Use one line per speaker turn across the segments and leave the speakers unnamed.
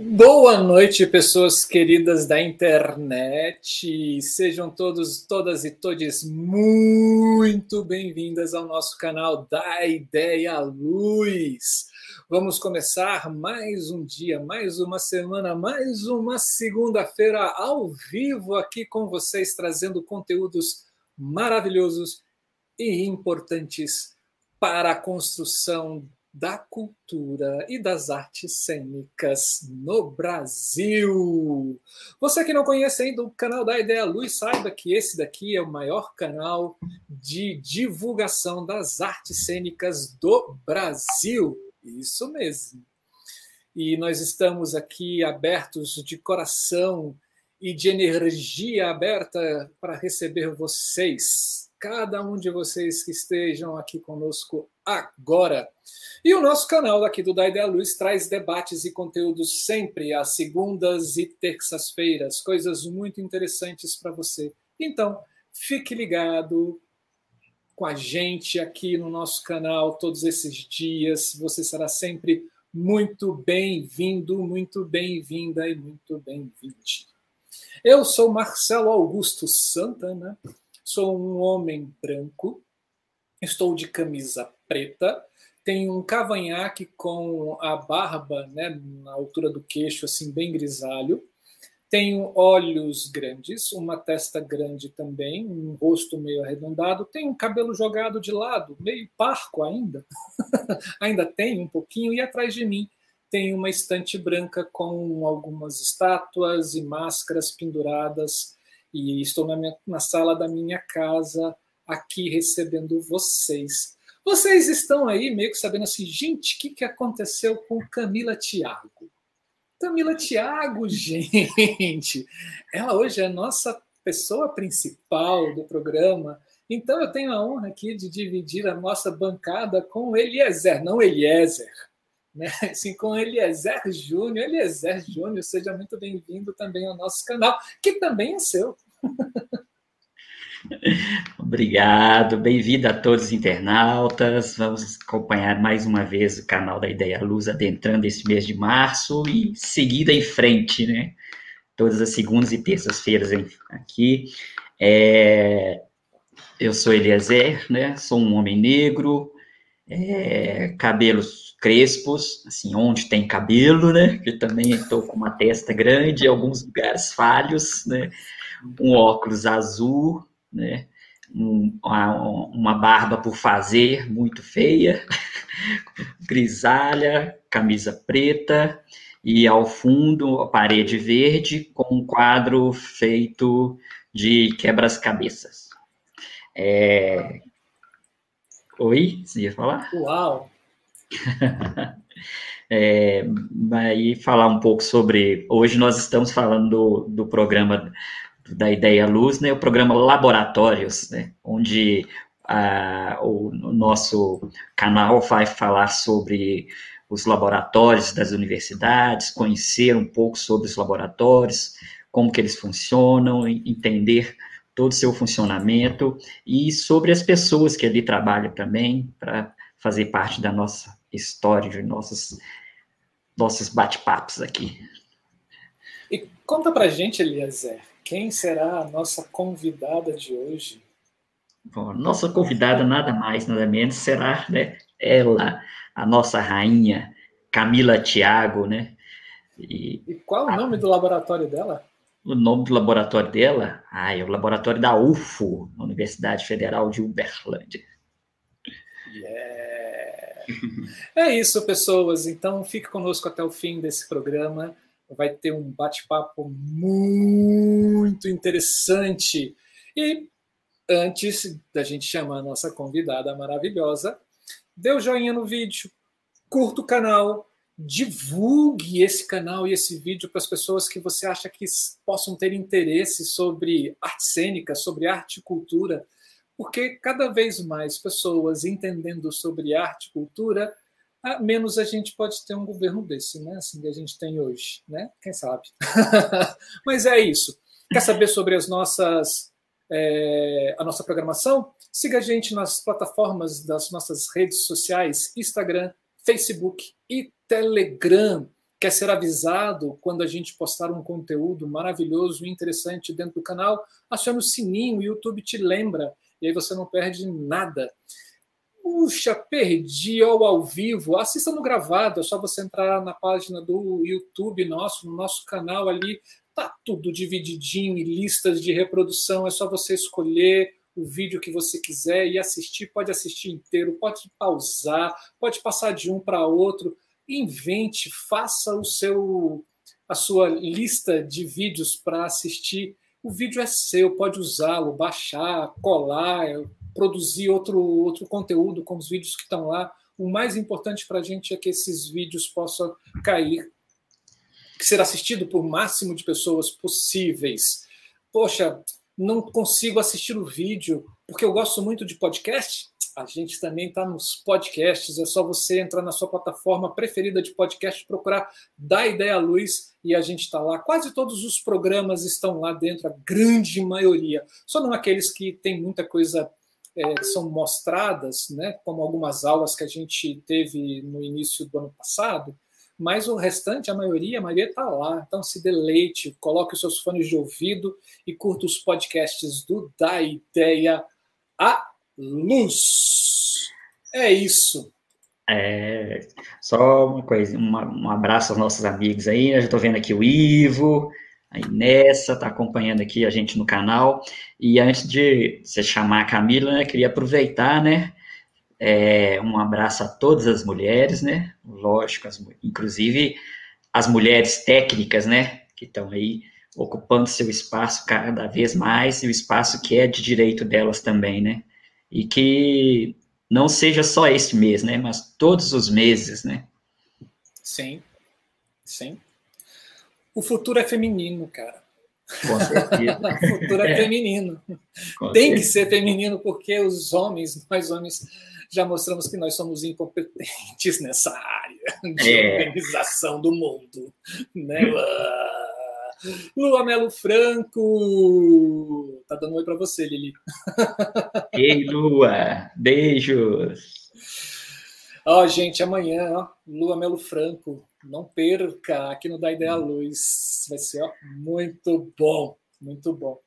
Boa noite, pessoas queridas da internet. Sejam todos, todas e todes muito bem-vindas ao nosso canal da Ideia Luz. Vamos começar mais um dia, mais uma semana, mais uma segunda-feira ao vivo aqui com vocês, trazendo conteúdos maravilhosos e importantes para a construção da cultura e das artes cênicas no Brasil. Você que não conhece ainda o canal da Ideia Luz, saiba que esse daqui é o maior canal de divulgação das artes cênicas do Brasil. Isso mesmo. E nós estamos aqui abertos de coração e de energia aberta para receber vocês, cada um de vocês que estejam aqui conosco agora. E o nosso canal aqui do Da Ideia Luz traz debates e conteúdos sempre às segundas e terças-feiras, coisas muito interessantes para você. Então, fique ligado com a gente aqui no nosso canal todos esses dias. Você será sempre muito bem-vindo, muito bem-vinda e muito bem-vinde. Eu sou Marcelo Augusto Santana, sou um homem branco, estou de camisa preta, tenho um cavanhaque com a barba né, na altura do queixo, assim, bem grisalho. Tenho olhos grandes, uma testa grande também, um rosto meio arredondado. Tenho um cabelo jogado de lado, meio parco ainda. ainda tem um pouquinho. E atrás de mim tem uma estante branca com algumas estátuas e máscaras penduradas. E estou na, minha, na sala da minha casa, aqui recebendo vocês. Vocês estão aí meio que sabendo assim, gente, o que, que aconteceu com Camila Thiago? Camila Thiago, gente, ela hoje é a nossa pessoa principal do programa. Então eu tenho a honra aqui de dividir a nossa bancada com Eliezer, não Eliezer, né? Assim, com Eliezer Júnior. Eliezer Júnior, seja muito bem-vindo também ao nosso canal, que também é seu.
Obrigado, bem-vindo a todos os internautas. Vamos acompanhar mais uma vez o canal da Ideia Luz adentrando esse mês de março e seguida em frente, né? Todas as segundas e terças-feiras aqui. É... Eu sou Eliezer, né? Sou um homem negro, é... cabelos crespos, assim, onde tem cabelo, né? Eu também estou com uma testa grande, alguns lugares falhos, né? Um óculos azul, né? Um, uma barba por fazer muito feia, grisalha, camisa preta e ao fundo a parede verde com um quadro feito de quebras-cabeças. É... Oi, você ia falar?
Uau!
é, aí falar um pouco sobre. Hoje nós estamos falando do, do programa da Ideia Luz, né, o programa Laboratórios, né, onde a, o, o nosso canal vai falar sobre os laboratórios das universidades, conhecer um pouco sobre os laboratórios, como que eles funcionam, entender todo o seu funcionamento e sobre as pessoas que ali trabalham também, para fazer parte da nossa história, de nossos, nossos bate-papos aqui.
E conta para gente, Eliezer, quem será a nossa convidada de hoje?
Bom, nossa convidada, nada mais, nada menos, será né, ela, a nossa rainha, Camila Tiago, né?
E, e qual o nome do laboratório dela?
O nome do laboratório dela? Ah, é o laboratório da UFO, Universidade Federal de Uberlândia.
Yeah. É isso, pessoas. Então, fique conosco até o fim desse programa vai ter um bate-papo muito interessante. E antes da gente chamar a nossa convidada maravilhosa, dê o um joinha no vídeo, curta o canal, divulgue esse canal e esse vídeo para as pessoas que você acha que possam ter interesse sobre arte cênica, sobre arte e cultura, porque cada vez mais pessoas entendendo sobre arte e cultura menos a gente pode ter um governo desse, né? Assim que a gente tem hoje, né? Quem sabe? Mas é isso. Quer saber sobre as nossas é, a nossa programação? Siga a gente nas plataformas das nossas redes sociais, Instagram, Facebook e Telegram. quer ser avisado quando a gente postar um conteúdo maravilhoso e interessante dentro do canal, acione o sininho, o YouTube te lembra, e aí você não perde nada. Puxa, perdi ao ao vivo. Assista no gravado, é só você entrar na página do YouTube nosso, no nosso canal ali. Tá tudo divididinho em listas de reprodução, é só você escolher o vídeo que você quiser e assistir, pode assistir inteiro, pode pausar, pode passar de um para outro invente, faça o seu a sua lista de vídeos para assistir. O vídeo é seu, pode usá-lo, baixar, colar, produzir outro, outro conteúdo com os vídeos que estão lá. O mais importante para a gente é que esses vídeos possam cair, ser assistido por máximo de pessoas possíveis. Poxa, não consigo assistir o vídeo porque eu gosto muito de podcast. A gente também está nos podcasts, é só você entrar na sua plataforma preferida de podcast, procurar Da Ideia à Luz e a gente está lá. Quase todos os programas estão lá dentro, a grande maioria. Só não aqueles que tem muita coisa é, são mostradas, né, como algumas aulas que a gente teve no início do ano passado, mas o restante, a maioria, a maioria está lá. Então se deleite, coloque os seus fones de ouvido e curta os podcasts do Da Ideia à luz. É isso.
É, só uma coisa, uma, um abraço aos nossos amigos aí. Eu já estou vendo aqui o Ivo, a Inessa, está acompanhando aqui a gente no canal. E antes de você chamar a Camila, né, queria aproveitar, né? É, um abraço a todas as mulheres, né? Lógico, as, inclusive as mulheres técnicas, né? Que estão aí ocupando seu espaço cada vez mais e o espaço que é de direito delas também, né? E que não seja só este mês, né, mas todos os meses, né?
Sim, sim. O futuro é feminino, cara.
Com certeza.
o futuro é, é. feminino. Com Tem certeza. que ser feminino porque os homens, nós homens, já mostramos que nós somos incompetentes nessa área de é. organização do mundo, né? Lua Melo Franco. Tá dando um oi para você, Lili.
Ei, Lua. Beijos.
Ó, gente, amanhã, ó, Lua Melo Franco. Não perca aqui no Da Ideia Luz. Vai ser ó, muito bom, muito bom.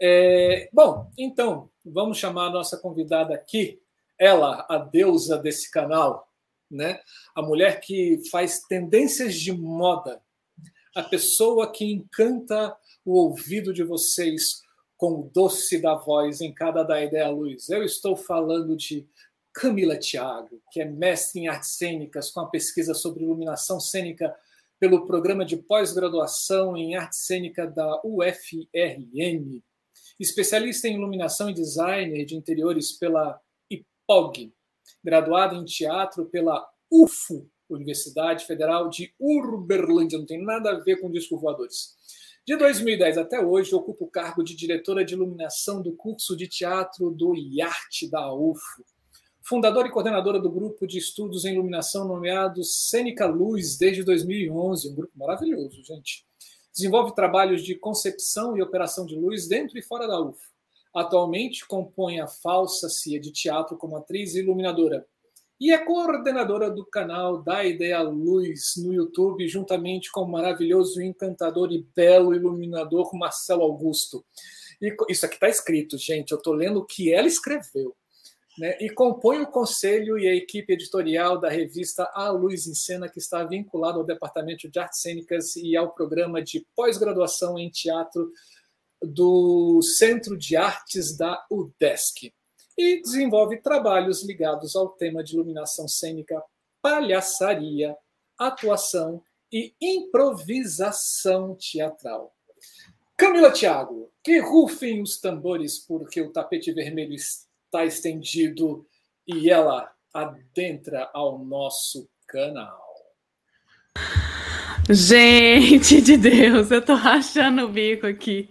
É, bom, então, vamos chamar a nossa convidada aqui, ela, a deusa desse canal, né? A mulher que faz tendências de moda a pessoa que encanta o ouvido de vocês com o doce da voz em cada da ideia luz. Eu estou falando de Camila Thiago, que é mestre em artes cênicas com a pesquisa sobre iluminação cênica pelo programa de pós-graduação em arte cênica da UFRN, especialista em iluminação e designer de interiores pela IPOG, graduada em teatro pela UFO, Universidade Federal de Uberlândia, não tem nada a ver com disco voadores. De 2010 até hoje, ocupa o cargo de diretora de iluminação do curso de teatro do IARTE da UFO. Fundadora e coordenadora do grupo de estudos em iluminação nomeado Cênica Luz desde 2011, um grupo maravilhoso, gente. Desenvolve trabalhos de concepção e operação de luz dentro e fora da UFO. Atualmente compõe a falsa CIA de teatro como atriz e iluminadora e é coordenadora do canal Da Ideia Luz no YouTube, juntamente com o maravilhoso, encantador e belo iluminador Marcelo Augusto. E isso aqui está escrito, gente, eu estou lendo o que ela escreveu. Né? E compõe o conselho e a equipe editorial da revista A Luz em Cena, que está vinculado ao Departamento de Artes Cênicas e ao programa de pós-graduação em teatro do Centro de Artes da UDESC e desenvolve trabalhos ligados ao tema de iluminação cênica, palhaçaria, atuação e improvisação teatral. Camila Thiago, que rufem os tambores porque o tapete vermelho está estendido e ela adentra ao nosso canal.
Gente de Deus, eu tô rachando o bico aqui.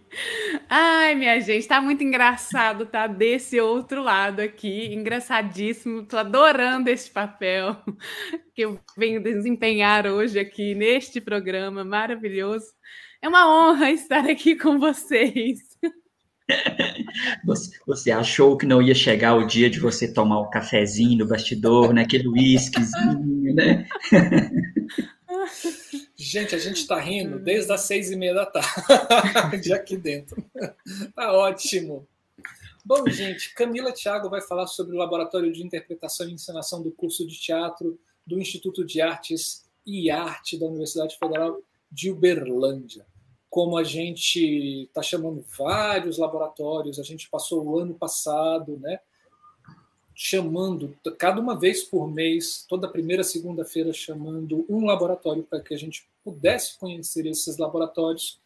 Ai, minha gente, tá muito engraçado, tá desse outro lado aqui, engraçadíssimo. Tô adorando esse papel que eu venho desempenhar hoje aqui neste programa maravilhoso. É uma honra estar aqui com vocês.
Você, você achou que não ia chegar o dia de você tomar o cafezinho no bastidor, né? Aquele uísquezinho, né?
Gente, a gente está rindo desde as seis e meia da tarde aqui dentro. Tá ótimo. Bom, gente, Camila Thiago vai falar sobre o Laboratório de Interpretação e Encenação do curso de teatro do Instituto de Artes e Arte da Universidade Federal de Uberlândia. Como a gente está chamando vários laboratórios, a gente passou o ano passado, né? Chamando, cada uma vez por mês, toda primeira segunda-feira, chamando um laboratório para que a gente pudesse conhecer esses laboratórios.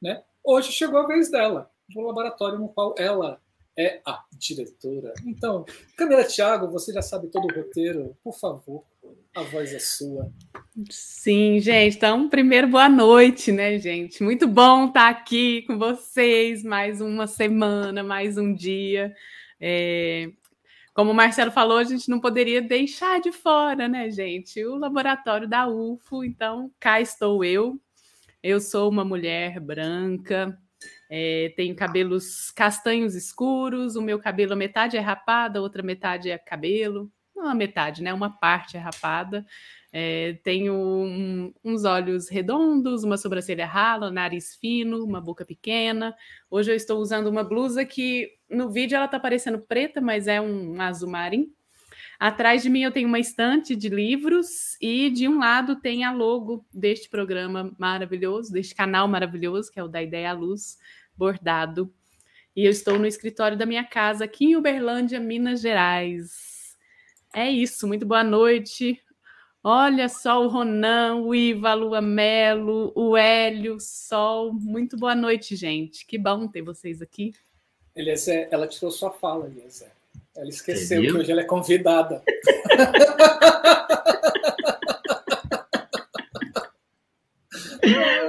Né? Hoje chegou a vez dela, do laboratório no qual ela é a diretora. Então, Camila Thiago, você já sabe todo o roteiro, por favor, a voz é sua.
Sim, gente. Então, primeiro, boa noite, né, gente? Muito bom estar aqui com vocês mais uma semana, mais um dia. É, como o Marcelo falou, a gente não poderia deixar de fora, né, gente? O laboratório da UFO. Então, cá estou eu. Eu sou uma mulher branca, é, tenho cabelos castanhos escuros. O meu cabelo, metade é rapada, outra metade é cabelo. Não a metade, né? Uma parte é rapada. É, tenho um, uns olhos redondos, uma sobrancelha rala, nariz fino, uma boca pequena. Hoje eu estou usando uma blusa que no vídeo ela está parecendo preta, mas é um azul marinho. Atrás de mim eu tenho uma estante de livros e de um lado tem a logo deste programa maravilhoso, deste canal maravilhoso, que é o da Ideia à Luz, bordado. E eu estou no escritório da minha casa aqui em Uberlândia, Minas Gerais. É isso, muito boa noite. Olha só o Ronan, o Iva, a Lua Melo, o Hélio, Sol. Muito boa noite, gente. Que bom ter vocês aqui.
Eliezer, ela tirou sua fala, Eliezer. Ela esqueceu que hoje ela é convidada.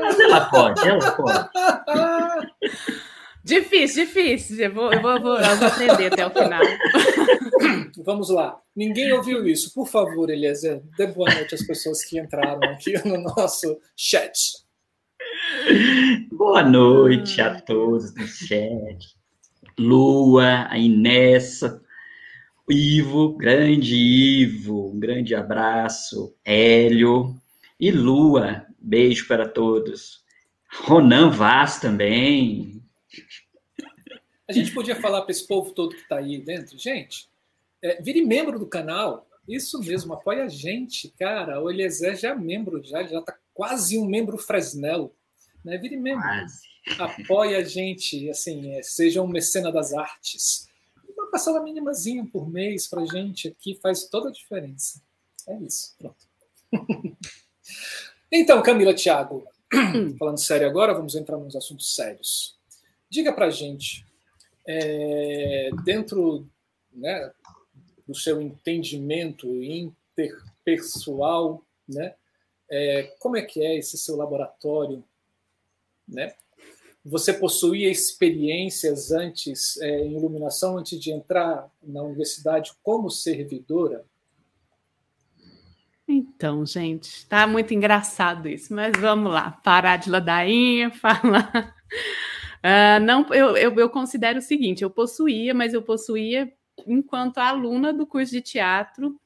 Mas ela pode, ela pode.
Difícil, difícil. Eu vou, eu vou, eu vou, eu vou aprender até o final.
Vamos lá. Ninguém ouviu isso. Por favor, Eliezer, dê boa noite às pessoas que entraram aqui no nosso chat.
Boa noite a todos no chat. Lua, a Inés, Ivo, grande Ivo, um grande abraço. Hélio e Lua, beijo para todos. Ronan Vaz também,
a gente podia falar para esse povo todo que está aí dentro, gente, é, vire membro do canal. Isso mesmo, apoia a gente, cara. O Eliezer já é membro, já já está quase um membro Fresnel, né? Vire membro. Quase. Apoia a gente, assim, é, seja um mecena das artes. Uma passada mínimazinha por mês para gente aqui faz toda a diferença. É isso, pronto. então, Camila Thiago, falando sério agora, vamos entrar nos assuntos sérios. Diga para a gente, é, dentro né, do seu entendimento interpessoal, né, é, como é que é esse seu laboratório? Né? Você possuía experiências antes é, em iluminação, antes de entrar na universidade como servidora?
Então, gente, tá muito engraçado isso, mas vamos lá, parar de ladainha, falar Uh, não, eu, eu, eu, considero o seguinte: eu possuía, mas eu possuía enquanto aluna do curso de teatro,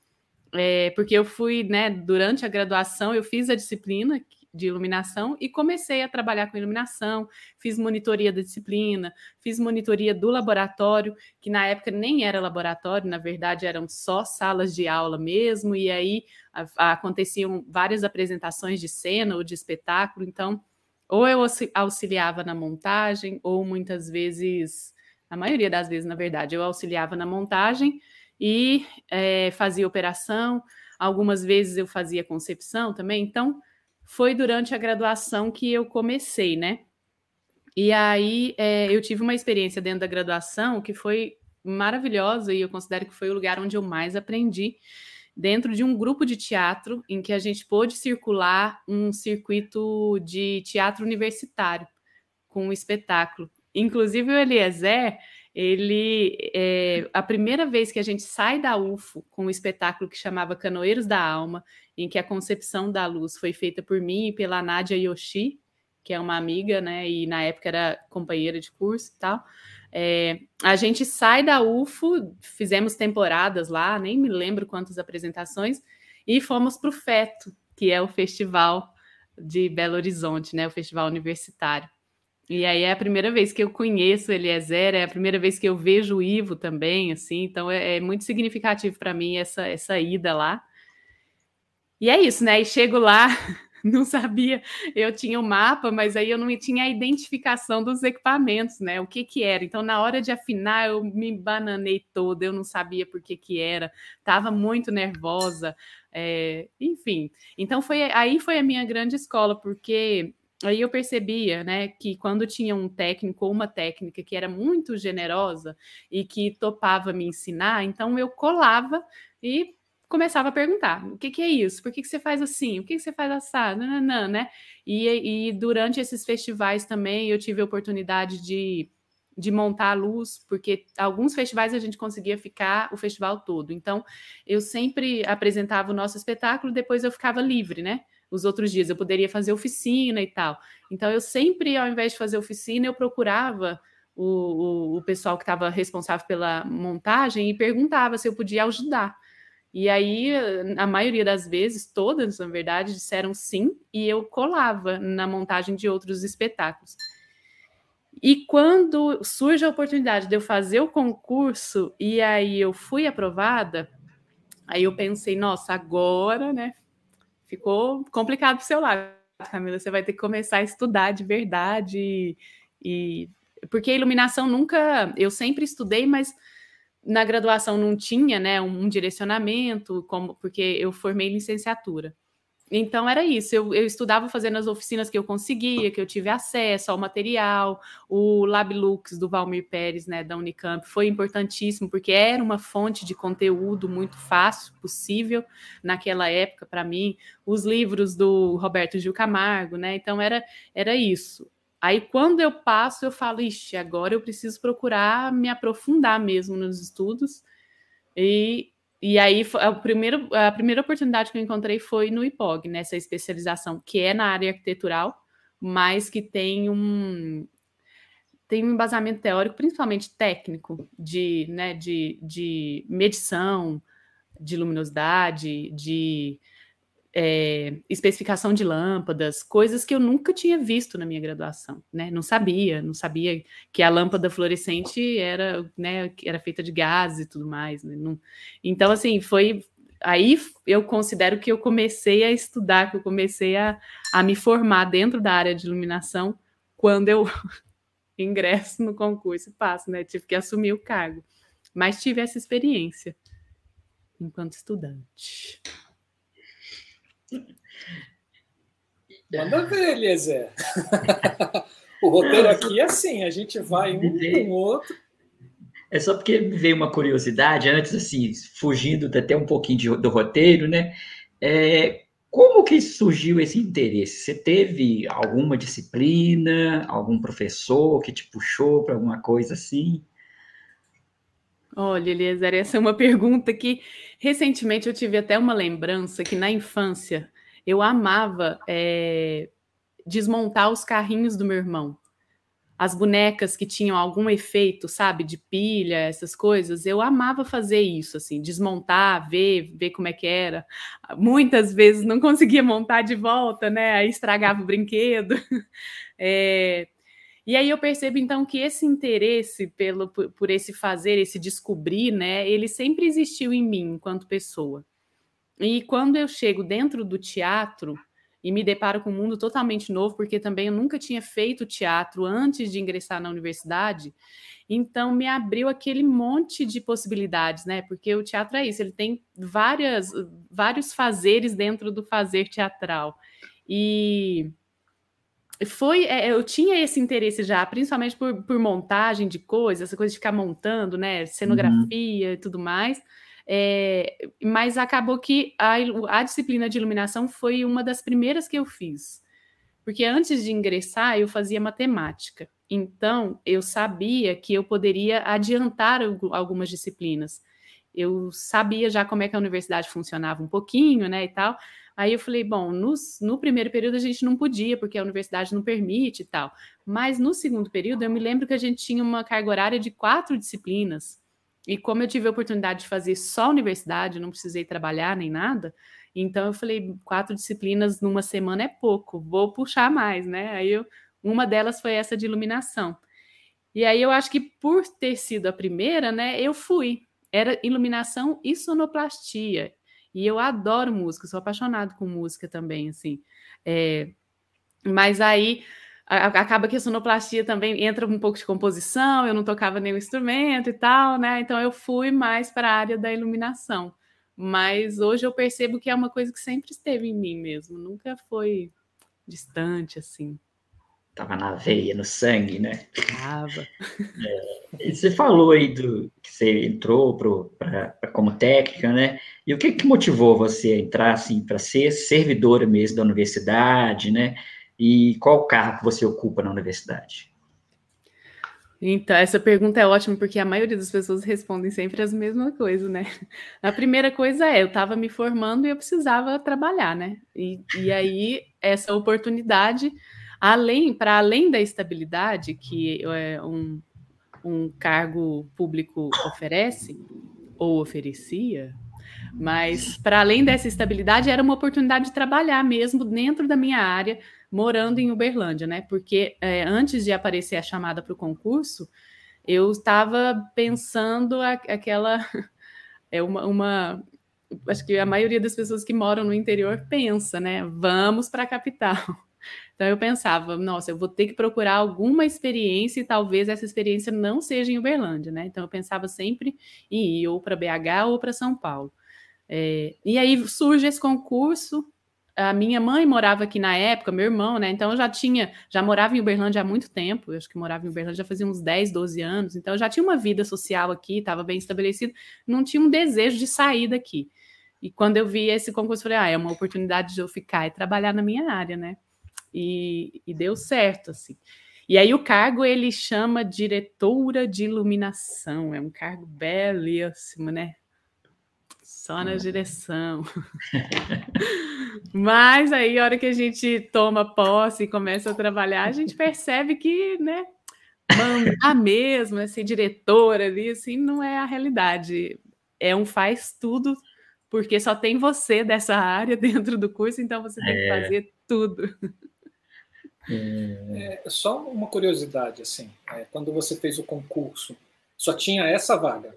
é, porque eu fui, né, durante a graduação, eu fiz a disciplina de iluminação e comecei a trabalhar com iluminação, fiz monitoria da disciplina, fiz monitoria do laboratório, que na época nem era laboratório, na verdade eram só salas de aula mesmo, e aí a, a, aconteciam várias apresentações de cena ou de espetáculo, então ou eu auxiliava na montagem, ou muitas vezes, a maioria das vezes, na verdade, eu auxiliava na montagem e é, fazia operação. Algumas vezes eu fazia concepção também. Então, foi durante a graduação que eu comecei, né? E aí é, eu tive uma experiência dentro da graduação que foi maravilhosa e eu considero que foi o lugar onde eu mais aprendi dentro de um grupo de teatro em que a gente pôde circular um circuito de teatro universitário com um espetáculo. Inclusive o Eliezer, ele é a primeira vez que a gente sai da UFO com um espetáculo que chamava Canoeiros da Alma, em que a concepção da luz foi feita por mim e pela Nádia Yoshi, que é uma amiga, né, e na época era companheira de curso e tal. É, a gente sai da UFO, fizemos temporadas lá, nem me lembro quantas apresentações, e fomos para o FETO, que é o festival de Belo Horizonte, né? O festival universitário. E aí é a primeira vez que eu conheço Eliezer, é a primeira vez que eu vejo o Ivo também, assim, então é, é muito significativo para mim essa, essa ida lá. E é isso, né? E chego lá, não sabia, eu tinha o mapa, mas aí eu não tinha a identificação dos equipamentos, né? O que que era. Então, na hora de afinar, eu me bananei toda, eu não sabia por que que era, estava muito nervosa, é, enfim. Então, foi aí foi a minha grande escola, porque aí eu percebia, né, que quando tinha um técnico ou uma técnica que era muito generosa e que topava me ensinar, então eu colava e começava a perguntar: o que, que é isso? Por que, que você faz assim? O que, que você faz assado? Não, né? E, e durante esses festivais também eu tive a oportunidade de, de montar a luz, porque alguns festivais a gente conseguia ficar o festival todo. Então, eu sempre apresentava o nosso espetáculo, depois eu ficava livre, né? Os outros dias eu poderia fazer oficina e tal. Então, eu sempre, ao invés de fazer oficina, eu procurava o, o, o pessoal que estava responsável pela montagem e perguntava se eu podia ajudar. E aí, a maioria das vezes, todas, na verdade, disseram sim, e eu colava na montagem de outros espetáculos. E quando surge a oportunidade de eu fazer o concurso, e aí eu fui aprovada, aí eu pensei, nossa, agora, né? Ficou complicado para o seu lado, Camila. Você vai ter que começar a estudar de verdade. E, porque a iluminação nunca. Eu sempre estudei, mas na graduação não tinha, né, um, direcionamento, como porque eu formei licenciatura. Então era isso, eu, eu, estudava fazendo as oficinas que eu conseguia, que eu tive acesso ao material, o LabLux do Valmir Pérez, né, da Unicamp, foi importantíssimo, porque era uma fonte de conteúdo muito fácil, possível naquela época para mim, os livros do Roberto Gil Camargo, né, então era, era isso. Aí, quando eu passo, eu falo, ixi, agora eu preciso procurar me aprofundar mesmo nos estudos. E, e aí, a primeira, a primeira oportunidade que eu encontrei foi no IPOG, nessa especialização, que é na área arquitetural, mas que tem um, tem um embasamento teórico, principalmente técnico, de, né, de, de medição, de luminosidade, de é, especificação de lâmpadas, coisas que eu nunca tinha visto na minha graduação, né? Não sabia, não sabia que a lâmpada fluorescente era, né, era feita de gás e tudo mais. Né? Não... Então, assim, foi aí eu considero que eu comecei a estudar, que eu comecei a, a me formar dentro da área de iluminação quando eu ingresso no concurso e passo, né? Tive que assumir o cargo, mas tive essa experiência enquanto estudante.
Manda ver, Eliezer. o roteiro aqui é assim, a gente vai um com o outro.
É só porque me veio uma curiosidade, antes, assim, fugindo até um pouquinho de, do roteiro, né? É, como que surgiu esse interesse? Você teve alguma disciplina, algum professor que te puxou para alguma coisa assim?
Olha, Eliezer, essa é uma pergunta que recentemente eu tive até uma lembrança que na infância eu amava é, desmontar os carrinhos do meu irmão. As bonecas que tinham algum efeito, sabe, de pilha, essas coisas, eu amava fazer isso, assim, desmontar, ver, ver como é que era. Muitas vezes não conseguia montar de volta, né? Aí estragava o brinquedo. É, e aí eu percebo então que esse interesse pelo por, por, esse fazer, esse descobrir, né, ele sempre existiu em mim enquanto pessoa. E quando eu chego dentro do teatro e me deparo com um mundo totalmente novo, porque também eu nunca tinha feito teatro antes de ingressar na universidade, então me abriu aquele monte de possibilidades, né? Porque o teatro é isso, ele tem várias, vários fazeres dentro do fazer teatral. E foi é, eu tinha esse interesse já, principalmente por, por montagem de coisas, essa coisa de ficar montando, né, cenografia uhum. e tudo mais. É, mas acabou que a, a disciplina de iluminação foi uma das primeiras que eu fiz, porque antes de ingressar eu fazia matemática, então eu sabia que eu poderia adiantar algumas disciplinas. Eu sabia já como é que a universidade funcionava um pouquinho, né, e tal, Aí eu falei, bom, no, no primeiro período a gente não podia, porque a universidade não permite e tal. Mas no segundo período, eu me lembro que a gente tinha uma carga horária de quatro disciplinas. E como eu tive a oportunidade de fazer só universidade, não precisei trabalhar nem nada, Então eu falei, quatro disciplinas numa semana é pouco, vou puxar mais, né? Aí eu, uma delas foi essa de iluminação. E aí eu acho que por ter sido a primeira, né, eu fui. Era iluminação e sonoplastia. E eu adoro música, sou apaixonado com música também, assim. É, mas aí acaba que a sonoplastia também entra um pouco de composição, eu não tocava nenhum instrumento e tal, né? Então eu fui mais para a área da iluminação. Mas hoje eu percebo que é uma coisa que sempre esteve em mim mesmo, nunca foi distante assim.
Tava na veia, no sangue, né?
Tava.
É, você falou aí do que você entrou pro, pra, como técnica, né? E o que, que motivou você a entrar assim para ser servidora mesmo da universidade, né? E qual cargo que você ocupa na universidade?
Então, essa pergunta é ótima porque a maioria das pessoas respondem sempre as mesmas coisas, né? A primeira coisa é, eu estava me formando e eu precisava trabalhar, né? E, e aí, essa oportunidade, além, para além da estabilidade que é, um, um cargo público oferece, ou oferecia, mas para além dessa estabilidade, era uma oportunidade de trabalhar mesmo dentro da minha área, morando em Uberlândia, né? Porque é, antes de aparecer a chamada para o concurso, eu estava pensando a, aquela. É uma, uma. Acho que a maioria das pessoas que moram no interior pensa, né? Vamos para a capital. Então eu pensava, nossa, eu vou ter que procurar alguma experiência e talvez essa experiência não seja em Uberlândia, né? Então eu pensava sempre em ir ou para BH ou para São Paulo. É, e aí surge esse concurso, a minha mãe morava aqui na época, meu irmão, né? Então eu já tinha, já morava em Uberlândia há muito tempo. Eu acho que morava em Uberlândia já fazia uns 10, 12 anos. Então eu já tinha uma vida social aqui, estava bem estabelecido, não tinha um desejo de sair daqui. E quando eu vi esse concurso, eu falei: "Ah, é uma oportunidade de eu ficar e trabalhar na minha área, né?" E, e deu certo assim. E aí o cargo ele chama diretora de iluminação, é um cargo belíssimo, né? Só na direção. Mas aí, a hora que a gente toma posse e começa a trabalhar, a gente percebe que, né, mandar mesmo, né, ser diretora ali, assim, não é a realidade. É um faz tudo, porque só tem você dessa área dentro do curso, então você tem que é. fazer tudo.
É, só uma curiosidade, assim, é, quando você fez o concurso, só tinha essa vaga?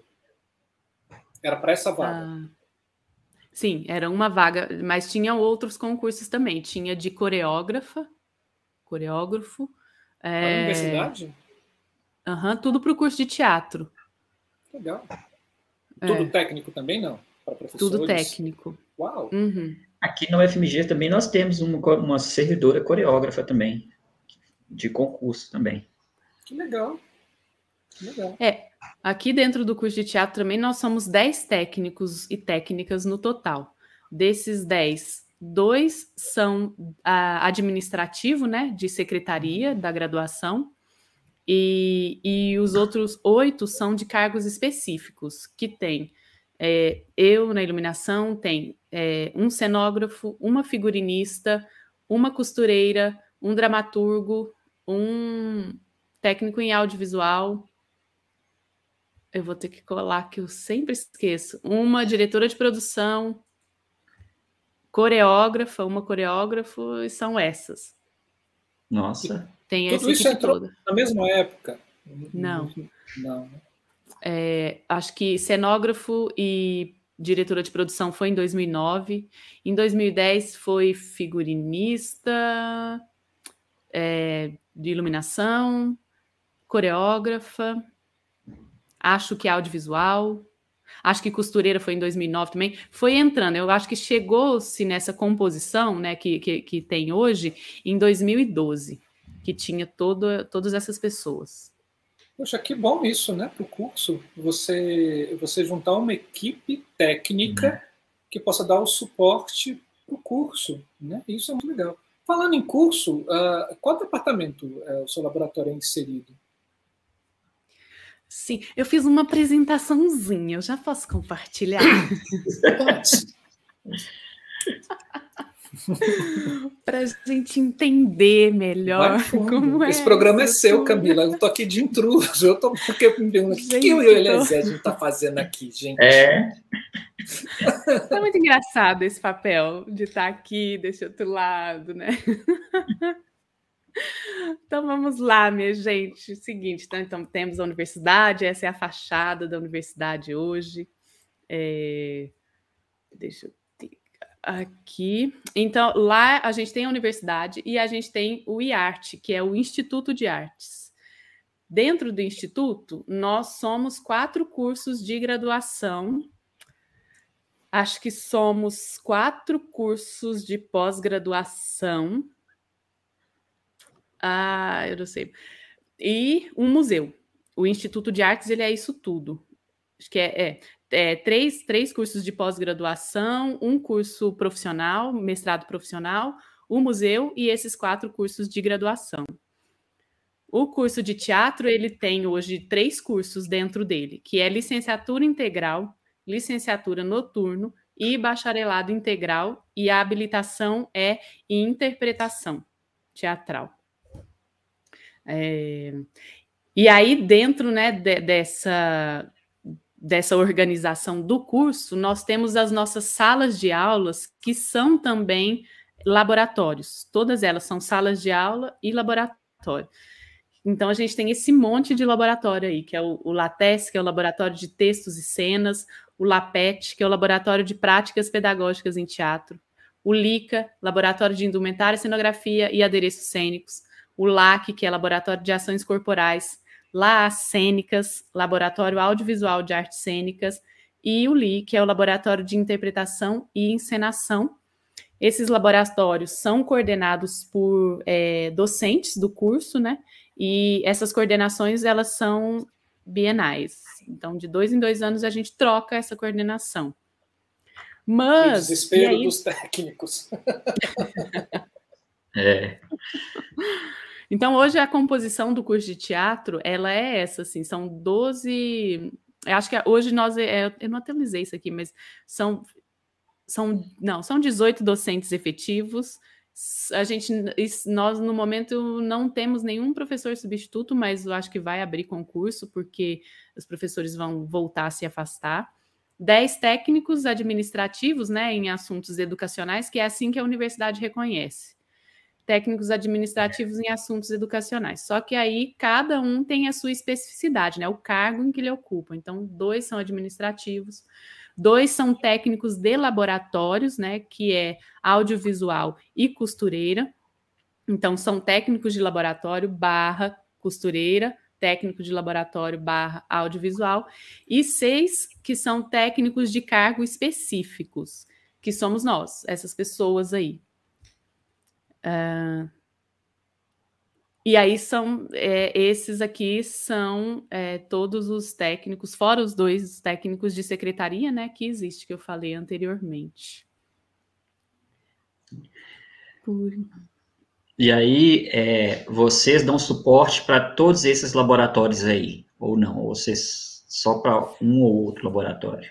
Era para essa vaga? Ah.
Sim, era uma vaga, mas tinha outros concursos também. Tinha de coreógrafa, coreógrafo.
É... universidade?
Uhum, tudo para o curso de teatro.
Legal. É. Tudo técnico também, não?
Para professores? Tudo técnico.
Uau!
Uhum.
Aqui no UFMG também nós temos uma, uma servidora coreógrafa também, de concurso também.
Que legal. Legal.
É, Aqui dentro do curso de teatro também nós somos 10 técnicos e técnicas no total. Desses 10, dois são a, administrativo, né, de secretaria da graduação, e, e os outros oito são de cargos específicos, que tem é, eu na iluminação, tem é, um cenógrafo, uma figurinista, uma costureira, um dramaturgo, um técnico em audiovisual, eu vou ter que colar que eu sempre esqueço. Uma diretora de produção, coreógrafa, uma coreógrafo, e são essas.
Nossa.
Tem Tudo isso entrou toda.
na mesma época?
Não.
Não.
É, acho que cenógrafo e diretora de produção foi em 2009. Em 2010 foi figurinista, é, de iluminação, coreógrafa acho que audiovisual, acho que costureira foi em 2009 também, foi entrando. Eu acho que chegou-se nessa composição né, que, que, que, tem hoje em 2012, que tinha todo, todas essas pessoas.
Poxa, que bom isso, né, para o curso. Você, você juntar uma equipe técnica uhum. que possa dar o suporte para o curso. Né? Isso é muito legal. Falando em curso, uh, qual departamento uh, o seu laboratório é inserido?
Sim, eu fiz uma apresentaçãozinha, eu já posso compartilhar? para a gente entender melhor como é.
Esse programa é seu, Camila. Eu tô aqui de intruso. Eu tô porque o que, eu e o Eliezer a gente tá fazendo aqui, gente?
É.
É muito engraçado esse papel de estar aqui desse outro lado, né? Então vamos lá, minha gente. Seguinte, então, então, temos a universidade, essa é a fachada da universidade hoje. É... Deixa eu aqui. Então, lá a gente tem a universidade e a gente tem o IARTE, que é o Instituto de Artes. Dentro do Instituto, nós somos quatro cursos de graduação. Acho que somos quatro cursos de pós-graduação ah, eu não sei. E um museu. O Instituto de Artes, ele é isso tudo. Acho que é, é, é três, três cursos de pós-graduação, um curso profissional, mestrado profissional, o um museu e esses quatro cursos de graduação. O curso de teatro, ele tem hoje três cursos dentro dele, que é licenciatura integral, licenciatura noturno e bacharelado integral, e a habilitação é em interpretação teatral. É, e aí, dentro né, de, dessa, dessa organização do curso, nós temos as nossas salas de aulas, que são também laboratórios. Todas elas são salas de aula e laboratório. Então, a gente tem esse monte de laboratório aí, que é o, o LATES, que é o Laboratório de Textos e Cenas, o LAPET, que é o Laboratório de Práticas Pedagógicas em Teatro, o LICA, Laboratório de Indumentária, Cenografia e Adereços Cênicos, o LAC, que é Laboratório de Ações Corporais, LAAS Cênicas, Laboratório Audiovisual de Artes Cênicas, e o LI, que é o Laboratório de Interpretação e Encenação. Esses laboratórios são coordenados por é, docentes do curso, né? E essas coordenações, elas são bienais. Então, de dois em dois anos, a gente troca essa coordenação. Mas...
O desespero aí... dos técnicos.
é.
Então, hoje a composição do curso de teatro, ela é essa, assim, são 12... Eu acho que hoje nós... É, eu não atualizei isso aqui, mas são... são não, são 18 docentes efetivos, a gente, nós no momento não temos nenhum professor substituto, mas eu acho que vai abrir concurso, porque os professores vão voltar a se afastar. Dez técnicos administrativos, né, em assuntos educacionais, que é assim que a universidade reconhece técnicos administrativos em assuntos educacionais. Só que aí cada um tem a sua especificidade, né? O cargo em que ele ocupa. Então, dois são administrativos, dois são técnicos de laboratórios, né? Que é audiovisual e costureira. Então, são técnicos de laboratório barra costureira, técnico de laboratório barra audiovisual, e seis que são técnicos de cargo específicos, que somos nós, essas pessoas aí. Uh, e aí são é, esses aqui são é, todos os técnicos, fora os dois técnicos de secretaria, né, que existe que eu falei anteriormente.
Por... E aí é, vocês dão suporte para todos esses laboratórios aí, ou não? Ou vocês só para um ou outro laboratório?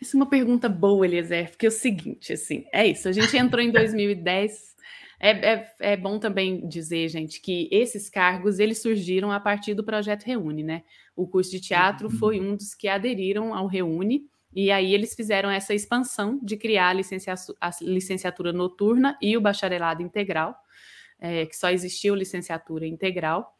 Essa é uma pergunta boa, Eliezer, porque é o seguinte, assim, é isso, a gente entrou em 2010 é, é, é, bom também dizer, gente, que esses cargos eles surgiram a partir do projeto Reúne, né? O curso de teatro uhum. foi um dos que aderiram ao Reúne, e aí eles fizeram essa expansão de criar a, licencia a licenciatura noturna e o bacharelado integral, é, que só existiu licenciatura integral.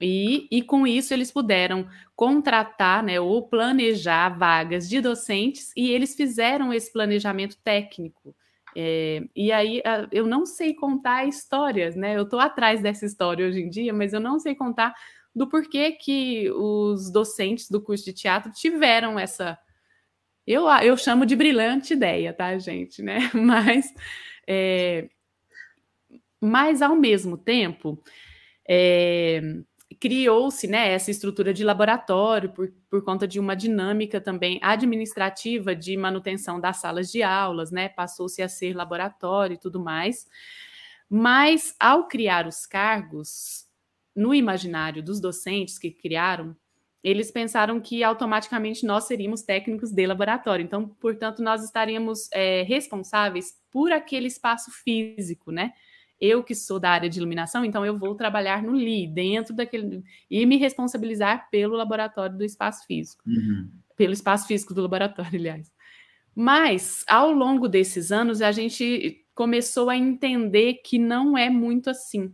E, e, com isso eles puderam contratar né, ou planejar vagas de docentes, e eles fizeram esse planejamento técnico é, e aí eu não sei contar histórias, né? Eu estou atrás dessa história hoje em dia, mas eu não sei contar do porquê que os docentes do curso de teatro tiveram essa. Eu, eu chamo de brilhante ideia, tá, gente? Né? Mas, é, mas ao mesmo tempo, é, criou-se né, essa estrutura de laboratório por, por conta de uma dinâmica também administrativa de manutenção das salas de aulas, né? Passou-se a ser laboratório e tudo mais. Mas ao criar os cargos, no imaginário dos docentes que criaram eles pensaram que automaticamente nós seríamos técnicos de laboratório. Então, portanto, nós estaríamos é, responsáveis por aquele espaço físico, né? Eu que sou da área de iluminação, então eu vou trabalhar no LI, dentro daquele. e me responsabilizar pelo laboratório do espaço físico. Uhum. Pelo espaço físico do laboratório, aliás. Mas, ao longo desses anos, a gente começou a entender que não é muito assim.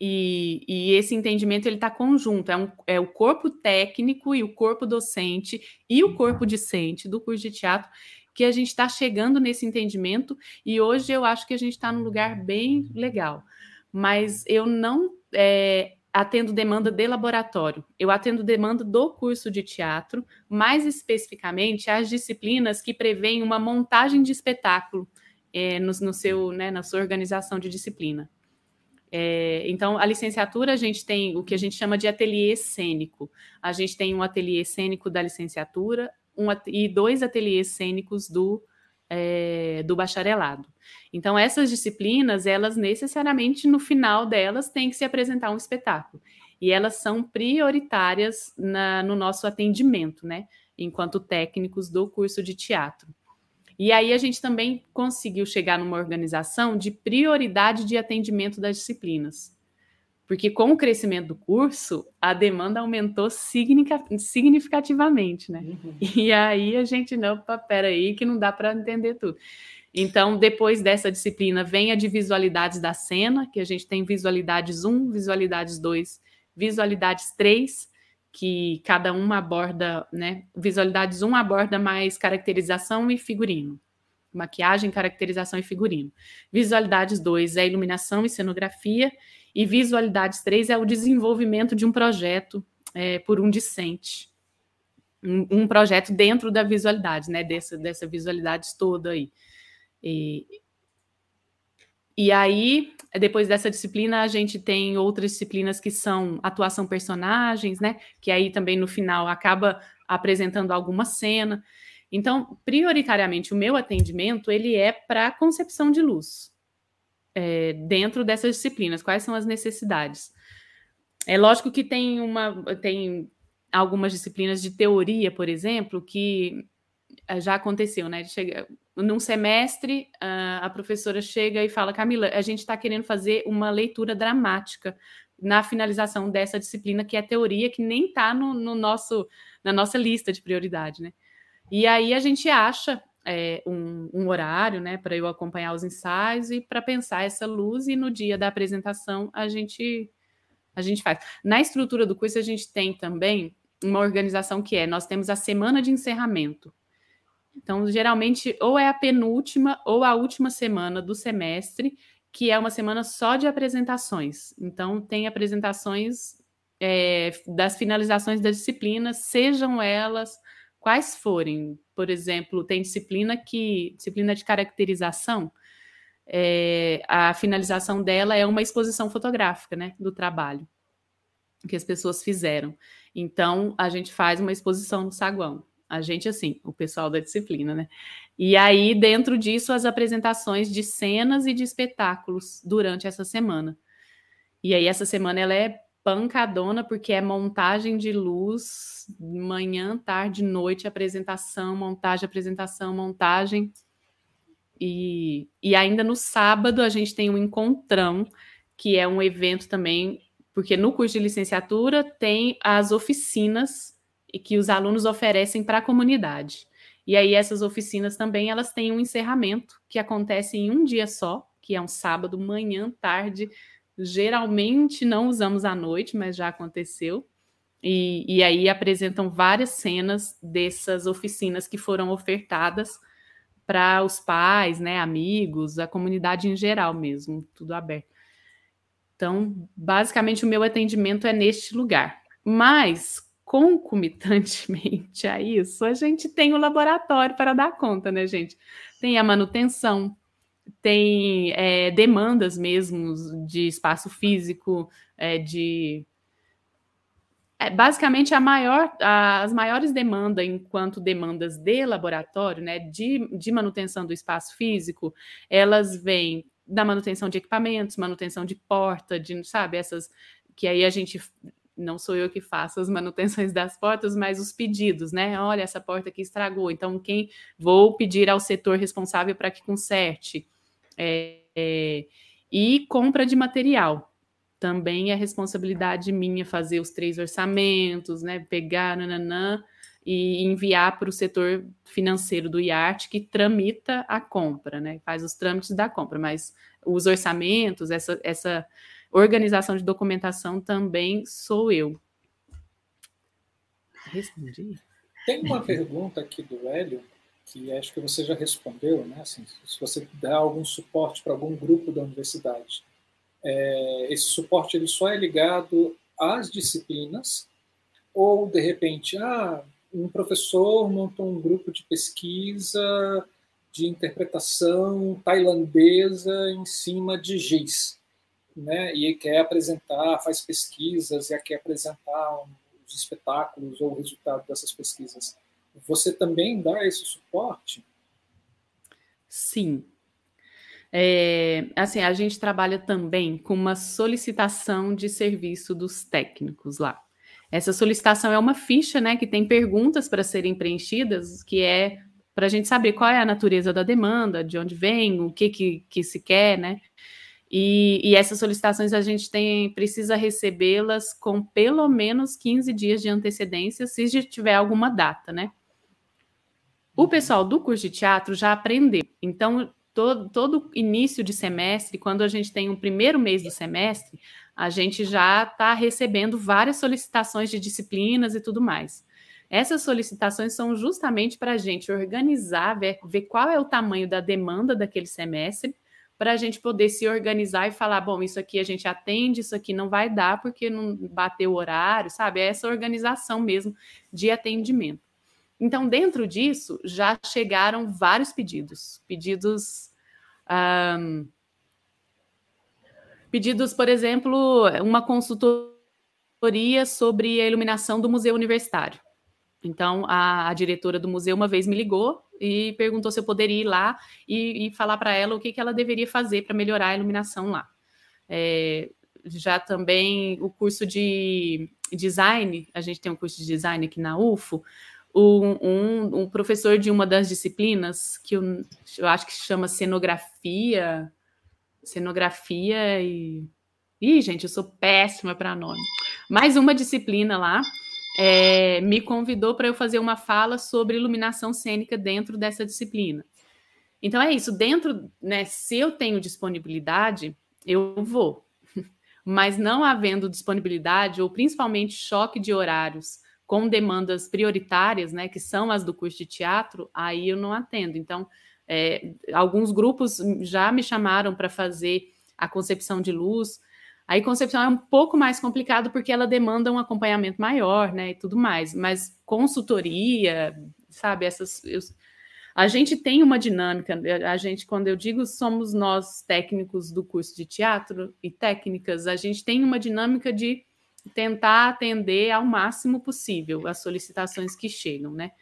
E, e esse entendimento ele está conjunto, é, um, é o corpo técnico e o corpo docente e o corpo discente do curso de teatro que a gente está chegando nesse entendimento e hoje eu acho que a gente está num lugar bem legal. Mas eu não é, atendo demanda de laboratório, eu atendo demanda do curso de teatro, mais especificamente as disciplinas que prevêem uma montagem de espetáculo é, no, no, seu, né, na sua organização de disciplina. É, então, a licenciatura, a gente tem o que a gente chama de ateliê cênico. A gente tem um ateliê cênico da licenciatura um, e dois ateliês cênicos do, é, do bacharelado. Então, essas disciplinas, elas necessariamente, no final delas, têm que se apresentar um espetáculo. E elas são prioritárias na, no nosso atendimento, né? Enquanto técnicos do curso de teatro. E aí a gente também conseguiu chegar numa organização de prioridade de atendimento das disciplinas. Porque com o crescimento do curso, a demanda aumentou significativamente, né? Uhum. E aí a gente, não, pera aí, que não dá para entender tudo. Então, depois dessa disciplina, vem a de visualidades da cena, que a gente tem visualidades 1, visualidades 2, visualidades 3, que cada uma aborda, né? Visualidades 1 aborda mais caracterização e figurino. Maquiagem, caracterização e figurino. Visualidades 2 é iluminação e cenografia. E visualidades 3 é o desenvolvimento de um projeto é, por um discente. Um, um, projeto dentro da visualidade, né? Dessa, dessa visualidade toda aí. E, e aí, depois dessa disciplina, a gente tem outras disciplinas que são atuação personagens, né? Que aí também no final acaba apresentando alguma cena. Então, prioritariamente, o meu atendimento ele é para concepção de luz é, dentro dessas disciplinas. Quais são as necessidades? É lógico que tem uma tem algumas disciplinas de teoria, por exemplo, que eh, já aconteceu, né? Chega, num semestre, a professora chega e fala: Camila, a gente está querendo fazer uma leitura dramática na finalização dessa disciplina, que é teoria, que nem está no, no, nosso, na nossa lista de prioridade, né? E aí a gente acha é, um, um, horário, né, para eu acompanhar os ensaios e para pensar essa luz, e no dia da apresentação a gente a gente faz. Na estrutura do curso, a gente tem também uma organização que é: nós temos a semana de encerramento. Então, geralmente, ou é a penúltima ou a última semana do semestre, que é uma semana só de apresentações. Então, tem apresentações é, das finalizações das disciplinas, sejam elas quais forem. Por exemplo, tem disciplina que disciplina de caracterização. É, a finalização dela é uma exposição fotográfica, né, do trabalho que as pessoas fizeram. Então, a gente faz uma exposição no saguão. A gente, assim, o pessoal da disciplina, né? E aí, dentro disso, as apresentações de cenas e de espetáculos durante essa semana. E aí, essa semana ela é pancadona, porque é montagem de luz, manhã, tarde, noite, apresentação, montagem, apresentação, montagem. E, e ainda no sábado a gente tem um encontrão, que é um evento também, porque no curso de licenciatura tem as oficinas e que os alunos oferecem para a comunidade. E aí essas oficinas também elas têm um encerramento que acontece em um dia só, que é um sábado, manhã, tarde. Geralmente não usamos à noite, mas já aconteceu. E, e aí apresentam várias cenas dessas oficinas que foram ofertadas para os pais, né, amigos, a comunidade em geral mesmo, tudo aberto. Então, basicamente, o meu atendimento é neste lugar. Mas, concomitantemente a isso, a gente tem o laboratório para dar conta, né, gente? Tem a manutenção, tem é, demandas mesmo de espaço físico, é, de é, basicamente a maior, as maiores demandas, enquanto demandas de laboratório, né, de, de manutenção do espaço físico, elas vêm da manutenção de equipamentos, manutenção de porta, de, sabe, essas que aí a gente não sou eu que faço as manutenções das portas, mas os pedidos, né? Olha, essa porta aqui estragou, então quem vou pedir ao setor responsável para que conserte. É, é, e compra de material. Também é responsabilidade minha fazer os três orçamentos, né? Pegar, nananã, e enviar para o setor financeiro do IART que tramita a compra, né? Faz os trâmites da compra, mas os orçamentos, essa, essa organização de documentação também sou eu.
Respondi. Tem uma pergunta aqui do Hélio, que acho que você já respondeu, né? Assim, se você dá algum suporte para algum grupo da universidade. É, esse suporte ele só é ligado às disciplinas ou de repente, ah, um professor montou um grupo de pesquisa de interpretação tailandesa em cima de giz, né? E quer apresentar, faz pesquisas e quer apresentar os espetáculos ou o resultado dessas pesquisas. Você também dá esse suporte?
Sim. É, assim, a gente trabalha também com uma solicitação de serviço dos técnicos lá. Essa solicitação é uma ficha, né, que tem perguntas para serem preenchidas, que é para a gente saber qual é a natureza da demanda, de onde vem, o que, que, que se quer, né? E, e, essas solicitações a gente tem precisa recebê-las com pelo menos 15 dias de antecedência, se já tiver alguma data, né? O pessoal do curso de teatro já aprendeu. Então, todo, todo início de semestre, quando a gente tem o primeiro mês do semestre, a gente já está recebendo várias solicitações de disciplinas e tudo mais. Essas solicitações são justamente para a gente organizar, ver, ver qual é o tamanho da demanda daquele semestre, para a gente poder se organizar e falar: bom, isso aqui a gente atende, isso aqui não vai dar porque não bateu o horário, sabe? É essa organização mesmo de atendimento. Então, dentro disso, já chegaram vários pedidos, pedidos um, Pedidos, por exemplo, uma consultoria sobre a iluminação do Museu Universitário. Então, a, a, diretora do museu uma vez me ligou e perguntou se eu poderia ir lá e, e falar para ela o que, que ela deveria fazer para melhorar a iluminação lá. É, já também o curso de design, a gente tem um curso de design aqui na UFO, um, um, um professor de uma das disciplinas, que eu, eu acho que chama cenografia, cenografia e. Ih, gente, eu sou péssima para nome. Mais uma disciplina lá é, me convidou para eu fazer uma fala sobre iluminação cênica dentro dessa disciplina. Então é isso, dentro, né, se eu tenho disponibilidade, eu vou. Mas não havendo disponibilidade, ou principalmente choque de horários com demandas prioritárias, né, que são as do curso de teatro, aí eu não atendo. Então, é, alguns grupos já me chamaram para fazer a concepção de luz. Aí concepção é um pouco mais complicado porque ela demanda um acompanhamento maior, né, e tudo mais. Mas consultoria, sabe, essas eu, a gente tem uma dinâmica. A gente, quando eu digo somos nós técnicos do curso de teatro e técnicas, a gente tem uma dinâmica de tentar atender ao máximo possível as solicitações que chegam, né?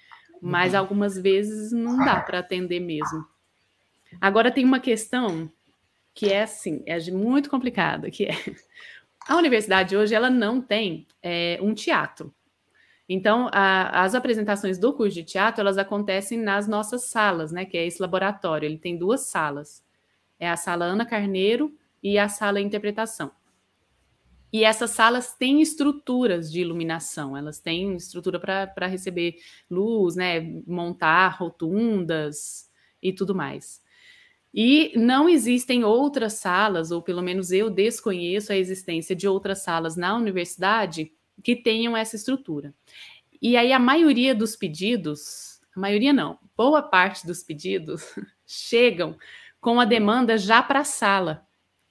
mas uhum. algumas vezes não dá para atender mesmo. Agora tem uma questão que é assim, é muito complicada, que é a universidade hoje ela não tem é, um teatro. Então, a, as apresentações do curso de teatro elas acontecem nas nossas salas, né? Que é esse laboratório. Ele tem duas salas. É a sala Ana Carneiro e a sala Interpretação. E essas salas têm estruturas de iluminação, elas têm estrutura para receber luz, né, montar rotundas e tudo mais. E não existem outras salas, ou pelo menos eu desconheço a existência de outras salas na universidade que tenham essa estrutura. E aí a maioria dos pedidos, a maioria não, boa parte dos pedidos chegam com a demanda já para a sala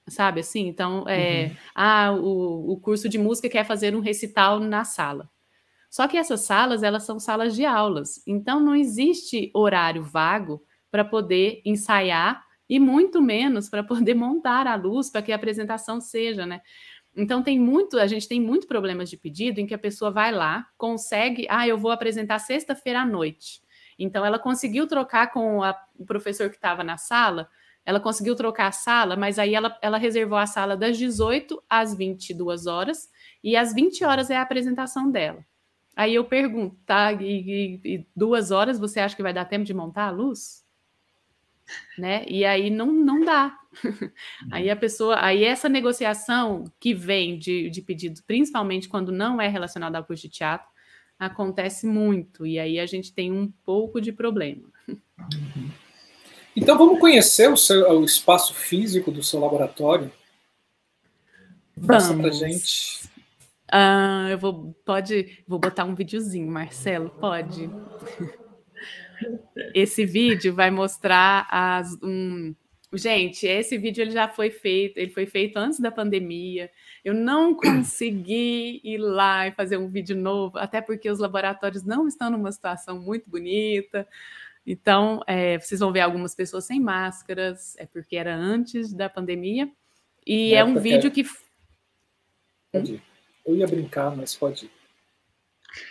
sabe assim? Então, é, uhum. ah, o, o curso de música quer fazer um recital na sala. Só que essas salas, elas são salas de aulas, então não existe horário vago para poder ensaiar e muito menos para poder montar a luz para que a apresentação seja, né? Então tem muito, a gente tem muito problemas de pedido em que a pessoa vai lá, consegue, ah, eu vou apresentar sexta-feira à noite. Então ela conseguiu trocar com a, o professor que estava na sala ela conseguiu trocar a sala, mas aí ela, ela reservou a sala das 18 às 22 horas, e às 20 horas é a apresentação dela. Aí eu pergunto, tá? E, e, e, duas horas você acha que vai dar tempo de montar a luz? Né? E aí não, não dá. aí a pessoa, aí essa negociação que vem de, de pedidos, principalmente quando não é relacionado ao curso de teatro, acontece muito. E aí a gente tem um pouco de problema.
Então vamos conhecer o, seu, o espaço físico do seu laboratório?
Vamos. pra gente. Ah, eu vou, pode, vou botar um videozinho, Marcelo, pode. Esse vídeo vai mostrar as, um, gente, esse vídeo ele já foi feito, ele foi feito antes da pandemia. Eu não consegui ir lá e fazer um vídeo novo, até porque os laboratórios não estão numa situação muito bonita. Então, é, vocês vão ver algumas pessoas sem máscaras, é porque era antes da pandemia. E é um vídeo que.
Pode ir. Eu ia brincar, mas pode ir.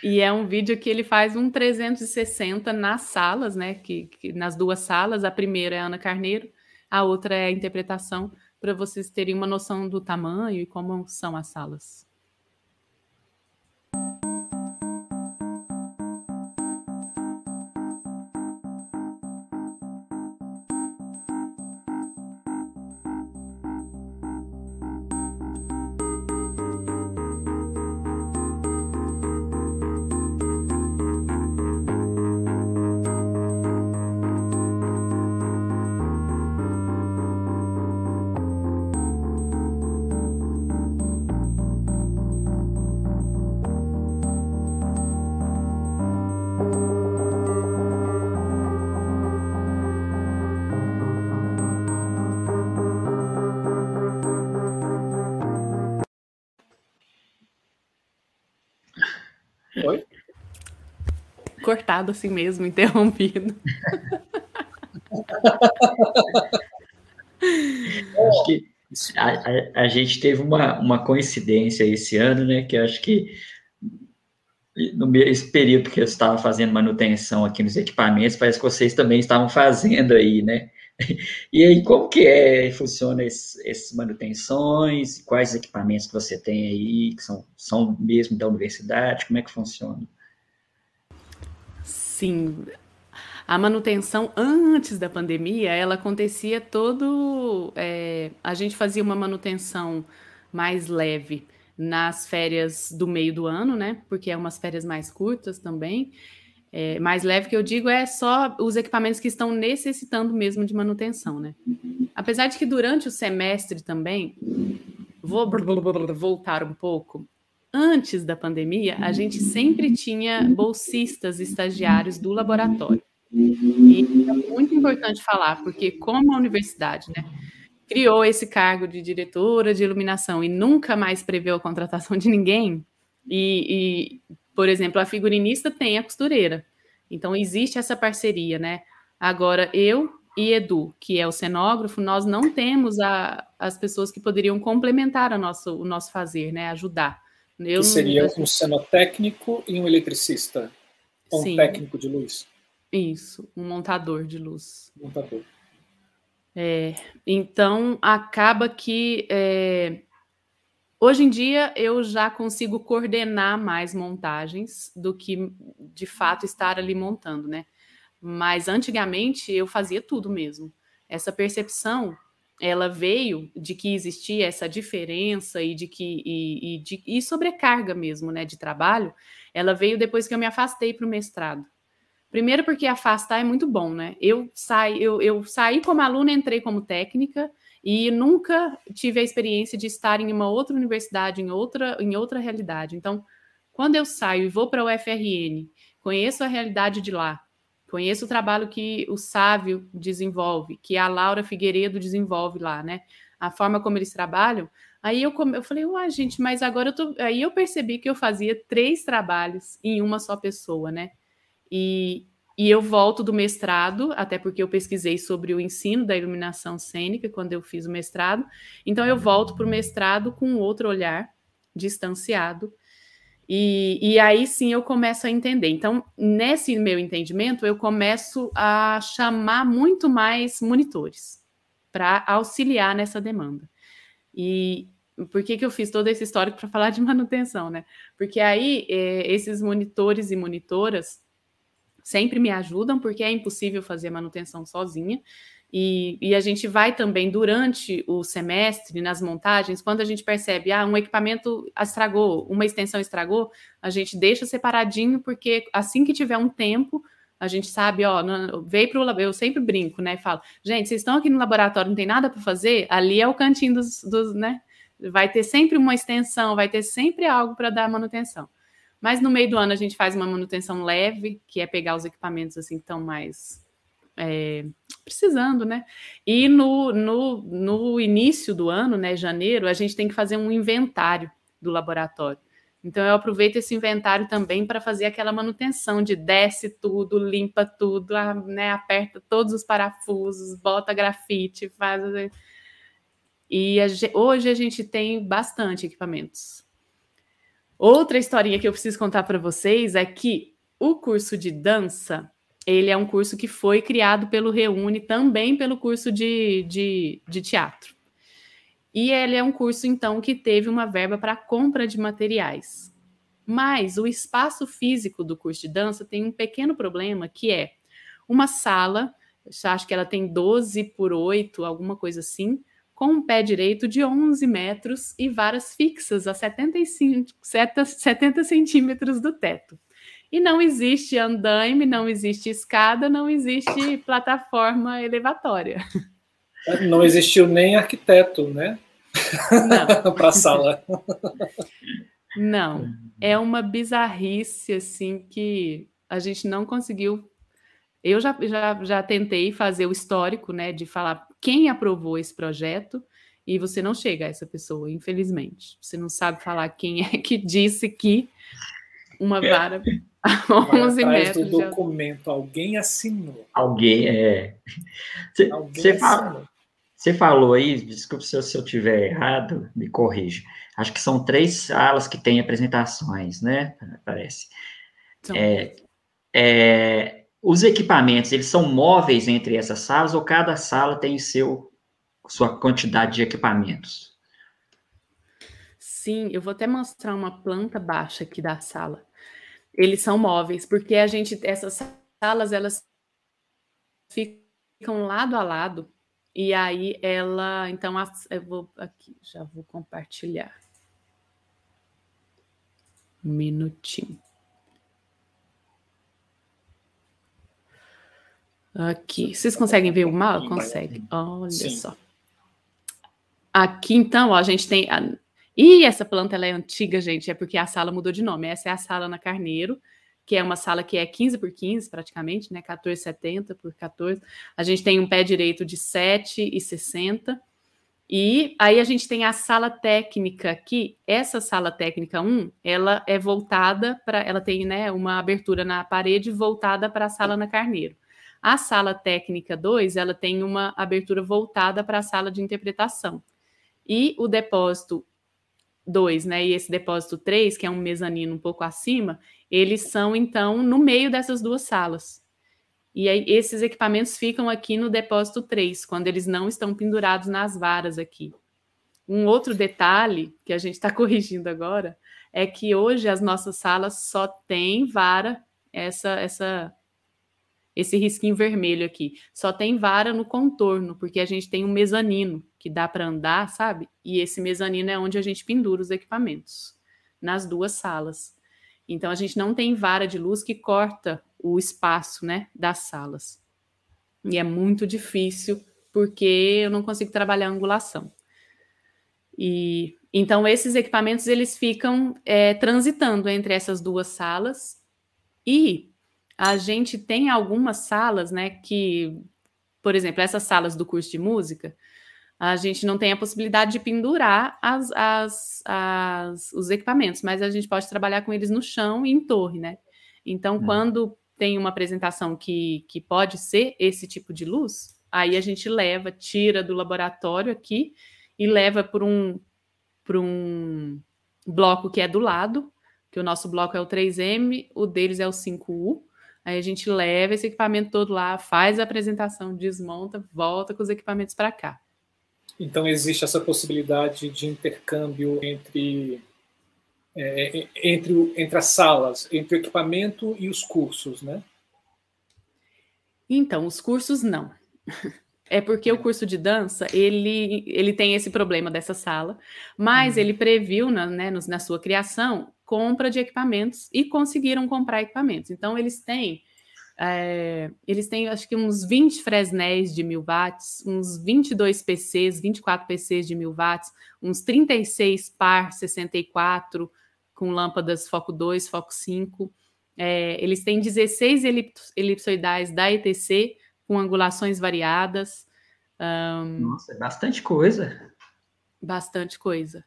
E é um vídeo que ele faz um 360 nas salas, né? Que, que, nas duas salas. A primeira é a Ana Carneiro, a outra é a interpretação, para vocês terem uma noção do tamanho e como são as salas. Cortado assim mesmo, interrompido.
acho que a, a, a, gente teve uma, uma coincidência esse ano, né? Que acho que no esse período que eu estava fazendo manutenção aqui nos equipamentos, parece que vocês também estavam fazendo aí, né? E aí, como que é, funciona essas manutenções? Quais equipamentos que você tem aí, que são, são mesmo da universidade? Como é que funciona?
Sim, a manutenção antes da pandemia, ela acontecia todo. É, a gente fazia uma manutenção mais leve nas férias do meio do ano, né? Porque é umas férias mais curtas também. É, mais leve que eu digo é só os equipamentos que estão necessitando mesmo de manutenção, né? Apesar de que durante o semestre também, vou voltar um pouco, antes da pandemia, a gente sempre tinha bolsistas estagiários do laboratório. E é muito importante falar, porque como a universidade, né, criou esse cargo de diretora de iluminação e nunca mais preveu a contratação de ninguém, e, e por exemplo, a figurinista tem a costureira. Então existe essa parceria, né? Agora eu e Edu, que é o cenógrafo, nós não temos a, as pessoas que poderiam complementar nosso, o nosso fazer, né? Ajudar.
Eu que seria não... um cenotécnico e um eletricista. Ou um técnico de luz.
Isso, um montador de luz.
Montador.
É, então, acaba que é, hoje em dia eu já consigo coordenar mais montagens do que de fato estar ali montando, né? Mas antigamente eu fazia tudo mesmo. Essa percepção ela veio de que existia essa diferença e de que e, e, de, e sobrecarga mesmo, né, de trabalho, ela veio depois que eu me afastei para o mestrado. Primeiro porque afastar é muito bom, né? Eu saí, eu, eu saí como aluna, entrei como técnica e nunca tive a experiência de estar em uma outra universidade, em outra, em outra realidade. Então, quando eu saio e vou para o UFRN, conheço a realidade de lá, Conheço o trabalho que o Sávio desenvolve, que a Laura Figueiredo desenvolve lá, né? A forma como eles trabalham. Aí eu, eu falei, uai, gente, mas agora eu tô. Aí eu percebi que eu fazia três trabalhos em uma só pessoa, né? E, e eu volto do mestrado, até porque eu pesquisei sobre o ensino da iluminação cênica quando eu fiz o mestrado. Então eu volto para o mestrado com outro olhar, distanciado, e, e, aí sim eu começo a entender. Então, nesse meu entendimento, eu começo a chamar muito mais monitores. para auxiliar nessa demanda. E por que, que eu fiz todo esse histórico para falar de manutenção, né? Porque aí é, esses monitores e monitoras sempre me ajudam, porque é impossível fazer manutenção sozinha. E, e, a gente vai também durante o semestre, nas montagens, quando a gente percebe, ah, um equipamento estragou, uma extensão estragou, a gente deixa separadinho, porque assim que tiver um tempo, a gente sabe, ó, veio para o eu sempre brinco, né? Falo, gente, vocês estão aqui no laboratório, não tem nada para fazer, ali é o cantinho dos, dos, né? Vai ter sempre uma extensão, vai ter sempre algo para dar manutenção. Mas no meio do ano a gente faz uma manutenção leve, que é pegar os equipamentos assim que estão mais é, precisando, né? E no, no, no início do ano, né, janeiro, a gente tem que fazer um inventário do laboratório. Então eu aproveito esse inventário também para fazer aquela manutenção de desce tudo, limpa tudo, né, aperta todos os parafusos, bota grafite, faz. E a, hoje a gente tem bastante equipamentos. Outra historinha que eu preciso contar para vocês é que o curso de dança, ele é um curso que foi criado pelo Reúne, também pelo curso de, de, de teatro. E ele é um curso, então, que teve uma verba para compra de materiais. Mas o espaço físico do curso de dança tem um pequeno problema, que é uma sala, acho que ela tem 12 por 8, alguma coisa assim, com um pé direito de 11 metros e varas fixas a 75, 70 centímetros do teto. E não existe andaime, não existe escada, não existe plataforma elevatória.
Não existiu nem arquiteto, né? Para a sala.
Não. É uma bizarrice, assim, que a gente não conseguiu. Eu já, já, já tentei fazer o histórico, né, de falar quem aprovou esse projeto e você não chega a essa pessoa, infelizmente. Você não sabe falar quem é que disse que uma é. vara
a 11 Vai metros. do documento, alguém assinou.
Alguém, é. Você fala, falou aí, desculpe se eu, se eu tiver errado, me corrija. Acho que são três salas que têm apresentações, né? Parece. É, é, os equipamentos, eles são móveis entre essas salas ou cada sala tem seu sua quantidade de equipamentos?
Sim, eu vou até mostrar uma planta baixa aqui da sala. Eles são móveis, porque a gente essas salas elas ficam lado a lado e aí ela, então eu vou aqui, já vou compartilhar. Um minutinho. Aqui. Vocês conseguem ver o mal? Consegue. Olha Sim. só. Aqui, então, ó, a gente tem. E essa planta ela é antiga, gente, é porque a sala mudou de nome. Essa é a sala na Carneiro, que é uma sala que é 15 por 15, praticamente, né? 14,70 por 14. A gente tem um pé direito de 7,60. E aí a gente tem a sala técnica aqui. Essa sala técnica 1, ela é voltada para. Ela tem né, uma abertura na parede voltada para a sala na Carneiro. A sala técnica 2, ela tem uma abertura voltada para a sala de interpretação. E o depósito 2, né, e esse depósito 3, que é um mezanino um pouco acima, eles são então no meio dessas duas salas. E aí esses equipamentos ficam aqui no depósito 3, quando eles não estão pendurados nas varas aqui. Um outro detalhe que a gente está corrigindo agora é que hoje as nossas salas só têm vara, essa, essa esse risquinho vermelho aqui. Só tem vara no contorno, porque a gente tem um mezanino que dá para andar, sabe? E esse mezanino é onde a gente pendura os equipamentos, nas duas salas. Então a gente não tem vara de luz que corta o espaço, né, das salas. E é muito difícil porque eu não consigo trabalhar angulação. E então esses equipamentos eles ficam é, transitando entre essas duas salas e a gente tem algumas salas, né, que, por exemplo, essas salas do curso de música, a gente não tem a possibilidade de pendurar as, as, as, os equipamentos, mas a gente pode trabalhar com eles no chão e em torre, né? Então, hum. quando tem uma apresentação que, que pode ser esse tipo de luz, aí a gente leva, tira do laboratório aqui e leva para um, um bloco que é do lado, que o nosso bloco é o 3M, o deles é o 5U, Aí a gente leva esse equipamento todo lá, faz a apresentação, desmonta, volta com os equipamentos para cá.
Então existe essa possibilidade de intercâmbio entre é, é, entre, entre as salas, entre o equipamento e os cursos, né?
Então, os cursos não. É porque o curso de dança, ele, ele tem esse problema dessa sala, mas uhum. ele previu na, né, na sua criação compra de equipamentos e conseguiram comprar equipamentos. Então, eles têm, é, eles têm acho que uns 20 Fresnéis de mil watts, uns 22 PCs, 24 PCs de mil watts, uns 36 par 64 com lâmpadas foco 2, foco 5. É, eles têm 16 elipsoidais da ETC com angulações variadas.
Um, Nossa, é bastante coisa.
Bastante coisa.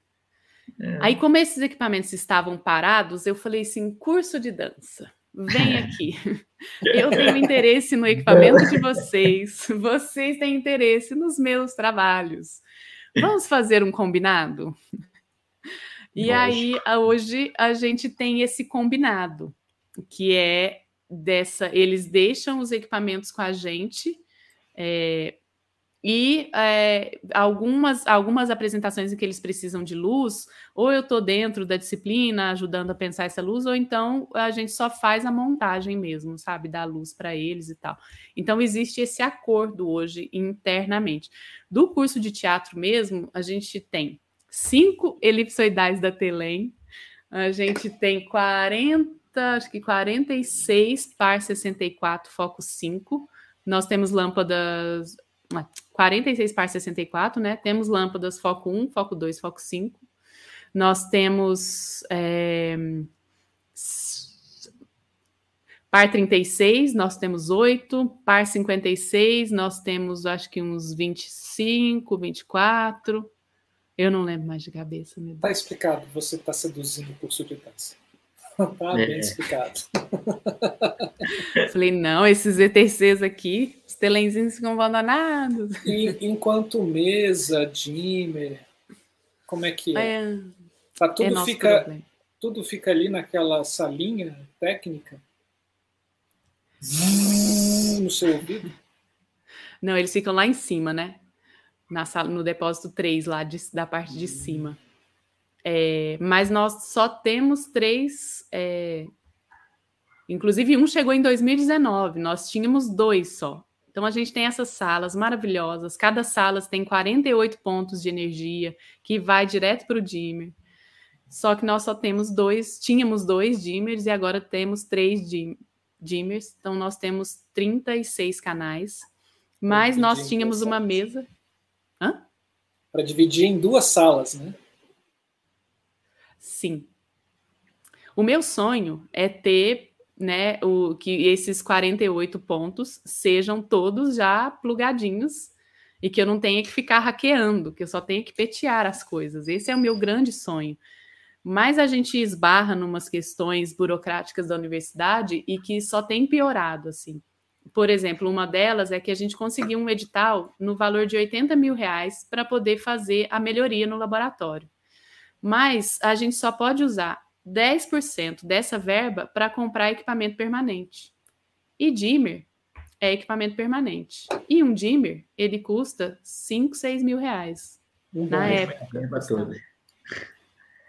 É. Aí, como esses equipamentos estavam parados, eu falei assim: curso de dança, vem aqui. eu tenho interesse no equipamento de vocês, vocês têm interesse nos meus trabalhos. Vamos fazer um combinado? E Lógico. aí, hoje, a gente tem esse combinado, que é dessa. Eles deixam os equipamentos com a gente. É, e é, algumas, algumas apresentações em que eles precisam de luz, ou eu estou dentro da disciplina ajudando a pensar essa luz, ou então a gente só faz a montagem mesmo, sabe, da luz para eles e tal. Então existe esse acordo hoje internamente. Do curso de teatro mesmo, a gente tem cinco elipsoidais da Telem, a gente tem 40, acho que 46 par 64 foco 5. Nós temos lâmpadas 46 par 64, né? Temos lâmpadas foco 1, foco 2, foco 5. Nós temos é, par 36, nós temos 8, par 56, nós temos acho que uns 25, 24. Eu não lembro mais de cabeça. Meu
Tá explicado, você está seduzindo de dança. Tá bem é. explicado.
Falei, não, esses ETCs aqui, os telenzinhos ficam abandonados.
E enquanto mesa, dimmer, como é que é? é tá, tudo, é fica, tudo fica ali naquela salinha técnica? No seu ouvido?
Não, eles ficam lá em cima, né? Na sala, no depósito 3, lá de, da parte de cima. É, mas nós só temos três. É, inclusive, um chegou em 2019, nós tínhamos dois só. Então, a gente tem essas salas maravilhosas. Cada sala tem 48 pontos de energia que vai direto para o dimmer. Só que nós só temos dois, tínhamos dois dimmers e agora temos três dim, dimmers. Então, nós temos 36 canais. Mas nós tínhamos uma mesa.
Para dividir em duas salas, né?
Sim. O meu sonho é ter, né, o que esses 48 pontos sejam todos já plugadinhos e que eu não tenha que ficar hackeando, que eu só tenha que petear as coisas. Esse é o meu grande sonho. Mas a gente esbarra numas questões burocráticas da universidade e que só tem piorado, assim. Por exemplo, uma delas é que a gente conseguiu um edital no valor de 80 mil reais para poder fazer a melhoria no laboratório mas a gente só pode usar 10% dessa verba para comprar equipamento permanente. E dimmer é equipamento permanente. E um dimmer, ele custa 5, 6 mil reais
um na época.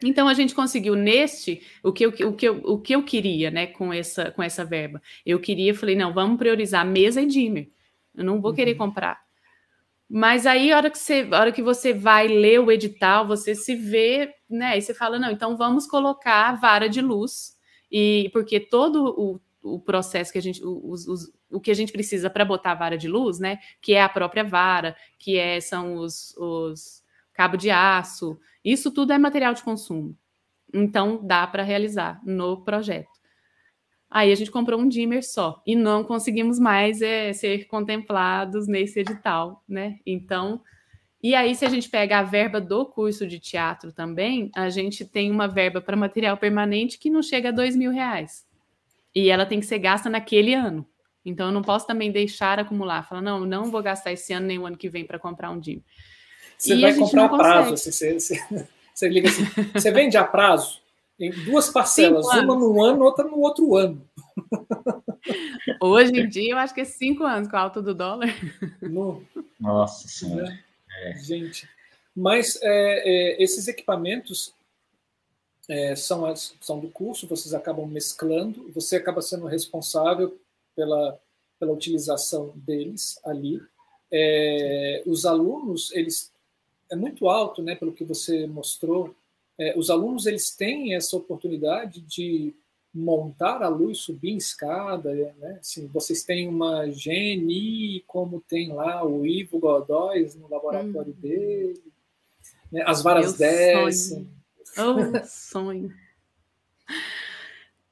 Então a gente conseguiu neste o que, eu, o, que eu, o que eu queria, né, com essa, com essa verba. Eu queria, falei, não, vamos priorizar mesa e dimmer. Eu não vou uhum. querer comprar mas aí, a hora que você, hora que você vai ler o edital, você se vê, né? E você fala, não, então vamos colocar a vara de luz, e porque todo o, o processo que a gente, os, os, o que a gente precisa para botar a vara de luz, né? Que é a própria vara, que é, são os, os cabo de aço, isso tudo é material de consumo. Então dá para realizar no projeto. Aí a gente comprou um dimmer só e não conseguimos mais é, ser contemplados nesse edital, né? Então, e aí se a gente pega a verba do curso de teatro também, a gente tem uma verba para material permanente que não chega a dois mil reais. E ela tem que ser gasta naquele ano. Então eu não posso também deixar acumular, falar, não, não vou gastar esse ano nem o ano que vem para comprar um dimmer.
Você e vai comprar a prazo, assim, você, você, você liga assim, você vende a prazo? Em duas parcelas, uma no ano, outra no outro ano.
Hoje em dia, eu acho que é cinco anos com a alta do dólar.
No... Nossa Senhora.
Né? É. Gente, mas é, é, esses equipamentos é, são, as, são do curso, vocês acabam mesclando, você acaba sendo responsável pela, pela utilização deles ali. É, os alunos, eles é muito alto, né, pelo que você mostrou. É, os alunos eles têm essa oportunidade de montar a luz, subir em escada, né? Assim, vocês têm uma Geni, como tem lá o Ivo Godóis no laboratório hum. dele, né? as varas descem.
Oh, sonho.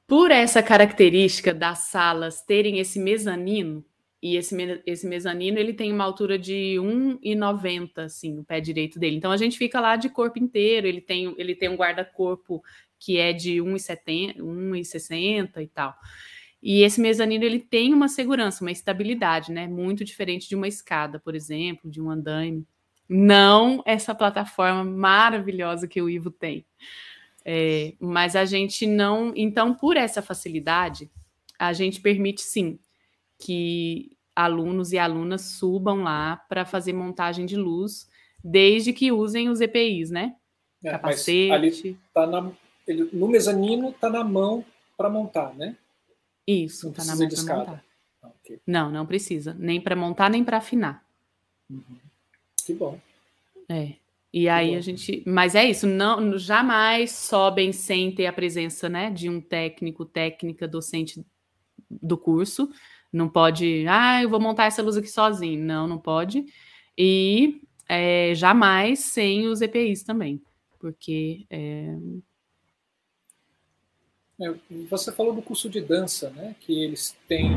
Por essa característica das salas terem esse mezanino, e esse, esse mezanino ele tem uma altura de 1,90, assim, o pé direito dele. Então a gente fica lá de corpo inteiro, ele tem, ele tem um guarda-corpo que é de 1,60 e tal. E esse mezanino ele tem uma segurança, uma estabilidade, né? Muito diferente de uma escada, por exemplo, de um andaime. Não essa plataforma maravilhosa que o Ivo tem. É, mas a gente não. Então, por essa facilidade, a gente permite sim que alunos e alunas subam lá para fazer montagem de luz, desde que usem os EPIs, né?
É, Capacete. ali tá na, ele, no mezanino está na mão para montar, né?
Isso, está na mão para montar. Ah, okay. Não, não precisa. Nem para montar, nem para afinar.
Uhum. Que bom.
É. E aí a gente. Mas é isso, não jamais sobem sem ter a presença né, de um técnico, técnica, docente do curso. Não pode, ah, eu vou montar essa luz aqui sozinho. Não, não pode. E é, jamais sem os EPIs também. Porque é,
é, você falou do curso de dança, né? Que eles têm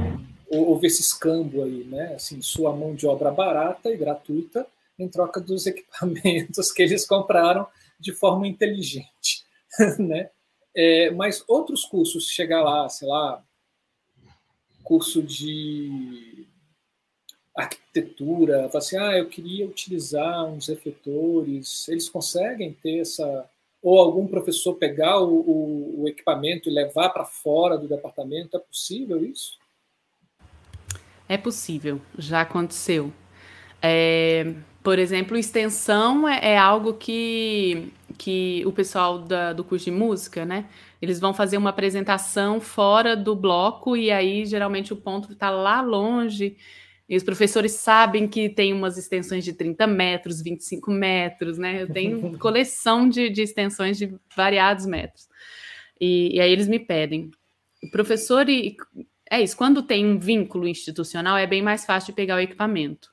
houve esse escambo aí, né? Assim, sua mão de obra barata e gratuita em troca dos equipamentos que eles compraram de forma inteligente, né? É, mas outros cursos, chegar lá, sei lá, curso de arquitetura, assim, ah, eu queria utilizar uns refletores, eles conseguem ter essa ou algum professor pegar o, o, o equipamento e levar para fora do departamento? É possível isso?
É possível, já aconteceu. É, por exemplo, extensão é, é, algo que, que o pessoal da, do curso de música, né? Eles vão fazer uma apresentação fora do bloco e aí geralmente o ponto está lá longe e os professores sabem que tem umas extensões de 30 metros, 25 metros, né? Eu tenho coleção de, de extensões de variados metros. E, e aí eles me pedem. O professor, e, é isso, quando tem um vínculo institucional, é bem mais fácil de pegar o equipamento.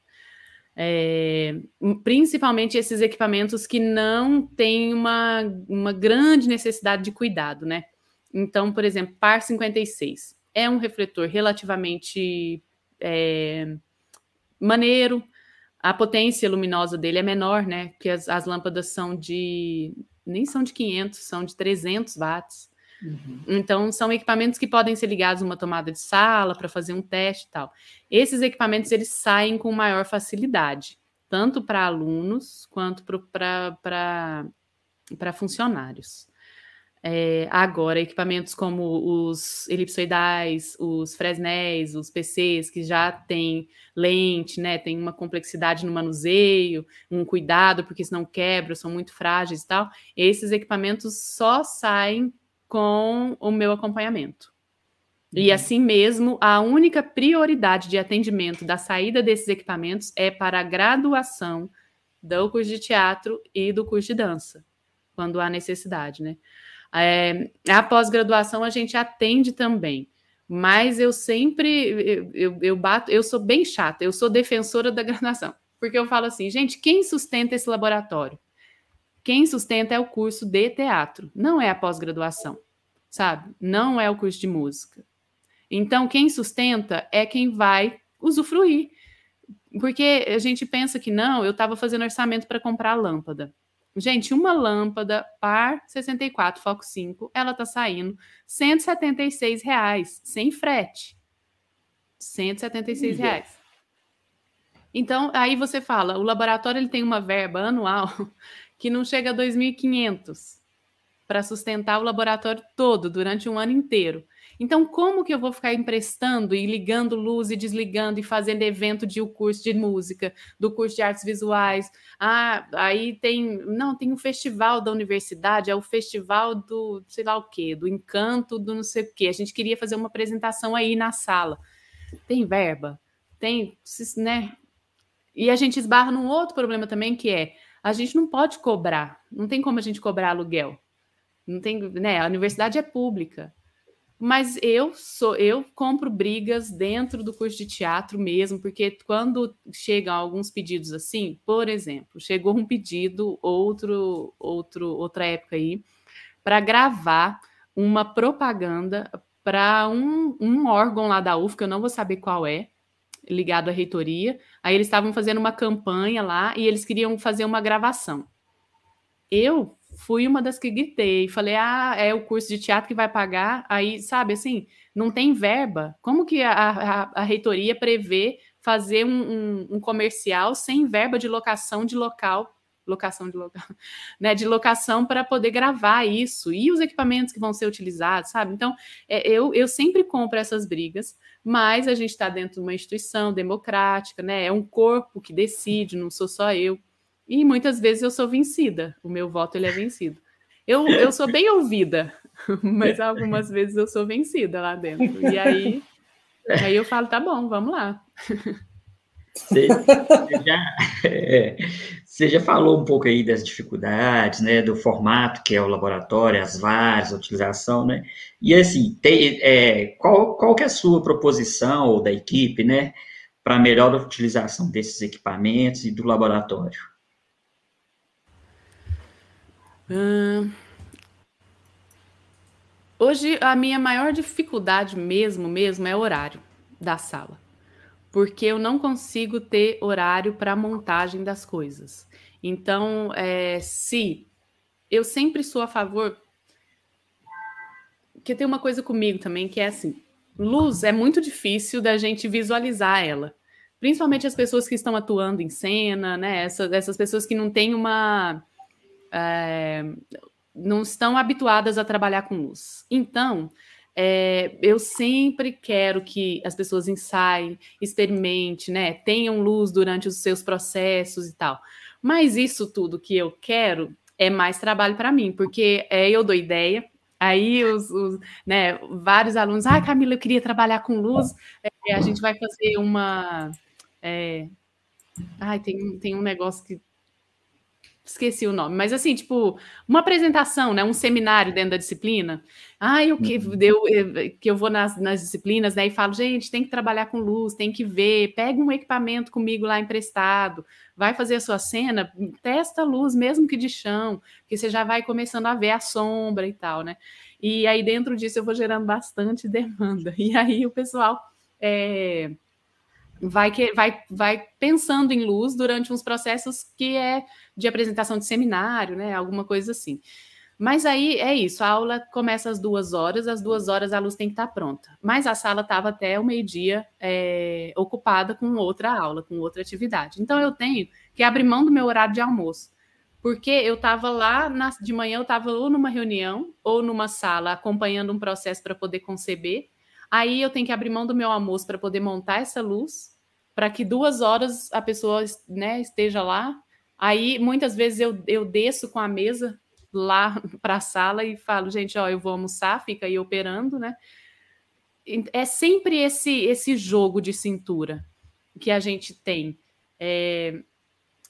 É, principalmente esses equipamentos que não têm uma, uma grande necessidade de cuidado, né? Então, por exemplo, PAR 56 é um refletor relativamente é, maneiro. A potência luminosa dele é menor, né? Porque as, as lâmpadas são de. nem são de 500, são de 300 watts. Uhum. Então, são equipamentos que podem ser ligados a uma tomada de sala para fazer um teste e tal. Esses equipamentos eles saem com maior facilidade, tanto para alunos quanto para funcionários. É, agora, equipamentos como os elipsoidais, os Fresnéis, os PCs, que já têm lente, né, tem uma complexidade no manuseio, um cuidado, porque senão quebra, são muito frágeis e tal, esses equipamentos só saem com o meu acompanhamento. Uhum. E assim mesmo, a única prioridade de atendimento da saída desses equipamentos é para a graduação do curso de teatro e do curso de dança, quando há necessidade, né? É, a pós-graduação a gente atende também, mas eu sempre eu, eu, bato, eu sou bem chata, eu sou defensora da graduação, porque eu falo assim, gente, quem sustenta esse laboratório? Quem sustenta é o curso de teatro, não é a pós-graduação, sabe? Não é o curso de música. Então, quem sustenta é quem vai usufruir. Porque a gente pensa que não, eu estava fazendo orçamento para comprar a lâmpada. Gente, uma lâmpada par 64 foco 5, ela tá saindo 176 reais, sem frete. 176 reais. Então, aí você fala, o laboratório ele tem uma verba anual que não chega a 2.500. para sustentar o laboratório todo durante um ano inteiro. Então, como que eu vou ficar emprestando e ligando luz e desligando e fazendo evento de um curso de música, do curso de artes visuais? Ah, aí tem, não, tem um festival da universidade, é o festival do, sei lá o quê, do encanto, do não sei o quê. A gente queria fazer uma apresentação aí na sala. Tem verba? Tem, né? E a gente esbarra num outro problema também, que é a gente não pode cobrar, não tem como a gente cobrar aluguel. Não tem, né? A universidade é pública. Mas eu sou, eu compro brigas dentro do curso de teatro mesmo, porque quando chegam alguns pedidos assim, por exemplo, chegou um pedido outro, outro outra época aí para gravar uma propaganda para um, um órgão lá da UF, que eu não vou saber qual é, ligado à reitoria. Aí eles estavam fazendo uma campanha lá e eles queriam fazer uma gravação. Eu fui uma das que gritei, falei, ah, é o curso de teatro que vai pagar, aí, sabe, assim, não tem verba. Como que a, a, a reitoria prevê fazer um, um, um, comercial sem verba de locação de local, locação de local, né, de locação para poder gravar isso, e os equipamentos que vão ser utilizados, sabe? Então, é, eu, eu sempre compro essas brigas, mas a gente está dentro de uma instituição democrática, né, é um corpo que decide, não sou só eu, e muitas vezes eu sou vencida. O meu voto ele é vencido. Eu, eu sou bem ouvida, mas algumas vezes eu sou vencida lá dentro. E aí, aí eu falo, tá bom, vamos lá.
Você, já, é, você já falou um pouco aí das dificuldades, né, do formato que é o laboratório, as várias, a utilização, né? E assim, tem, é, qual, qual que é a sua proposição ou da equipe, né, para melhor utilização desses equipamentos e do laboratório?
hoje a minha maior dificuldade mesmo, mesmo é o horário da sala, porque eu não consigo ter horário para montagem das coisas. Então, é, se eu sempre sou a favor, que tem uma coisa comigo também que é assim, luz é muito difícil da gente visualizar ela. Principalmente as pessoas que estão atuando em cena, né? Essas, essas pessoas que não têm uma é, não estão habituadas a trabalhar com luz. Então, é, eu sempre quero que as pessoas ensaiem, experimentem, né, tenham luz durante os seus processos e tal. Mas isso tudo que eu quero é mais trabalho para mim, porque é, eu dou ideia, aí os, os né, vários alunos, ah, Camila, eu queria trabalhar com luz, é, a gente vai fazer uma. É, ai, tem, tem um negócio que esqueci o nome, mas assim, tipo, uma apresentação, né? Um seminário dentro da disciplina. Ah, eu que, uhum. eu, que eu vou nas, nas disciplinas, né? E falo, gente, tem que trabalhar com luz, tem que ver, pega um equipamento comigo lá emprestado, vai fazer a sua cena, testa a luz, mesmo que de chão, que você já vai começando a ver a sombra e tal, né? E aí, dentro disso, eu vou gerando bastante demanda. E aí o pessoal. É, vai, que, vai, vai pensando em luz durante uns processos que é de apresentação de seminário, né? Alguma coisa assim. Mas aí é isso, a aula começa às duas horas, às duas horas a luz tem que estar pronta. Mas a sala estava até o meio-dia é, ocupada com outra aula, com outra atividade. Então eu tenho que abrir mão do meu horário de almoço. Porque eu estava lá na, de manhã, eu estava ou numa reunião ou numa sala acompanhando um processo para poder conceber. Aí eu tenho que abrir mão do meu almoço para poder montar essa luz, para que duas horas a pessoa né, esteja lá Aí, muitas vezes, eu, eu desço com a mesa lá para a sala e falo, gente, ó, eu vou almoçar, fica aí operando, né? É sempre esse, esse jogo de cintura que a gente tem. É,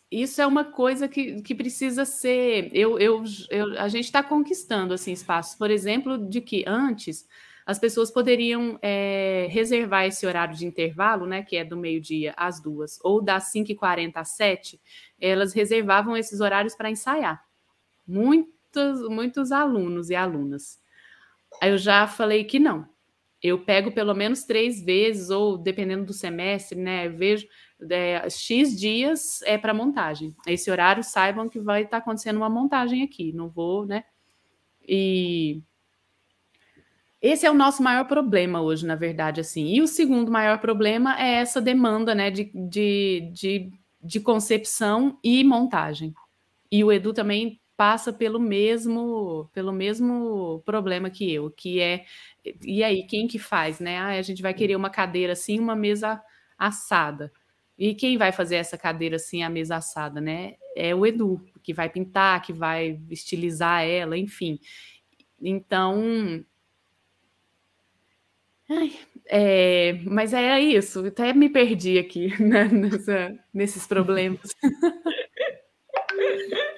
isso é uma coisa que, que precisa ser. Eu, eu, eu a gente está conquistando assim, espaços, por exemplo, de que antes as pessoas poderiam é, reservar esse horário de intervalo, né, que é do meio-dia às duas, ou das 5h40 às 7 elas reservavam esses horários para ensaiar. Muitos, muitos alunos e alunas. Aí eu já falei que não. Eu pego pelo menos três vezes, ou dependendo do semestre, né? Vejo é, X dias é para montagem. Esse horário, saibam que vai estar tá acontecendo uma montagem aqui. Não vou, né? E esse é o nosso maior problema hoje, na verdade, assim. E o segundo maior problema é essa demanda, né, de, de, de, de concepção e montagem. E o Edu também passa pelo mesmo pelo mesmo problema que eu, que é e aí quem que faz, né? Ah, a gente vai querer uma cadeira assim, uma mesa assada. E quem vai fazer essa cadeira assim, a mesa assada, né? É o Edu, que vai pintar, que vai estilizar ela, enfim. Então, Ai, é, mas é isso, até me perdi aqui né, nessa, nesses problemas.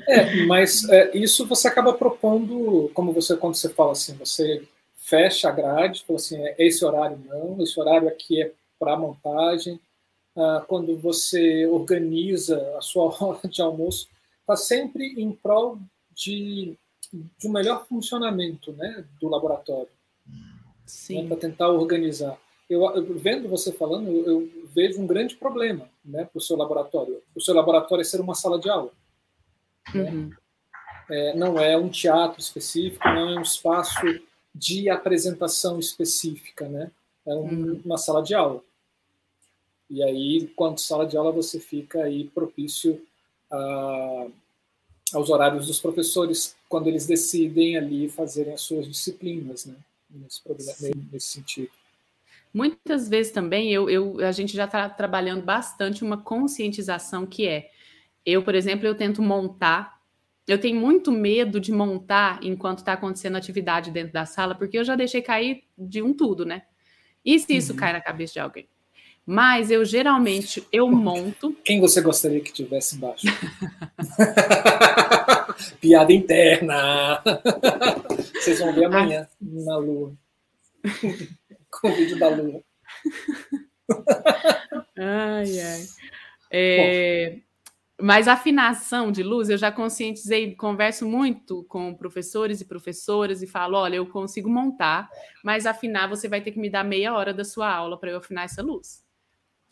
É, mas é, isso você acaba propondo, como você quando você fala assim, você fecha a grade, fala assim, é, esse horário não, esse horário aqui é para montagem. Ah, quando você organiza a sua hora de almoço, está sempre em prol de, de um melhor funcionamento né, do laboratório né, para tentar organizar. Eu, eu, vendo você falando, eu, eu, vejo um grande problema né, para o seu laboratório. O seu laboratório é ser uma sala de aula. Né? Uhum. É, não é um teatro específico, não é um espaço de apresentação específica, né? É um, uhum. uma sala de aula. E aí, quanto sala de aula, você fica aí propício a, aos horários dos professores quando eles decidem ali fazerem as suas disciplinas, né? Nesse, nesse sentido.
Muitas vezes também eu, eu a gente já está trabalhando bastante uma conscientização que é eu, por exemplo, eu tento montar. Eu tenho muito medo de montar enquanto está acontecendo atividade dentro da sala, porque eu já deixei cair de um tudo, né? E se isso uhum. cai na cabeça de alguém? Mas eu geralmente eu monto.
Quem você gostaria que tivesse embaixo? Piada interna. Vocês vão ver amanhã na Lua. Com o vídeo da Lua.
Ai, ai. É, mas afinação de luz, eu já conscientizei, converso muito com professores e professoras e falo: olha, eu consigo montar, mas afinar você vai ter que me dar meia hora da sua aula para eu afinar essa luz.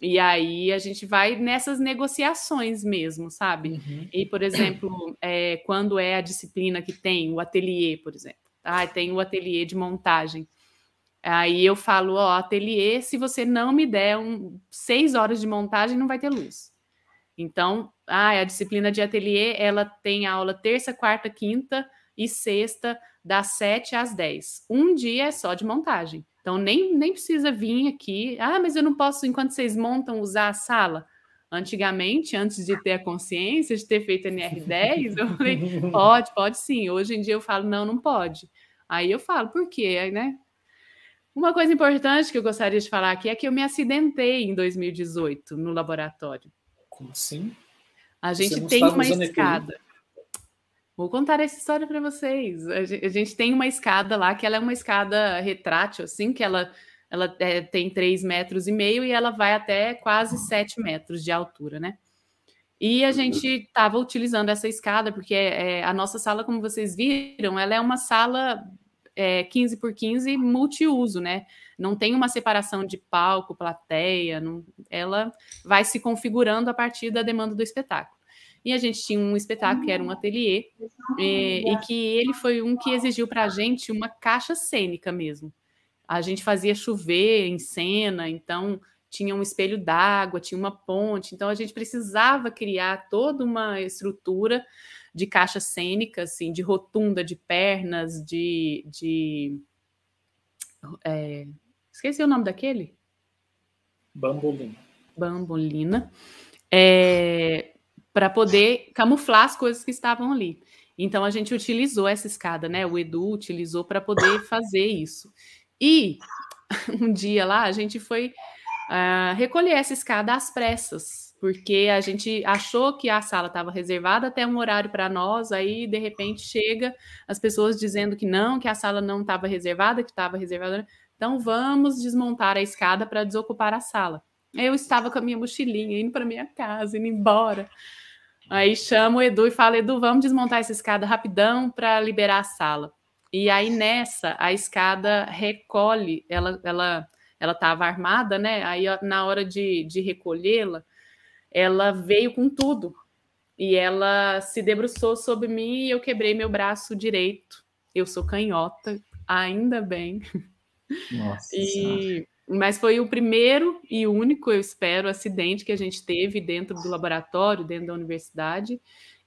E aí a gente vai nessas negociações mesmo, sabe? Uhum. E, por exemplo, é, quando é a disciplina que tem o ateliê, por exemplo, ah, tem o ateliê de montagem. Aí eu falo, ó, ateliê, se você não me der um, seis horas de montagem, não vai ter luz. Então, ah, a disciplina de ateliê, ela tem aula terça, quarta, quinta e sexta, das sete às dez. Um dia é só de montagem. Então, nem, nem precisa vir aqui. Ah, mas eu não posso, enquanto vocês montam, usar a sala. Antigamente, antes de ter a consciência de ter feito NR10, eu falei, pode, pode sim. Hoje em dia eu falo, não, não pode. Aí eu falo, por quê? Né? Uma coisa importante que eu gostaria de falar aqui é que eu me acidentei em 2018 no laboratório.
Como assim?
A gente tem uma escada. Vou contar essa história para vocês. A gente tem uma escada lá, que ela é uma escada retrátil, assim, que ela, ela é, tem 3 metros e meio e ela vai até quase 7 metros de altura, né? E a gente estava utilizando essa escada, porque é, a nossa sala, como vocês viram, ela é uma sala é, 15 por 15 multiuso, né? Não tem uma separação de palco, plateia, não, ela vai se configurando a partir da demanda do espetáculo. E a gente tinha um espetáculo que era um ateliê, e, e que ele foi um que exigiu para a gente uma caixa cênica mesmo. A gente fazia chover em cena, então tinha um espelho d'água, tinha uma ponte, então a gente precisava criar toda uma estrutura de caixa cênica, assim, de rotunda, de pernas, de. de é, esqueci o nome daquele?
Bambolina.
Bambolina. É, para poder camuflar as coisas que estavam ali. Então a gente utilizou essa escada, né? O Edu utilizou para poder fazer isso. E um dia lá a gente foi uh, recolher essa escada às pressas, porque a gente achou que a sala estava reservada até um horário para nós, aí de repente chega as pessoas dizendo que não, que a sala não estava reservada, que estava reservada. Então vamos desmontar a escada para desocupar a sala. Eu estava com a minha mochilinha indo para minha casa, indo embora. Aí chama o Edu e fala: Edu, vamos desmontar essa escada rapidão para liberar a sala. E aí nessa, a escada recolhe, ela ela ela estava armada, né? Aí na hora de, de recolhê-la, ela veio com tudo. E ela se debruçou sobre mim e eu quebrei meu braço direito. Eu sou canhota, ainda bem.
Nossa.
E mas foi o primeiro e único, eu espero, acidente que a gente teve dentro do laboratório, dentro da universidade.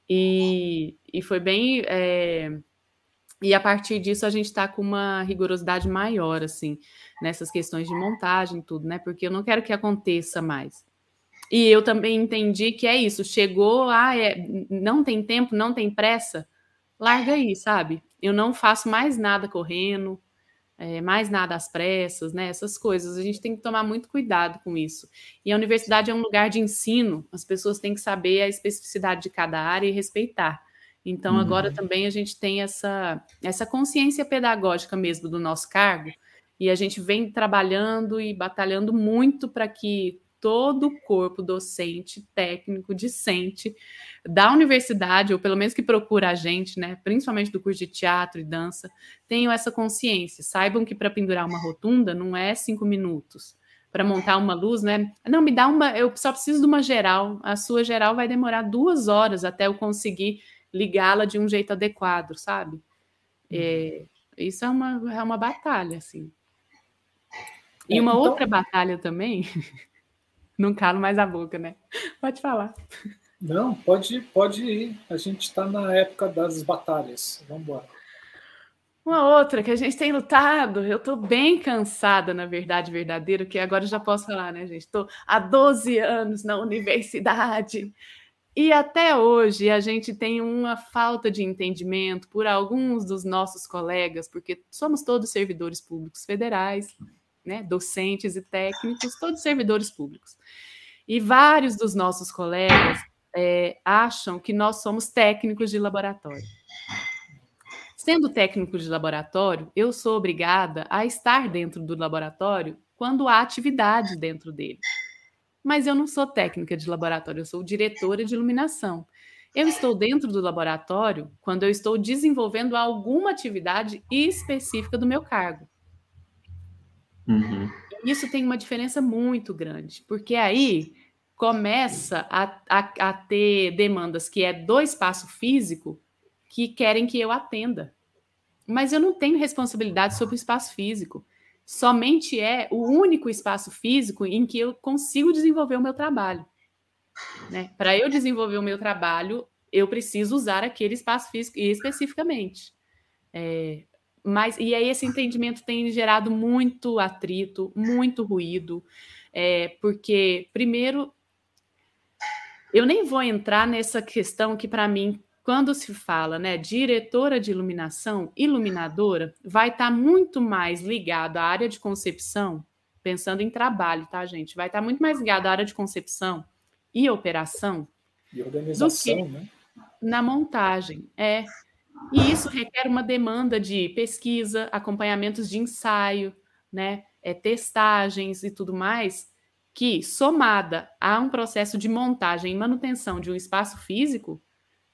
E, e foi bem. É, e a partir disso a gente está com uma rigorosidade maior, assim, nessas questões de montagem, tudo, né? Porque eu não quero que aconteça mais. E eu também entendi que é isso. Chegou, ah, é, não tem tempo, não tem pressa, larga aí, sabe? Eu não faço mais nada correndo, é, mais nada às pressas, né? Essas coisas. A gente tem que tomar muito cuidado com isso. E a universidade é um lugar de ensino, as pessoas têm que saber a especificidade de cada área e respeitar. Então, uhum. agora também a gente tem essa, essa consciência pedagógica mesmo do nosso cargo, e a gente vem trabalhando e batalhando muito para que todo o corpo docente, técnico, discente da universidade, ou pelo menos que procura a gente, né, principalmente do curso de teatro e dança, tenham essa consciência. Saibam que para pendurar uma rotunda não é cinco minutos. Para montar uma luz, né? Não, me dá uma. Eu só preciso de uma geral. A sua geral vai demorar duas horas até eu conseguir ligá-la de um jeito adequado, sabe? É, isso é uma, é uma batalha, assim. E é, uma então... outra batalha também, não calo mais a boca, né? Pode falar.
Não, pode, pode ir. A gente está na época das batalhas. Vamos embora.
Uma outra que a gente tem lutado, eu estou bem cansada, na verdade, verdadeiro, que agora eu já posso falar, né, gente? Estou há 12 anos na universidade, e até hoje a gente tem uma falta de entendimento por alguns dos nossos colegas, porque somos todos servidores públicos federais, né, docentes e técnicos, todos servidores públicos. E vários dos nossos colegas é, acham que nós somos técnicos de laboratório. Sendo técnico de laboratório, eu sou obrigada a estar dentro do laboratório quando há atividade dentro dele mas eu não sou técnica de laboratório, eu sou diretora de iluminação. Eu estou dentro do laboratório quando eu estou desenvolvendo alguma atividade específica do meu cargo. Uhum. Isso tem uma diferença muito grande, porque aí começa a, a, a ter demandas que é do espaço físico que querem que eu atenda. Mas eu não tenho responsabilidade sobre o espaço físico somente é o único espaço físico em que eu consigo desenvolver o meu trabalho. Né? Para eu desenvolver o meu trabalho, eu preciso usar aquele espaço físico especificamente. É, mas e aí esse entendimento tem gerado muito atrito, muito ruído, é, porque primeiro eu nem vou entrar nessa questão que para mim quando se fala, né, diretora de iluminação, iluminadora, vai estar tá muito mais ligado à área de concepção, pensando em trabalho, tá, gente? Vai estar tá muito mais ligado à área de concepção e operação
e organização, né?
Na montagem, é. E isso requer uma demanda de pesquisa, acompanhamentos de ensaio, né, é, testagens e tudo mais, que somada a um processo de montagem e manutenção de um espaço físico,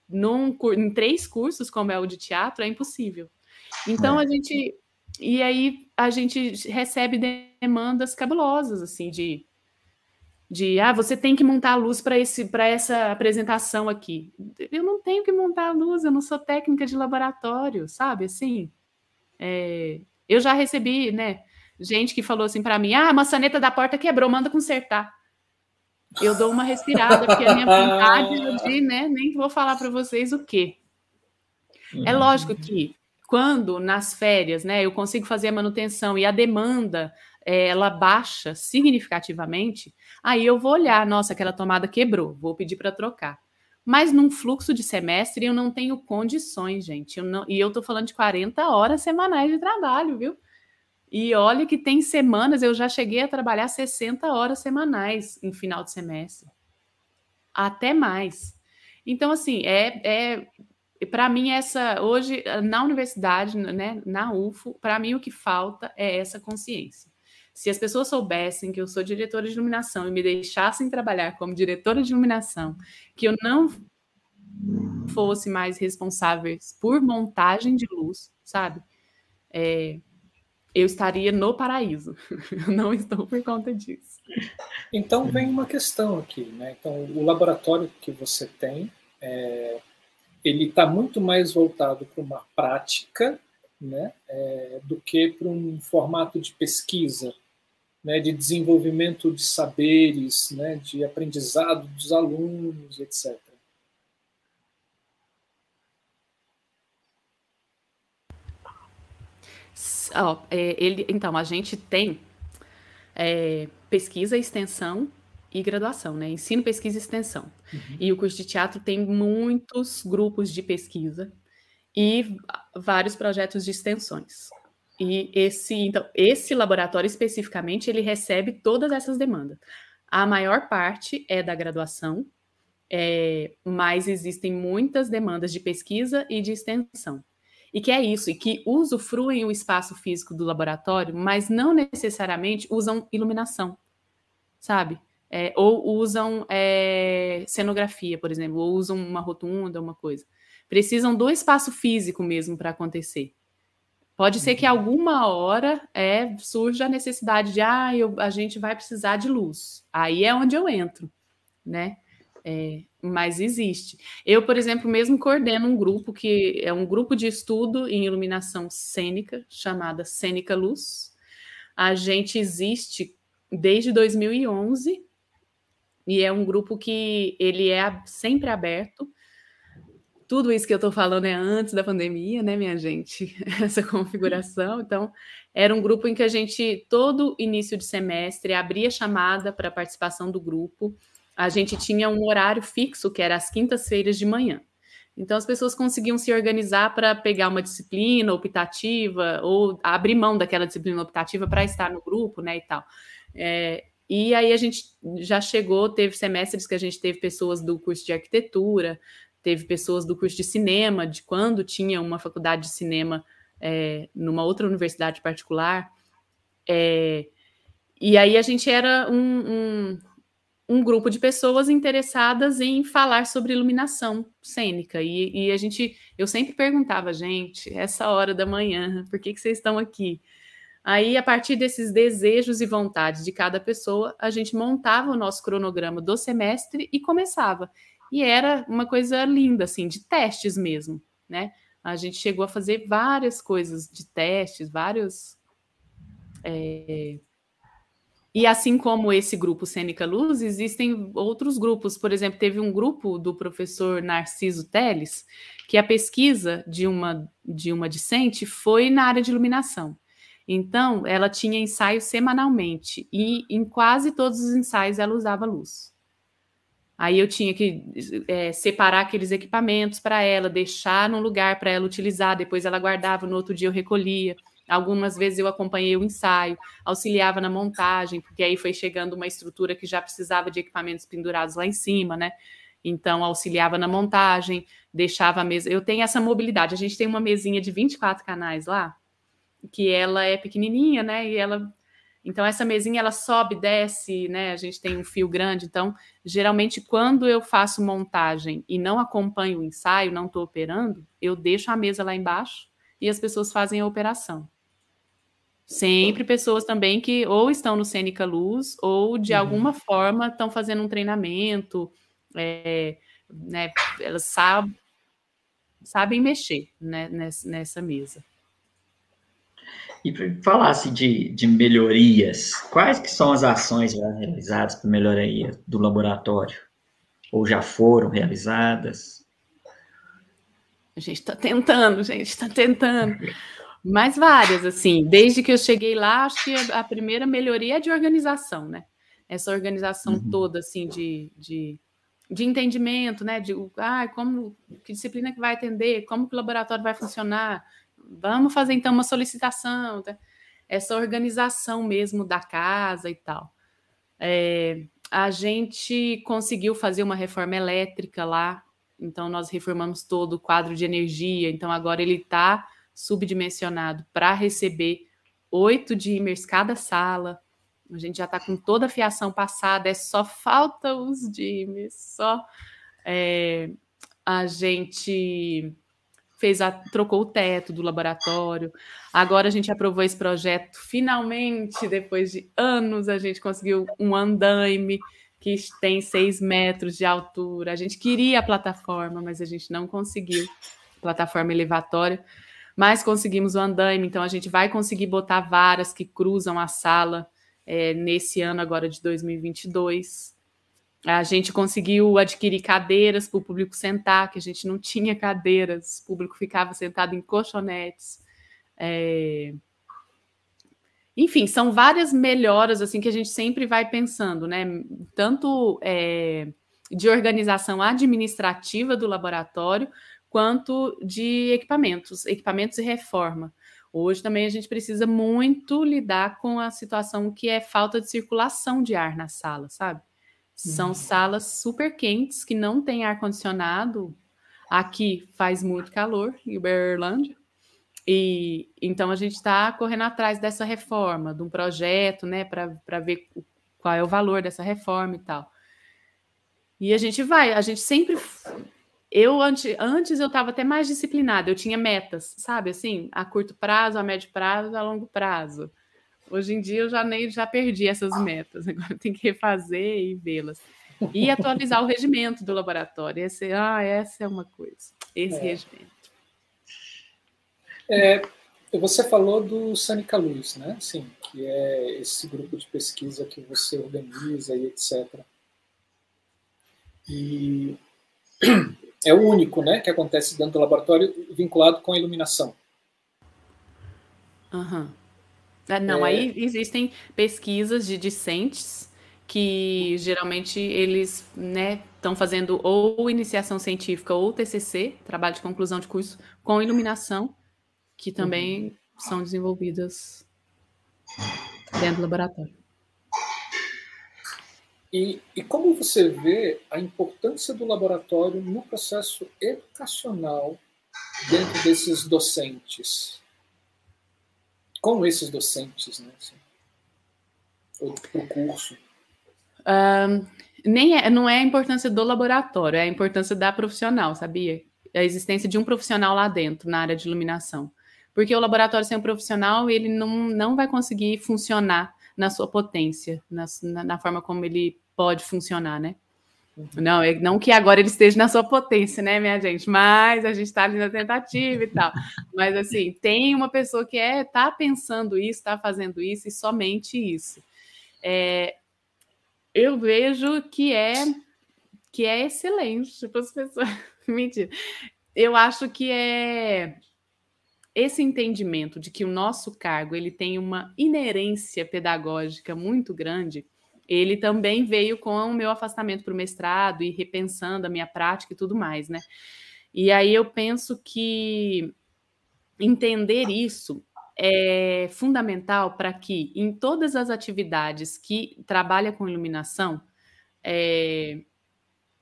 num, em três cursos, como é o de teatro, é impossível. Então é. a gente. E aí a gente recebe demandas cabulosas, assim, de. De, ah, você tem que montar a luz para essa apresentação aqui. Eu não tenho que montar a luz, eu não sou técnica de laboratório, sabe? Assim, é, eu já recebi, né, gente que falou assim para mim: ah, a maçaneta da porta quebrou, manda consertar eu dou uma respirada, porque a minha vontade é de, né, nem vou falar para vocês o quê. É uhum. lógico que quando nas férias, né, eu consigo fazer a manutenção e a demanda é, ela baixa significativamente, aí eu vou olhar, nossa, aquela tomada quebrou, vou pedir para trocar. Mas num fluxo de semestre eu não tenho condições, gente. Eu não, e eu estou falando de 40 horas semanais de trabalho, viu? E olha que tem semanas, eu já cheguei a trabalhar 60 horas semanais em final de semestre. Até mais. Então, assim, é, é para mim, essa hoje, na universidade, né, na UFO, para mim o que falta é essa consciência. Se as pessoas soubessem que eu sou diretora de iluminação e me deixassem trabalhar como diretora de iluminação, que eu não fosse mais responsável por montagem de luz, sabe? É, eu estaria no paraíso. Eu não estou por conta disso.
Então vem uma questão aqui, né? Então o laboratório que você tem, é, ele está muito mais voltado para uma prática, né? É, do que para um formato de pesquisa, né, de desenvolvimento de saberes, né, de aprendizado dos alunos, etc.
Oh, é, ele, então, a gente tem é, pesquisa, extensão e graduação, né? Ensino, pesquisa e extensão. Uhum. E o curso de teatro tem muitos grupos de pesquisa e vários projetos de extensões. E esse, então, esse laboratório especificamente, ele recebe todas essas demandas. A maior parte é da graduação, é, mas existem muitas demandas de pesquisa e de extensão. E que é isso, e que usufruem o espaço físico do laboratório, mas não necessariamente usam iluminação, sabe? É, ou usam é, cenografia, por exemplo, ou usam uma rotunda, uma coisa. Precisam do espaço físico mesmo para acontecer. Pode ser que uhum. alguma hora é, surja a necessidade de, ah, eu, a gente vai precisar de luz. Aí é onde eu entro, né? É, mas existe. Eu, por exemplo, mesmo coordeno um grupo que é um grupo de estudo em iluminação cênica, chamada Cênica Luz. A gente existe desde 2011 e é um grupo que ele é sempre aberto tudo isso que eu estou falando é antes da pandemia, né, minha gente? Essa configuração. Então, era um grupo em que a gente, todo início de semestre, abria chamada para participação do grupo. A gente tinha um horário fixo, que era às quintas-feiras de manhã. Então, as pessoas conseguiam se organizar para pegar uma disciplina optativa ou abrir mão daquela disciplina optativa para estar no grupo, né, e tal. É, e aí a gente já chegou, teve semestres que a gente teve pessoas do curso de arquitetura, teve pessoas do curso de cinema, de quando tinha uma faculdade de cinema é, numa outra universidade particular. É, e aí a gente era um, um, um, grupo de pessoas interessadas em falar sobre iluminação cênica. E, e, a gente, eu sempre perguntava, gente, essa hora da manhã, por que, que vocês estão aqui? Aí, a partir desses desejos e vontades de cada pessoa, a gente montava o nosso cronograma do semestre e começava. E era uma coisa linda, assim, de testes mesmo, né? A gente chegou a fazer várias coisas de testes, vários. É... E assim como esse grupo Cênica Luz, existem outros grupos. Por exemplo, teve um grupo do professor Narciso Teles, que a pesquisa de uma, de uma discente foi na área de iluminação. Então, ela tinha ensaio semanalmente, e em quase todos os ensaios ela usava luz. Aí eu tinha que é, separar aqueles equipamentos para ela, deixar num lugar para ela utilizar, depois ela guardava, no outro dia eu recolhia. Algumas vezes eu acompanhei o ensaio, auxiliava na montagem, porque aí foi chegando uma estrutura que já precisava de equipamentos pendurados lá em cima, né? Então, auxiliava na montagem, deixava a mesa. Eu tenho essa mobilidade. A gente tem uma mesinha de 24 canais lá, que ela é pequenininha, né? E ela então essa mesinha ela sobe, desce, né? A gente tem um fio grande, então geralmente quando eu faço montagem e não acompanho o ensaio, não estou operando, eu deixo a mesa lá embaixo e as pessoas fazem a operação. Sempre pessoas também que ou estão no Cênica Luz ou de uhum. alguma forma estão fazendo um treinamento, é, né? Elas sabem, sabem mexer né, nessa, nessa mesa.
E para falasse de, de melhorias, quais que são as ações já realizadas para melhoria do laboratório? Ou já foram realizadas?
A gente está tentando, gente, está tentando. Mais várias, assim. Desde que eu cheguei lá, acho que a primeira melhoria é de organização, né? Essa organização uhum. toda, assim, de, de, de entendimento, né? De ah, como, que disciplina que vai atender, como que o laboratório vai funcionar, vamos fazer então uma solicitação, tá? essa organização mesmo da casa e tal. É, a gente conseguiu fazer uma reforma elétrica lá, então nós reformamos todo o quadro de energia, então agora ele está subdimensionado para receber oito dimmers cada sala. A gente já está com toda a fiação passada, é só falta os dimmers, só. É, a gente fez a, trocou o teto do laboratório. Agora a gente aprovou esse projeto. Finalmente, depois de anos, a gente conseguiu um andaime que tem seis metros de altura. A gente queria a plataforma, mas a gente não conseguiu plataforma elevatória. Mas conseguimos o andaime, então a gente vai conseguir botar varas que cruzam a sala é, nesse ano agora de 2022. A gente conseguiu adquirir cadeiras para o público sentar, que a gente não tinha cadeiras, o público ficava sentado em colchonetes. É... enfim, são várias melhoras assim que a gente sempre vai pensando, né? Tanto é, de organização administrativa do laboratório, quanto de equipamentos, equipamentos e reforma. Hoje também a gente precisa muito lidar com a situação que é falta de circulação de ar na sala, sabe? São uhum. salas super quentes que não tem ar condicionado. Aqui faz muito calor, em Uberlândia. E então a gente está correndo atrás dessa reforma, de um projeto, né, para ver qual é o valor dessa reforma e tal. E a gente vai, a gente sempre eu antes, antes eu estava até mais disciplinada, eu tinha metas, sabe, assim, a curto prazo, a médio prazo, a longo prazo. Hoje em dia eu já nem já perdi essas metas, agora tem que refazer e vê-las. E atualizar o regimento do laboratório. Esse, ah, essa é uma coisa. Esse é. regimento.
É, você falou do Sanica Luz, né? Sim, que é esse grupo de pesquisa que você organiza e etc. E é o único né, que acontece dentro do laboratório vinculado com a iluminação.
Uhum. Não, é... aí existem pesquisas de discentes que geralmente eles estão né, fazendo ou iniciação científica ou TCC, trabalho de conclusão de curso, com iluminação, que também uhum. são desenvolvidas dentro do laboratório.
E, e como você vê a importância do laboratório no processo educacional dentro desses docentes? Com esses docentes, né? Assim, o curso.
Um, nem é, não é a importância do laboratório, é a importância da profissional, sabia? A existência de um profissional lá dentro, na área de iluminação. Porque o laboratório sem um profissional, ele não, não vai conseguir funcionar na sua potência, na, na forma como ele pode funcionar, né? Não, não que agora ele esteja na sua potência, né, minha gente? Mas a gente está ali na tentativa e tal. Mas assim, tem uma pessoa que é tá pensando isso, está fazendo isso e somente isso. É, eu vejo que é que é excelente para tipo, as pessoas. Mentira. Eu acho que é esse entendimento de que o nosso cargo ele tem uma inerência pedagógica muito grande ele também veio com o meu afastamento para o mestrado e repensando a minha prática e tudo mais, né? E aí eu penso que entender isso é fundamental para que em todas as atividades que trabalha com iluminação, é,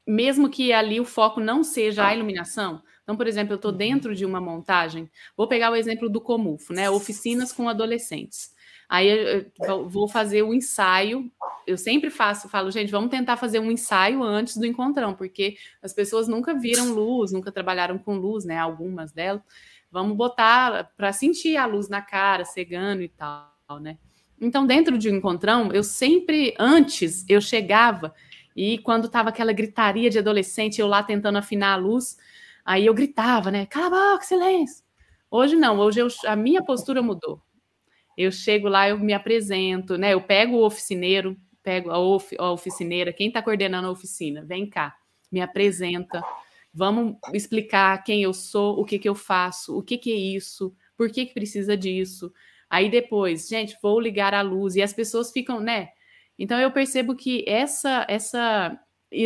mesmo que ali o foco não seja a iluminação, então, por exemplo, eu estou uhum. dentro de uma montagem, vou pegar o exemplo do Comufo, né? Oficinas com adolescentes. Aí vou fazer o ensaio. Eu sempre faço, falo, gente, vamos tentar fazer um ensaio antes do encontrão, porque as pessoas nunca viram luz, nunca trabalharam com luz, né? Algumas delas. Vamos botar para sentir a luz na cara, cegando e tal, né? Então, dentro de um encontrão, eu sempre, antes, eu chegava e quando tava aquela gritaria de adolescente, eu lá tentando afinar a luz, aí eu gritava, né? Cala a boca, silêncio! Hoje não, hoje eu, a minha postura mudou. Eu chego lá, eu me apresento, né? Eu pego o oficineiro, pego a, of, a oficineira, quem está coordenando a oficina, vem cá, me apresenta, vamos explicar quem eu sou, o que, que eu faço, o que, que é isso, por que, que precisa disso. Aí depois, gente, vou ligar a luz e as pessoas ficam, né? Então eu percebo que essa, essa,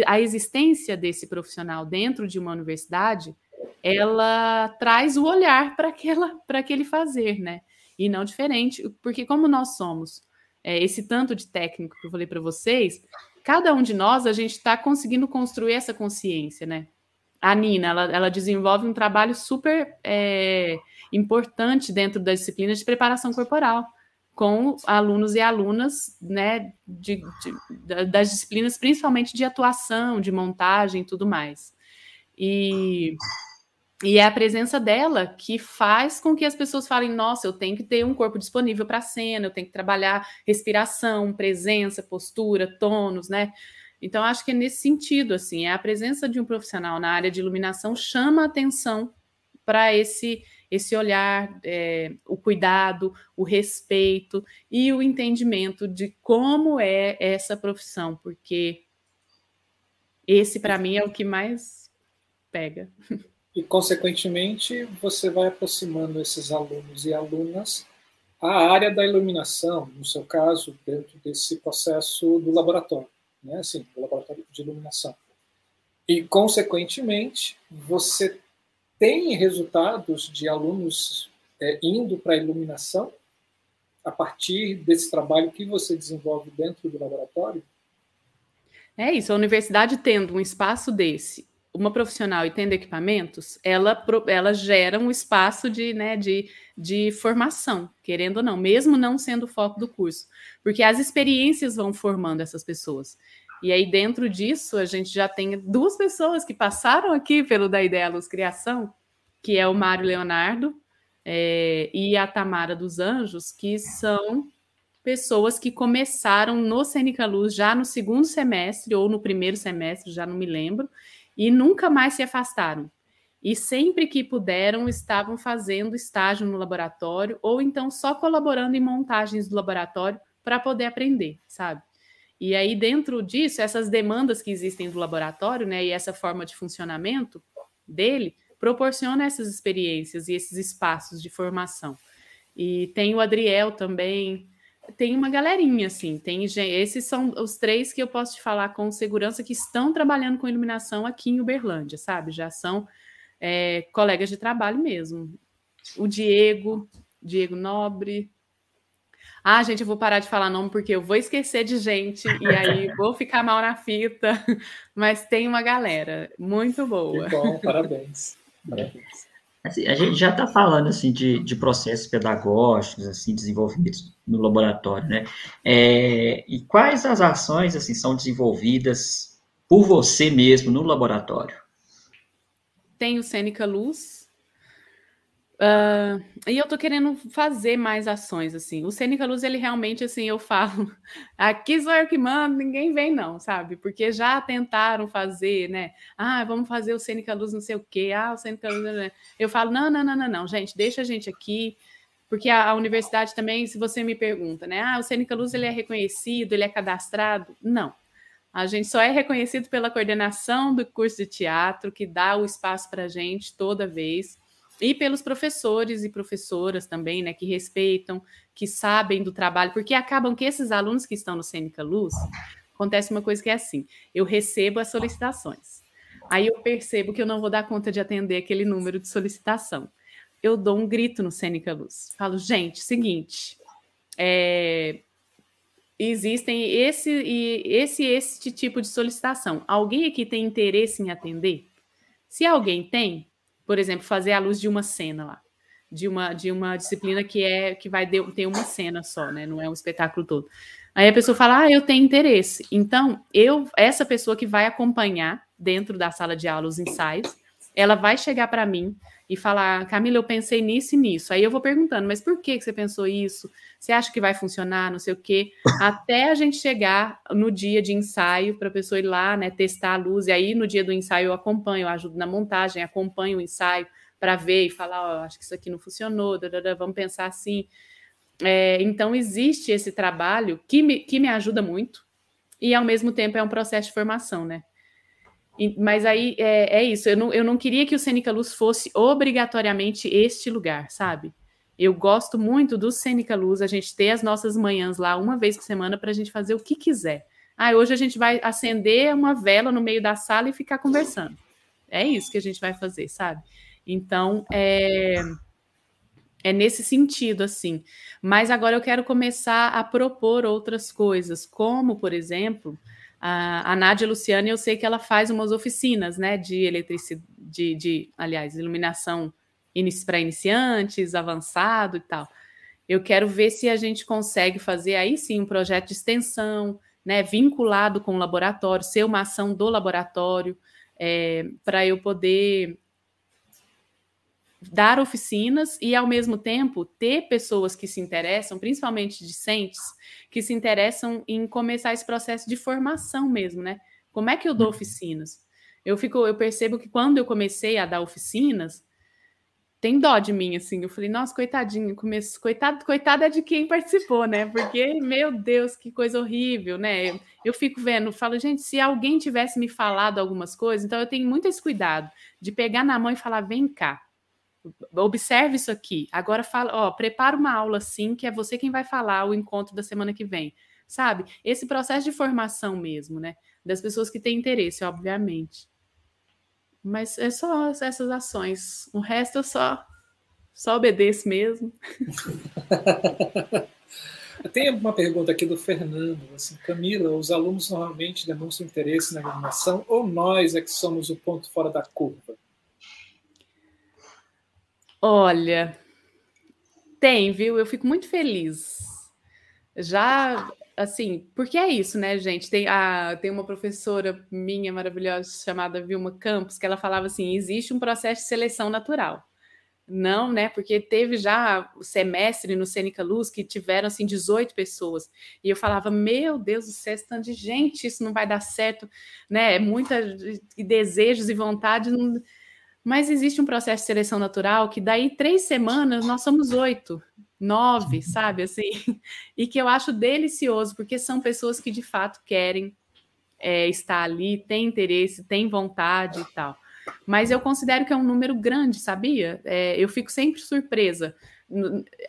a existência desse profissional dentro de uma universidade, ela traz o olhar para aquela, para aquele fazer, né? E não diferente, porque como nós somos é, esse tanto de técnico que eu falei para vocês, cada um de nós a gente está conseguindo construir essa consciência, né? A Nina, ela, ela desenvolve um trabalho super é, importante dentro da disciplina de preparação corporal, com alunos e alunas, né, de, de, das disciplinas, principalmente de atuação, de montagem e tudo mais. E e é a presença dela que faz com que as pessoas falem: nossa, eu tenho que ter um corpo disponível para a cena, eu tenho que trabalhar respiração, presença, postura, tônus, né? Então, acho que é nesse sentido, assim, é a presença de um profissional na área de iluminação chama atenção para esse esse olhar, é, o cuidado, o respeito e o entendimento de como é essa profissão, porque esse, para mim, é o que mais pega.
e, consequentemente, você vai aproximando esses alunos e alunas a área da iluminação, no seu caso, dentro desse processo do laboratório, né? Assim, do laboratório de iluminação. E, consequentemente, você tem resultados de alunos é, indo para a iluminação a partir desse trabalho que você desenvolve dentro do laboratório?
É isso, a universidade tendo um espaço desse, uma profissional e tendo equipamentos, ela, ela gera um espaço de, né, de, de formação, querendo ou não, mesmo não sendo o foco do curso, porque as experiências vão formando essas pessoas. E aí, dentro disso, a gente já tem duas pessoas que passaram aqui pelo Da Ideia Luz Criação, que é o Mário Leonardo é, e a Tamara dos Anjos, que são pessoas que começaram no Cênica Luz já no segundo semestre ou no primeiro semestre, já não me lembro, e nunca mais se afastaram. E sempre que puderam, estavam fazendo estágio no laboratório ou então só colaborando em montagens do laboratório para poder aprender, sabe? E aí, dentro disso, essas demandas que existem do laboratório, né, e essa forma de funcionamento dele, proporciona essas experiências e esses espaços de formação. E tem o Adriel também, tem uma galerinha, assim, tem esses são os três que eu posso te falar com segurança que estão trabalhando com iluminação aqui em Uberlândia, sabe? Já são é, colegas de trabalho mesmo. O Diego, Diego Nobre, ah, gente, eu vou parar de falar nome porque eu vou esquecer de gente e aí vou ficar mal na fita. Mas tem uma galera muito boa.
Que bom, parabéns. parabéns.
Assim, a gente já está falando assim de, de, processos pedagógicos assim desenvolvidos no laboratório, né? É, e quais as ações assim são desenvolvidas por você mesmo no laboratório?
Tem o Cênica Luz, Uh, e eu tô querendo fazer mais ações, assim. O Cênica Luz, ele realmente, assim, eu falo, aqui sou eu que mando, ninguém vem não, sabe? Porque já tentaram fazer, né? Ah, vamos fazer o Cênica Luz não sei o quê, ah, o Cênica Luz... Né, né. Eu falo, não, não, não, não, não, gente, deixa a gente aqui, porque a, a universidade também, se você me pergunta, né? Ah, o Cênica Luz, ele é reconhecido, ele é cadastrado? Não. A gente só é reconhecido pela coordenação do curso de teatro, que dá o espaço para a gente toda vez, e pelos professores e professoras também, né, que respeitam, que sabem do trabalho, porque acabam que esses alunos que estão no Cênica Luz, acontece uma coisa que é assim, eu recebo as solicitações, aí eu percebo que eu não vou dar conta de atender aquele número de solicitação, eu dou um grito no Cênica Luz, falo, gente, seguinte, é, existem esse e esse este tipo de solicitação, alguém aqui tem interesse em atender? Se alguém tem, por exemplo, fazer a luz de uma cena lá, de uma, de uma disciplina que é que vai ter uma cena só, né? Não é um espetáculo todo. Aí a pessoa fala: "Ah, eu tenho interesse". Então, eu essa pessoa que vai acompanhar dentro da sala de aula os ensaios, ela vai chegar para mim e falar: "Camila, eu pensei nisso e nisso". Aí eu vou perguntando: "Mas por que você pensou isso? Você acha que vai funcionar, não sei o quê?". Até a gente chegar no dia de ensaio para a pessoa ir lá, né, testar a luz e aí no dia do ensaio eu acompanho, eu ajudo na montagem, acompanho o ensaio para ver e falar, oh, acho que isso aqui não funcionou, vamos pensar assim. É, então, existe esse trabalho que me, que me ajuda muito, e ao mesmo tempo é um processo de formação, né? Mas aí é, é, isso, eu não, eu não queria que o Cênica Luz fosse obrigatoriamente este lugar, sabe? Eu gosto muito do Cênica Luz, a gente ter as nossas manhãs lá uma vez por semana para a gente fazer o que quiser. Ah, hoje a gente vai acender uma vela no meio da sala e ficar conversando. É isso que a gente vai fazer, sabe? Então, é, é nesse sentido, assim. Mas agora eu quero começar a propor outras coisas, como, por exemplo, a, a Nádia Luciana, eu sei que ela faz umas oficinas, né, de eletricidade, de, aliás, iluminação para iniciantes, avançado e tal. Eu quero ver se a gente consegue fazer aí sim um projeto de extensão, né, vinculado com o laboratório, ser uma ação do laboratório, é, para eu poder dar oficinas e, ao mesmo tempo, ter pessoas que se interessam, principalmente discentes, que se interessam em começar esse processo de formação mesmo, né? Como é que eu dou uhum. oficinas? Eu fico, eu percebo que quando eu comecei a dar oficinas, tem dó de mim, assim. Eu falei, nossa, coitadinho, começo, coitado, coitada de quem participou, né? Porque, meu Deus, que coisa horrível, né? Eu, eu fico vendo, falo, gente, se alguém tivesse me falado algumas coisas, então eu tenho muito esse cuidado de pegar na mão e falar, vem cá, observe isso aqui. Agora fala, ó, prepara uma aula assim, que é você quem vai falar o encontro da semana que vem. Sabe? Esse processo de formação mesmo, né? Das pessoas que têm interesse, obviamente. Mas é só essas ações. O resto eu só só obedeço mesmo.
Tem uma pergunta aqui do Fernando. Assim, Camila, os alunos normalmente demonstram interesse na animação ou nós é que somos o ponto fora da curva?
Olha, tem, viu? Eu fico muito feliz. Já, assim, porque é isso, né, gente? Tem, a, tem uma professora minha maravilhosa chamada Vilma Campos, que ela falava assim: existe um processo de seleção natural. Não, né? Porque teve já o semestre no Cênica Luz que tiveram assim 18 pessoas. E eu falava: "Meu Deus do céu, tanto de gente, isso não vai dar certo", né? É muita e desejos e vontades, não... mas existe um processo de seleção natural que daí três semanas nós somos oito, nove, sabe assim? E que eu acho delicioso porque são pessoas que de fato querem é, estar ali, têm interesse, têm vontade e tal. Mas eu considero que é um número grande, sabia? É, eu fico sempre surpresa.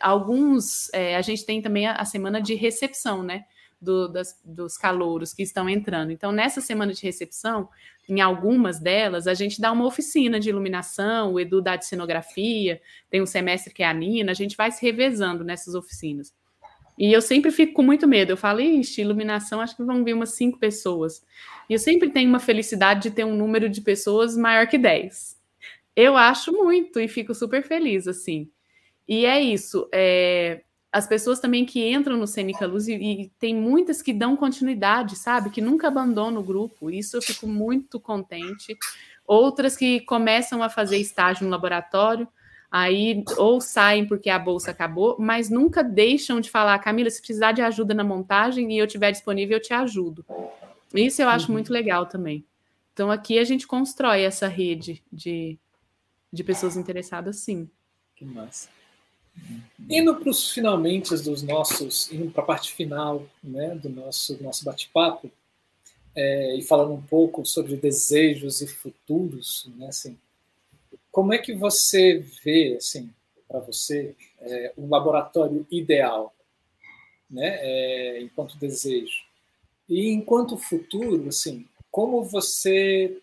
Alguns, é, a gente tem também a, a, semana de recepção, né? Do, das, dos calouros que estão entrando. Então, nessa semana de recepção, em algumas delas, a gente dá uma oficina de iluminação, o Edu dá de cenografia, tem um semestre que é a Nina, a gente vai se revezando nessas oficinas. E eu sempre fico com muito medo. Eu falo, ixi, iluminação, acho que vão vir umas cinco pessoas. E eu sempre tenho uma felicidade de ter um número de pessoas maior que 10. Eu acho muito e fico super feliz, assim. E é isso. É, as pessoas também que entram no Cênica Luz e, e, tem muitas que dão continuidade, sabe? Que nunca abandonam o grupo. Isso eu fico muito contente. Outras que começam a fazer estágio no laboratório aí ou saem porque a bolsa acabou, mas nunca deixam de falar, Camila, se precisar de ajuda na montagem e eu tiver disponível, eu te ajudo. Isso eu acho uhum. muito legal também. Então aqui a gente constrói essa rede de, de pessoas interessadas, sim.
Que massa. Indo para os finalmente dos nossos, indo para a parte final né, do nosso, nosso bate-papo, é, e falando um pouco sobre desejos e futuros, né, assim, como é que você vê, assim, para você, é, um laboratório ideal, né, é, enquanto desejo? E enquanto futuro, assim, como você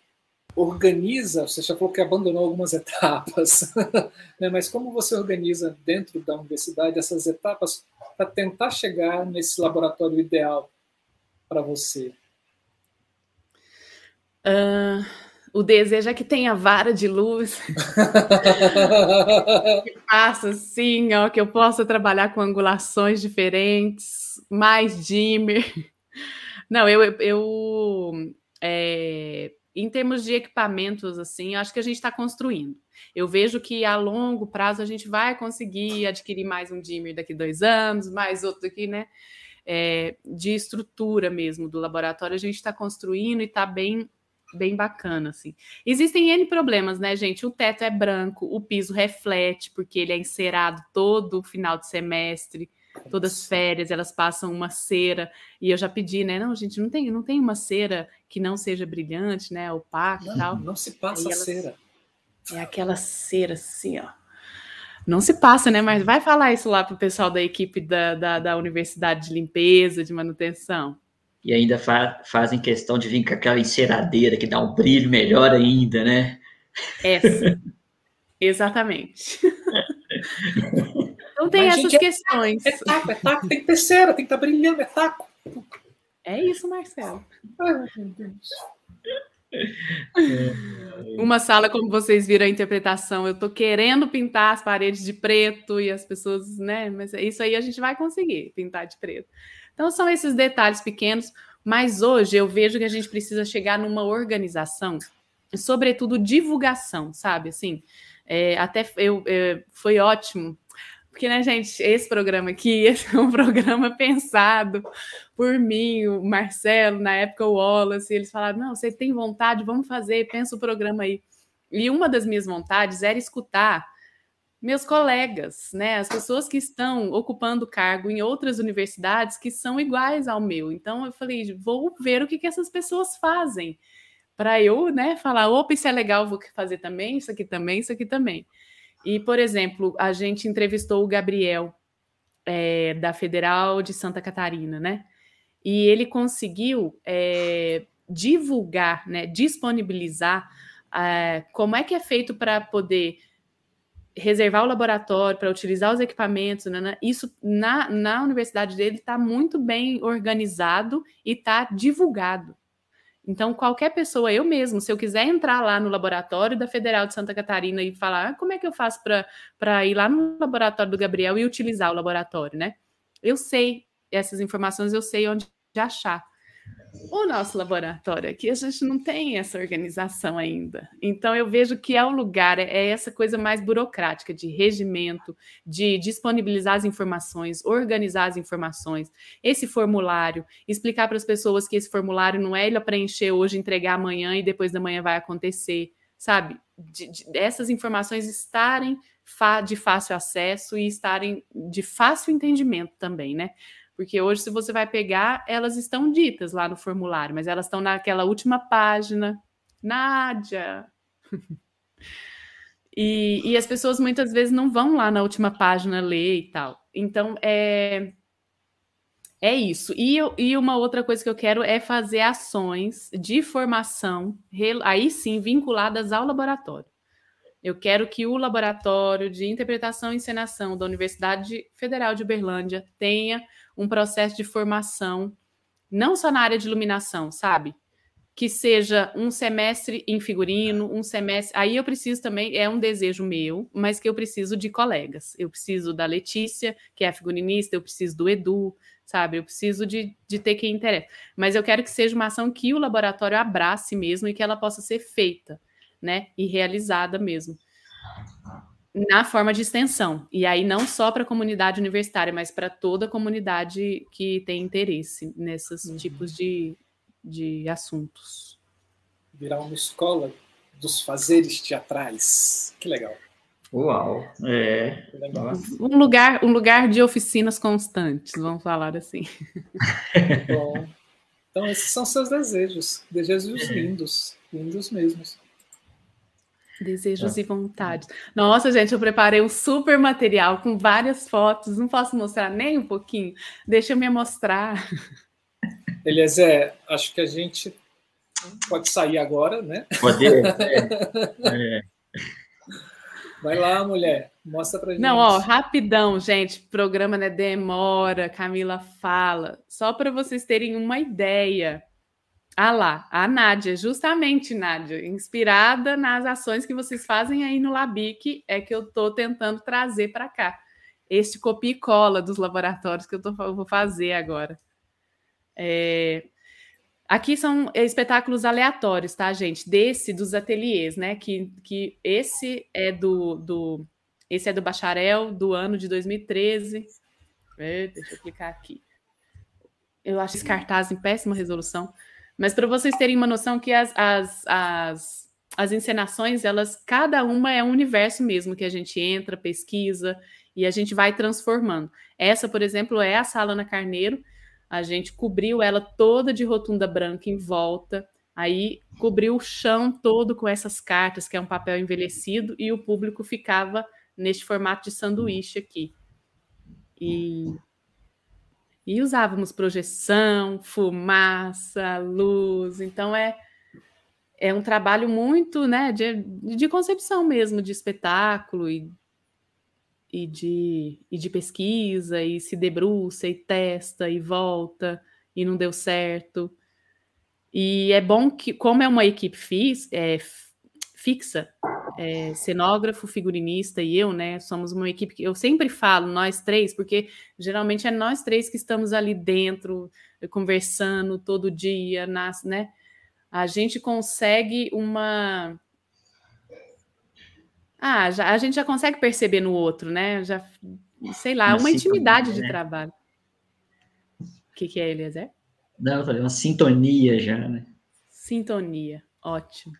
organiza, você já falou que abandonou algumas etapas, né, mas como você organiza dentro da universidade essas etapas para tentar chegar nesse laboratório ideal para você?
Uh, o desejo é que tenha vara de luz, que faça assim, ó, que eu possa trabalhar com angulações diferentes, mais dimmer. Não, eu, eu é, em termos de equipamentos, assim, acho que a gente está construindo. Eu vejo que a longo prazo a gente vai conseguir adquirir mais um dimmer daqui dois anos, mais outro daqui, né? É, de estrutura mesmo do laboratório, a gente está construindo e está bem bem bacana, assim. Existem N problemas, né, gente? O teto é branco, o piso reflete, porque ele é encerado todo final de semestre, todas as férias, elas passam uma cera, e eu já pedi, né? Não, gente, não tem, não tem uma cera que não seja brilhante, né? Opaca e tal.
Não se passa elas, cera.
É aquela cera assim, ó. Não se passa, né? Mas vai falar isso lá pro pessoal da equipe da, da, da Universidade de Limpeza, de Manutenção
e ainda fa fazem questão de vir com aquela enceradeira que dá um brilho melhor ainda, né?
Essa. Exatamente. tem Mas, essas gente, questões.
É, é, taco, é taco, tem que ter cera, tem que estar tá brilhando, é taco.
É isso, Marcelo. Ai, meu Deus. Uma sala, como vocês viram a interpretação, eu estou querendo pintar as paredes de preto e as pessoas, né? Mas isso aí a gente vai conseguir pintar de preto. Então, são esses detalhes pequenos, mas hoje eu vejo que a gente precisa chegar numa organização, sobretudo divulgação, sabe? Assim, é, até eu, é, foi ótimo, porque, né, gente, esse programa aqui, esse é um programa pensado por mim, o Marcelo, na época o Wallace, eles falaram: não, você tem vontade, vamos fazer, pensa o programa aí. E uma das minhas vontades era escutar meus colegas, né, as pessoas que estão ocupando cargo em outras universidades que são iguais ao meu. Então eu falei, vou ver o que, que essas pessoas fazem para eu, né, falar, opa, isso é legal, vou fazer também, isso aqui também, isso aqui também. E, por exemplo, a gente entrevistou o Gabriel, é, da Federal de Santa Catarina, né? E ele conseguiu é, divulgar, né, disponibilizar é, como é que é feito para poder reservar o laboratório, para utilizar os equipamentos, né, né? isso na, na universidade dele está muito bem organizado e está divulgado. Então, qualquer pessoa, eu mesmo, se eu quiser entrar lá no laboratório da Federal de Santa Catarina e falar ah, como é que eu faço para ir lá no laboratório do Gabriel e utilizar o laboratório, né? Eu sei essas informações, eu sei onde achar. O nosso laboratório aqui, a gente não tem essa organização ainda. Então, eu vejo que é o lugar, é essa coisa mais burocrática de regimento, de disponibilizar as informações, organizar as informações, esse formulário, explicar para as pessoas que esse formulário não é ele preencher hoje, entregar amanhã e depois da manhã vai acontecer, sabe? De, de, essas informações estarem de fácil acesso e estarem de fácil entendimento também, né? Porque hoje, se você vai pegar, elas estão ditas lá no formulário, mas elas estão naquela última página. Nádia! e, e as pessoas muitas vezes não vão lá na última página ler e tal. Então, é, é isso. E, e uma outra coisa que eu quero é fazer ações de formação, aí sim, vinculadas ao laboratório. Eu quero que o laboratório de interpretação e encenação da Universidade Federal de Uberlândia tenha um processo de formação, não só na área de iluminação, sabe? Que seja um semestre em figurino, um semestre. Aí eu preciso também, é um desejo meu, mas que eu preciso de colegas. Eu preciso da Letícia, que é a figurinista, eu preciso do Edu, sabe? Eu preciso de, de ter quem interessa. Mas eu quero que seja uma ação que o laboratório abrace mesmo e que ela possa ser feita, né? E realizada mesmo na forma de extensão. E aí não só para a comunidade universitária, mas para toda a comunidade que tem interesse nesses uhum. tipos de, de assuntos.
Virar uma escola dos fazeres teatrais. Que legal.
Uau, é.
Um lugar, um lugar de oficinas constantes, vamos falar assim.
Bom, então esses são seus desejos, desejos lindos, lindos mesmos.
Desejos é. e vontades. Nossa, gente, eu preparei um super material com várias fotos. Não posso mostrar nem um pouquinho? Deixa eu me mostrar.
Eliezer, acho que a gente pode sair agora, né?
Pode. É.
É. Vai lá, mulher. Mostra pra gente.
Não, ó, rapidão, gente. Programa né, demora, Camila fala. Só para vocês terem uma ideia. Ah lá, a Nádia, justamente, Nádia, inspirada nas ações que vocês fazem aí no Labic, é que eu estou tentando trazer para cá. Este copia e cola dos laboratórios que eu, tô, vou fazer agora. É, aqui são espetáculos aleatórios, tá, gente? Desse dos ateliês, né? Que, que esse é do, do esse é do bacharel do ano de 2013. É, deixa eu clicar aqui. Eu acho esse cartaz em péssima resolução. Mas para vocês terem uma noção que as, as, as, as encenações, elas, cada uma é um universo mesmo que a gente entra, pesquisa e a gente vai transformando. Essa, por exemplo, é a Sala na Carneiro. A gente cobriu ela toda de rotunda branca em volta. Aí cobriu o chão todo com essas cartas, que é um papel envelhecido, e o público ficava neste formato de sanduíche aqui. E e usávamos projeção, fumaça, luz. Então é é um trabalho muito, né, de, de concepção mesmo de espetáculo e, e, de, e de pesquisa e se debruça e testa e volta e não deu certo. E é bom que, como é uma equipe é, fixa, é, cenógrafo, figurinista e eu, né? Somos uma equipe que eu sempre falo, nós três, porque geralmente é nós três que estamos ali dentro, conversando todo dia, nas, né? A gente consegue uma. Ah, já, a gente já consegue perceber no outro, né? Já, sei lá, uma, uma intimidade de né? trabalho. O que, que é, Eliezer?
Não, eu falei uma sintonia já, né?
Sintonia, ótimo.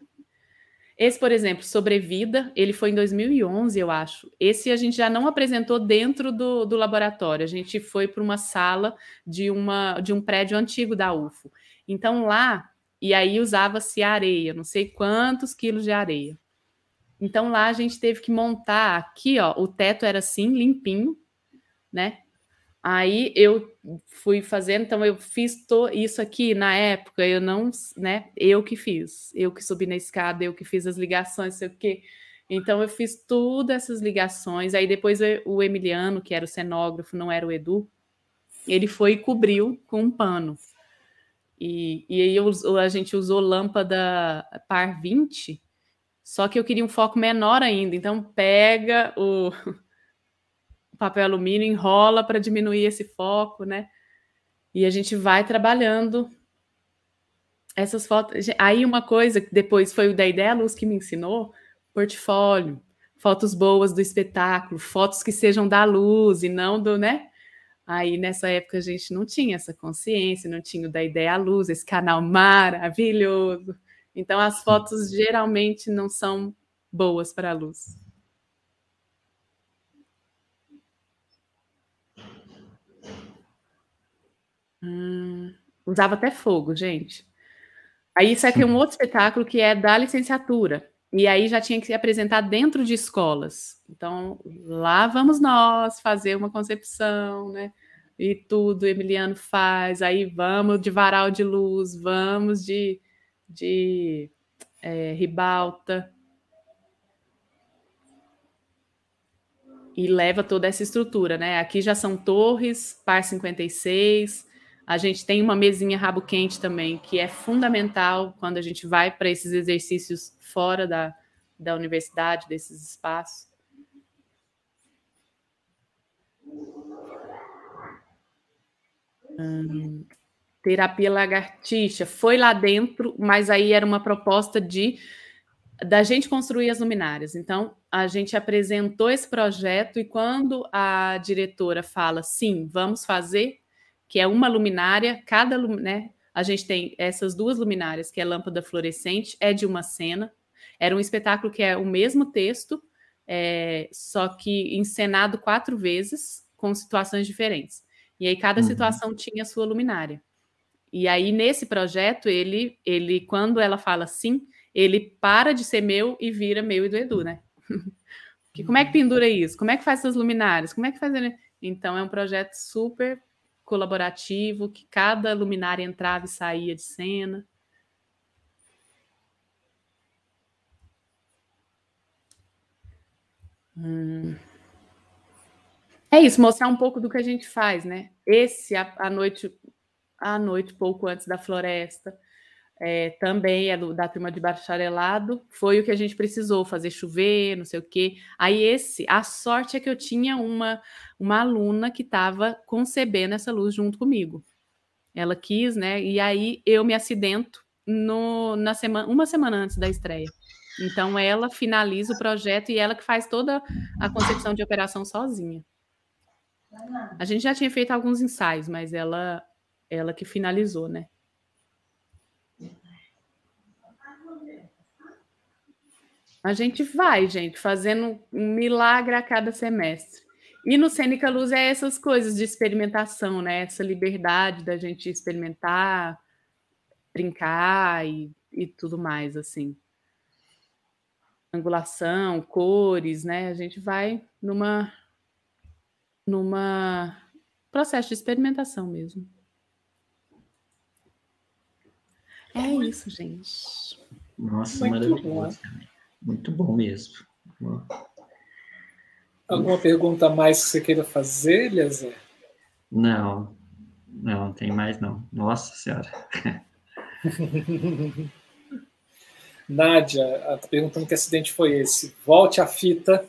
Esse, por exemplo, Sobrevida, ele foi em 2011, eu acho. Esse a gente já não apresentou dentro do, do laboratório, a gente foi para uma sala de, uma, de um prédio antigo da UFO. Então lá, e aí usava-se areia, não sei quantos quilos de areia. Então lá a gente teve que montar aqui, ó, o teto era assim, limpinho, né? Aí eu fui fazendo, então eu fiz isso aqui na época, eu não, né? Eu que fiz, eu que subi na escada, eu que fiz as ligações, sei o quê. Então eu fiz todas essas ligações. Aí depois o Emiliano, que era o cenógrafo, não era o Edu, ele foi e cobriu com um pano. E, e aí eu, a gente usou lâmpada par 20, só que eu queria um foco menor ainda. Então pega o, papel alumínio, enrola para diminuir esse foco, né? E a gente vai trabalhando essas fotos. Aí uma coisa que depois foi o da Ideia Luz que me ensinou, portfólio, fotos boas do espetáculo, fotos que sejam da luz e não do, né? Aí nessa época a gente não tinha essa consciência, não tinha o da Ideia à Luz, esse canal maravilhoso. Então as fotos geralmente não são boas para a luz. Hum, usava até fogo, gente. Aí isso aqui é um outro espetáculo que é da licenciatura. E aí já tinha que se apresentar dentro de escolas. Então, lá vamos nós fazer uma concepção, né? E tudo, Emiliano faz. Aí vamos de varal de luz, vamos de, de é, ribalta. E leva toda essa estrutura, né? Aqui já são torres, par 56, a gente tem uma mesinha rabo quente também, que é fundamental quando a gente vai para esses exercícios fora da, da universidade, desses espaços. Hum, terapia lagartixa foi lá dentro, mas aí era uma proposta de da gente construir as luminárias. Então, a gente apresentou esse projeto e quando a diretora fala sim, vamos fazer, que é uma luminária, cada né, a gente tem essas duas luminárias, que é lâmpada fluorescente, é de uma cena. Era um espetáculo que é o mesmo texto, é, só que encenado quatro vezes, com situações diferentes. E aí cada uhum. situação tinha a sua luminária. E aí nesse projeto, ele, ele quando ela fala sim, ele para de ser meu e vira meu e do Edu, né? que, como é que pendura isso? Como é que faz essas luminárias? Como é que faz... Então é um projeto super colaborativo, que cada luminária entrava e saía de cena. Hum. É isso, mostrar um pouco do que a gente faz, né? Esse, a, a noite, a noite, pouco antes da floresta, é, também é do, da turma de bacharelado, foi o que a gente precisou, fazer chover, não sei o quê. Aí esse, a sorte é que eu tinha uma, uma aluna que estava concebendo essa luz junto comigo. Ela quis, né? E aí eu me acidento no, na semana, uma semana antes da estreia. Então ela finaliza o projeto e ela que faz toda a concepção de operação sozinha. A gente já tinha feito alguns ensaios, mas ela ela que finalizou, né? A gente vai, gente, fazendo um milagre a cada semestre. E no Cênica Luz é essas coisas de experimentação, né? Essa liberdade da gente experimentar, brincar e, e tudo mais, assim. Angulação, cores, né? A gente vai numa numa processo de experimentação mesmo. É isso, gente.
Nossa, Muito maravilhoso. Bom. Muito bom mesmo.
Alguma pergunta mais que você queira fazer, Eliezer?
Não, não, tem mais não. Nossa Senhora.
Nádia, está perguntando que acidente foi esse. Volte a fita.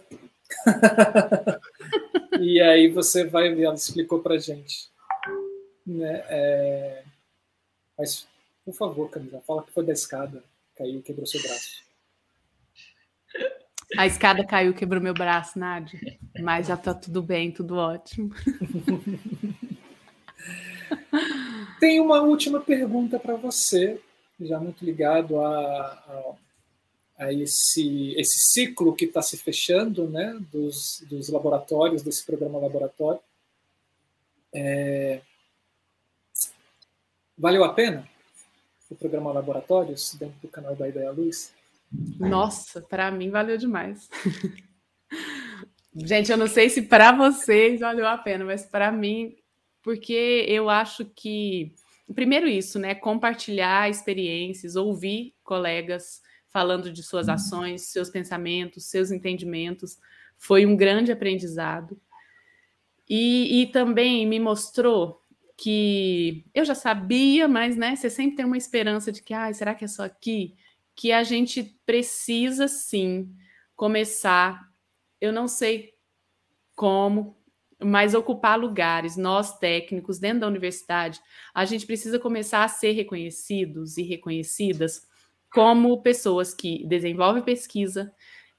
e aí você vai ver, ela explicou para gente. Né? É... Mas, por favor, Camila, fala que foi da escada. Caiu, quebrou seu braço.
A escada caiu, quebrou meu braço, Nádia. Mas já tá tudo bem, tudo ótimo.
Tem uma última pergunta para você, já muito ligado a, a, a esse, esse ciclo que está se fechando né, dos, dos laboratórios, desse programa laboratório. É... Valeu a pena o programa Laboratórios dentro do canal da Ideia Luz?
Nossa, para mim valeu demais. Gente, eu não sei se para vocês valeu a pena, mas para mim, porque eu acho que primeiro isso, né, compartilhar experiências, ouvir colegas falando de suas ações, seus pensamentos, seus entendimentos, foi um grande aprendizado. E, e também me mostrou que eu já sabia, mas né, você sempre tem uma esperança de que, ah, será que é só aqui? Que a gente precisa sim começar eu não sei como, mas ocupar lugares, nós técnicos dentro da universidade, a gente precisa começar a ser reconhecidos e reconhecidas como pessoas que desenvolvem pesquisa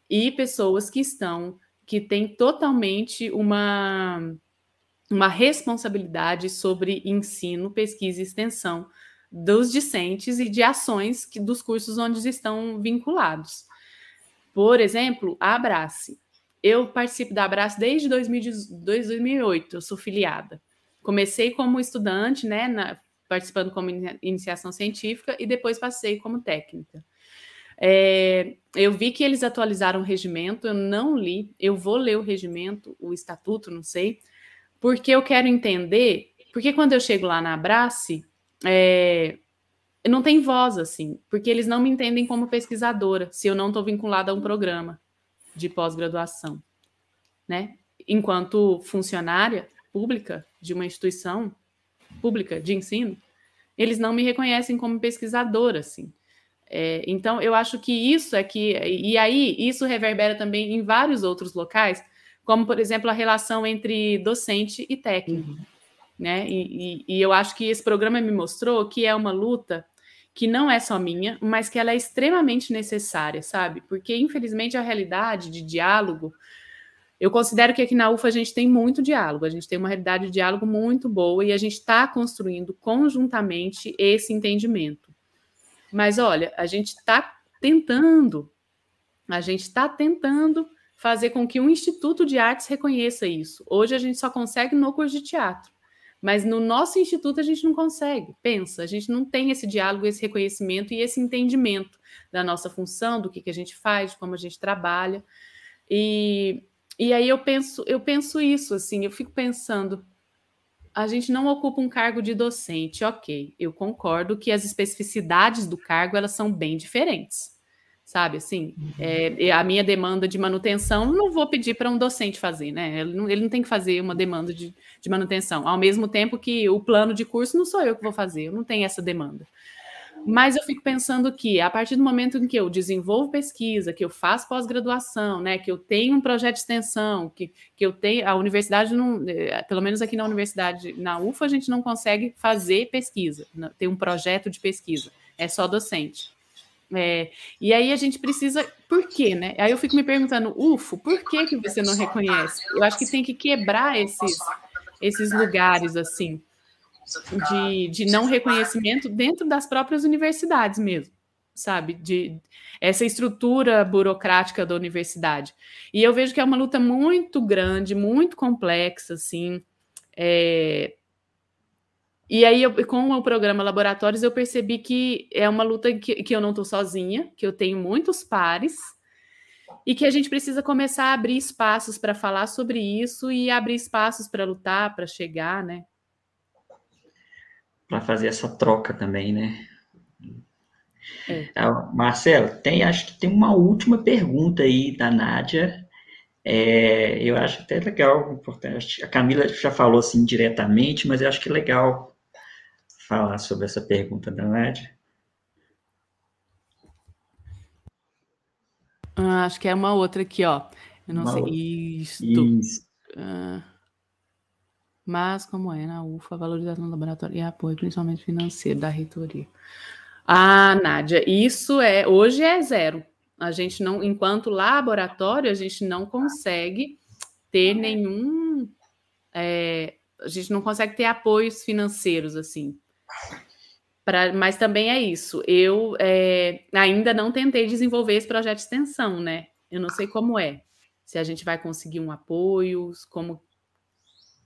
e pessoas que estão, que têm totalmente uma, uma responsabilidade sobre ensino, pesquisa e extensão dos discentes e de ações que, dos cursos onde estão vinculados. Por exemplo, a Abrace. Eu participo da Abraço desde 2008, eu sou filiada. Comecei como estudante, né, na, participando como iniciação científica e depois passei como técnica. É, eu vi que eles atualizaram o regimento, eu não li, eu vou ler o regimento, o estatuto, não sei, porque eu quero entender, porque quando eu chego lá na Abrace, é, não tem voz, assim, porque eles não me entendem como pesquisadora, se eu não estou vinculada a um programa de pós-graduação, né? Enquanto funcionária pública de uma instituição pública de ensino, eles não me reconhecem como pesquisadora, assim. É, então, eu acho que isso é que. E aí, isso reverbera também em vários outros locais, como, por exemplo, a relação entre docente e técnico. Uhum. Né? E, e, e eu acho que esse programa me mostrou que é uma luta que não é só minha, mas que ela é extremamente necessária, sabe? Porque, infelizmente, a realidade de diálogo, eu considero que aqui na UFA a gente tem muito diálogo, a gente tem uma realidade de diálogo muito boa e a gente está construindo conjuntamente esse entendimento. Mas olha, a gente está tentando, a gente está tentando fazer com que o Instituto de Artes reconheça isso. Hoje a gente só consegue no curso de teatro. Mas no nosso instituto a gente não consegue. Pensa, a gente não tem esse diálogo, esse reconhecimento e esse entendimento da nossa função, do que, que a gente faz, de como a gente trabalha. E, e aí eu penso, eu penso isso, assim, eu fico pensando, a gente não ocupa um cargo de docente, ok. Eu concordo que as especificidades do cargo elas são bem diferentes sabe? Assim, é, a minha demanda de manutenção não vou pedir para um docente fazer, né? Ele não, ele não, tem que fazer uma demanda de, de, manutenção, ao mesmo tempo que o plano de curso não sou eu que vou fazer, eu não tenho essa demanda. Mas eu fico pensando que a partir do momento em que eu desenvolvo pesquisa, que eu faço pós-graduação, né, que eu tenho um projeto de extensão, que, que eu tenho a universidade não, é, pelo menos aqui na universidade, na UFA a gente não consegue fazer pesquisa, ter um projeto de pesquisa, é só docente. É, e aí a gente precisa. Por quê, né? Aí eu fico me perguntando, UFO, por que, que você não reconhece? Eu acho que tem que quebrar esses, esses lugares, assim, de, de não reconhecimento dentro das próprias universidades mesmo, sabe? De essa estrutura burocrática da universidade. E eu vejo que é uma luta muito grande, muito complexa, assim. É, e aí, eu, com o programa Laboratórios, eu percebi que é uma luta que, que eu não estou sozinha, que eu tenho muitos pares, e que a gente precisa começar a abrir espaços para falar sobre isso e abrir espaços para lutar, para chegar, né?
Para fazer essa troca também, né? É. Ah, Marcelo, tem, acho que tem uma última pergunta aí da Nádia. É, eu acho até legal, importante. A Camila já falou assim diretamente, mas eu acho que é legal falar sobre essa pergunta da Nádia?
Ah, acho que é uma outra aqui, ó. Eu não uma sei. Isto. Isso. Ah, mas como é na UFA, a valorização do laboratório e apoio, principalmente financeiro, da reitoria. Ah, Nádia, isso é hoje é zero. A gente não, enquanto laboratório, a gente não consegue ter nenhum. É, a gente não consegue ter apoios financeiros assim Pra, mas também é isso. Eu é, ainda não tentei desenvolver esse projeto de extensão, né? Eu não sei como é. Se a gente vai conseguir um apoio, como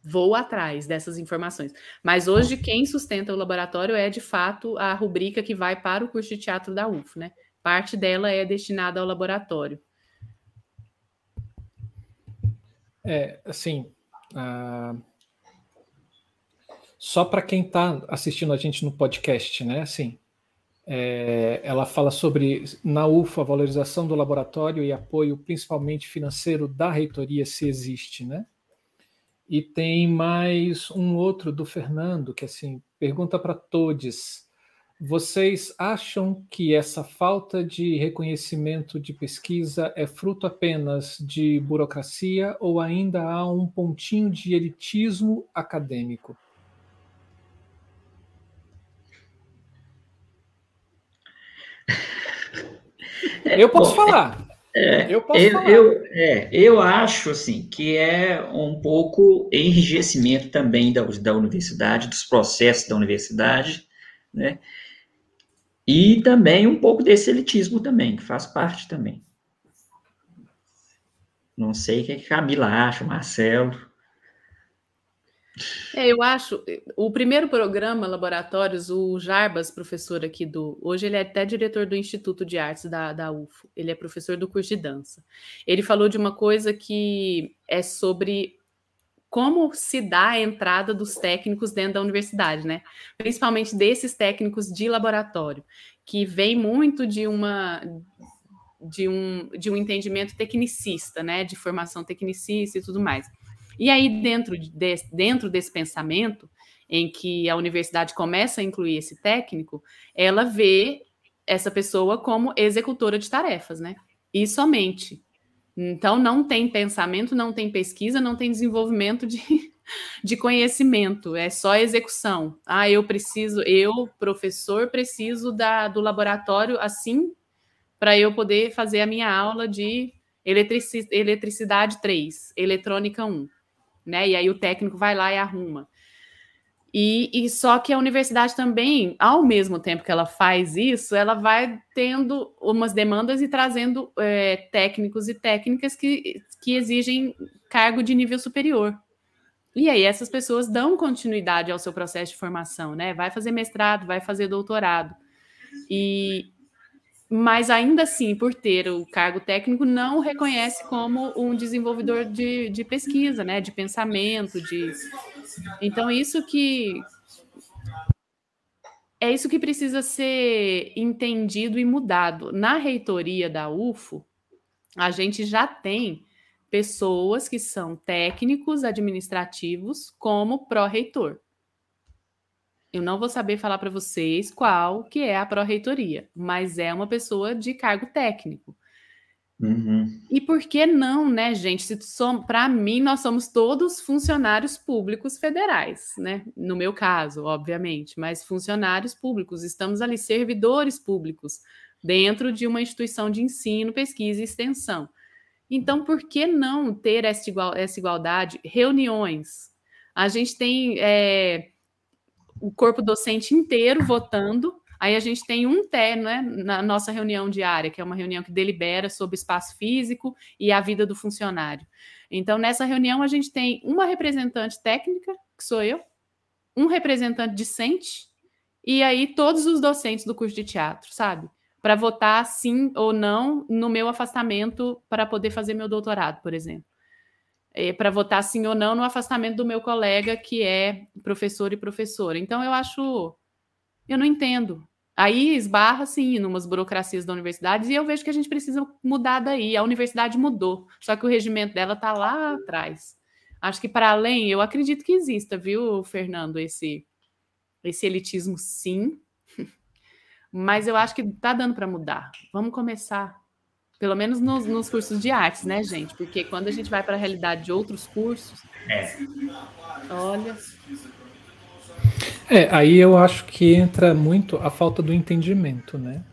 vou atrás dessas informações. Mas hoje quem sustenta o laboratório é de fato a rubrica que vai para o curso de teatro da UF, né? Parte dela é destinada ao laboratório.
É, assim, uh, só para quem está assistindo a gente no podcast, né? Assim, é, ela fala sobre, na UFA, valorização do laboratório e apoio, principalmente financeiro, da reitoria, se existe, né? E tem mais um outro do Fernando, que assim, pergunta para todos vocês acham que essa falta de reconhecimento de pesquisa é fruto apenas de burocracia ou ainda há um pontinho de elitismo acadêmico? Eu posso Bom, falar.
É, eu, posso eu, falar. Eu, é, eu acho assim que é um pouco enrijecimento também da, da universidade, dos processos da universidade, né? E também um pouco desse elitismo também, que faz parte também. Não sei o que a Camila acha, Marcelo.
É, eu acho, o primeiro programa, Laboratórios, o Jarbas, professor aqui do. Hoje ele é até diretor do Instituto de Artes da, da UFO, ele é professor do curso de dança. Ele falou de uma coisa que é sobre como se dá a entrada dos técnicos dentro da universidade, né? Principalmente desses técnicos de laboratório, que vem muito de uma de um, de um entendimento tecnicista, né? De formação tecnicista e tudo mais. E aí, dentro, de, dentro desse pensamento, em que a universidade começa a incluir esse técnico, ela vê essa pessoa como executora de tarefas, né? E somente. Então, não tem pensamento, não tem pesquisa, não tem desenvolvimento de, de conhecimento, é só execução. Ah, eu preciso, eu, professor, preciso da, do laboratório assim para eu poder fazer a minha aula de eletrici, eletricidade 3, eletrônica 1. Né? E aí o técnico vai lá e arruma. E, e, só que a universidade também, ao mesmo tempo que ela faz isso, ela vai tendo umas demandas e trazendo é, técnicos e técnicas que, que exigem cargo de nível superior. E aí essas pessoas dão continuidade ao seu processo de formação, né? Vai fazer mestrado, vai fazer doutorado. E, mas ainda assim, por ter o cargo técnico, não reconhece como um desenvolvedor de, de pesquisa, né? De pensamento, de. Então, isso que. É isso que precisa ser entendido e mudado. Na reitoria da UFO, a gente já tem pessoas que são técnicos administrativos como pró-reitor. Eu não vou saber falar para vocês qual que é a pró-reitoria, mas é uma pessoa de cargo técnico.
Uhum.
E por que não, né, gente? Se para mim, nós somos todos funcionários públicos federais, né? No meu caso, obviamente, mas funcionários públicos, estamos ali, servidores públicos, dentro de uma instituição de ensino, pesquisa e extensão. Então, por que não ter essa, igual, essa igualdade? Reuniões. A gente tem é, o corpo docente inteiro votando. Aí a gente tem um terno né, na nossa reunião diária, que é uma reunião que delibera sobre espaço físico e a vida do funcionário. Então, nessa reunião, a gente tem uma representante técnica, que sou eu, um representante discente, e aí todos os docentes do curso de teatro, sabe? Para votar sim ou não no meu afastamento para poder fazer meu doutorado, por exemplo é, para votar sim ou não no afastamento do meu colega que é professor e professora. Então eu acho, eu não entendo. Aí esbarra sim numas burocracias da universidade e eu vejo que a gente precisa mudar daí. A universidade mudou, só que o regimento dela está lá atrás. Acho que para além, eu acredito que exista, viu, Fernando, esse esse elitismo sim. Mas eu acho que está dando para mudar. Vamos começar pelo menos nos, nos, cursos de artes, né, gente? Porque quando a gente vai para a realidade de outros cursos,
é.
olha.
É, aí eu acho que entra muito a falta do entendimento, né?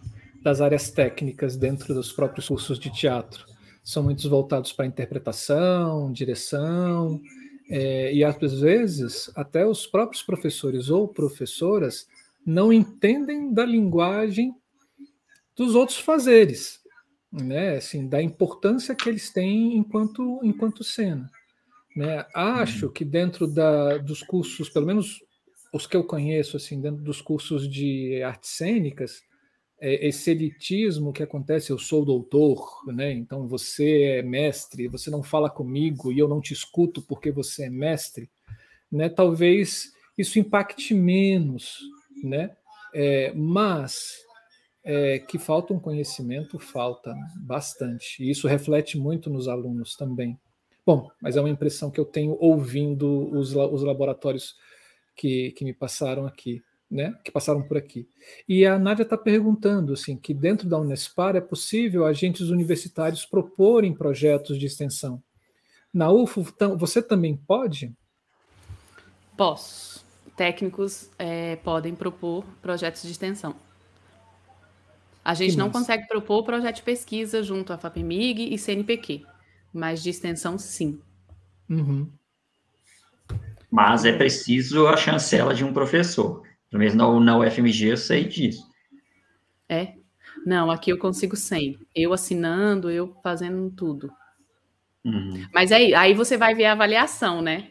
Das áreas técnicas dentro dos próprios cursos de teatro. São muitos voltados para interpretação, direção, é, e às vezes até os próprios professores ou professoras não entendem da linguagem dos outros fazeres né, assim, da importância que eles têm enquanto, enquanto cena. Né? Acho uhum. que dentro da, dos cursos, pelo menos os que eu conheço, assim, dentro dos cursos de artes cênicas, é, esse elitismo que acontece, eu sou doutor, né? Então você é mestre, você não fala comigo e eu não te escuto porque você é mestre, né? Talvez isso impacte menos, né? É, mas é, que falta um conhecimento, falta bastante. E isso reflete muito nos alunos também. Bom, mas é uma impressão que eu tenho ouvindo os, os laboratórios que, que me passaram aqui né, que passaram por aqui. E a Nádia está perguntando assim, que dentro da Unespar é possível agentes universitários proporem projetos de extensão. Na UFO, você também pode?
Posso. Técnicos é, podem propor projetos de extensão. A gente que não massa. consegue propor projeto de pesquisa junto à FAPEMIG e CNPq, mas de extensão, sim.
Uhum.
Mas é preciso a chancela de um professor. Pelo menos na, na UFMG eu sei disso.
É? Não, aqui eu consigo sem. Eu assinando, eu fazendo tudo. Uhum. Mas aí, aí você vai ver a avaliação, né?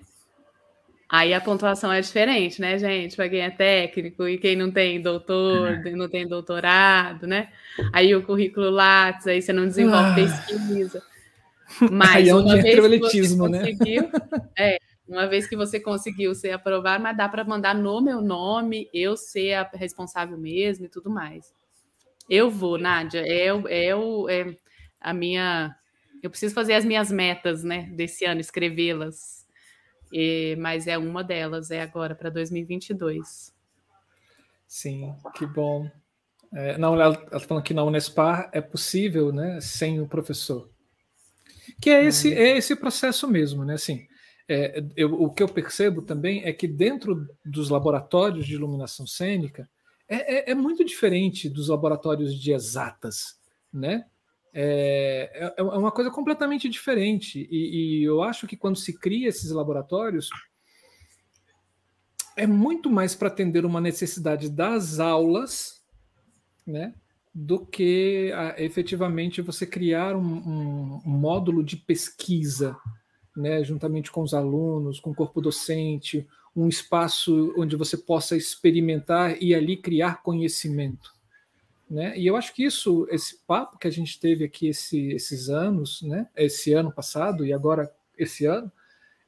Aí a pontuação é diferente, né, gente? Para quem é técnico e quem não tem doutor, uhum. não tem doutorado, né? Aí o currículo Lattes, aí você não desenvolve ah. pesquisa. Mas aí é uma vez que você né? conseguiu, é, uma vez que você conseguiu ser aprovado, mas dá para mandar no meu nome, eu ser a responsável mesmo e tudo mais. Eu vou, Nádia, é, é, é a minha. Eu preciso fazer as minhas metas, né, desse ano, escrevê-las. Mas é uma delas, é agora, para 2022.
Sim, que bom. É, não, ela está falando que na Unespar é possível, né, sem o professor. Que é esse, uhum. é esse processo mesmo, né? Assim, é, eu, o que eu percebo também é que dentro dos laboratórios de iluminação cênica é, é, é muito diferente dos laboratórios de exatas, né? É, é, é uma coisa completamente diferente e, e eu acho que quando se cria esses laboratórios é muito mais para atender uma necessidade das aulas, né? do que a, efetivamente você criar um, um, um, módulo de pesquisa né, juntamente com os alunos, com o corpo docente, um espaço onde você possa experimentar e ali criar conhecimento. Né? E eu acho que isso, esse papo que a gente teve aqui esse, esses anos, né, esse ano passado e agora esse ano,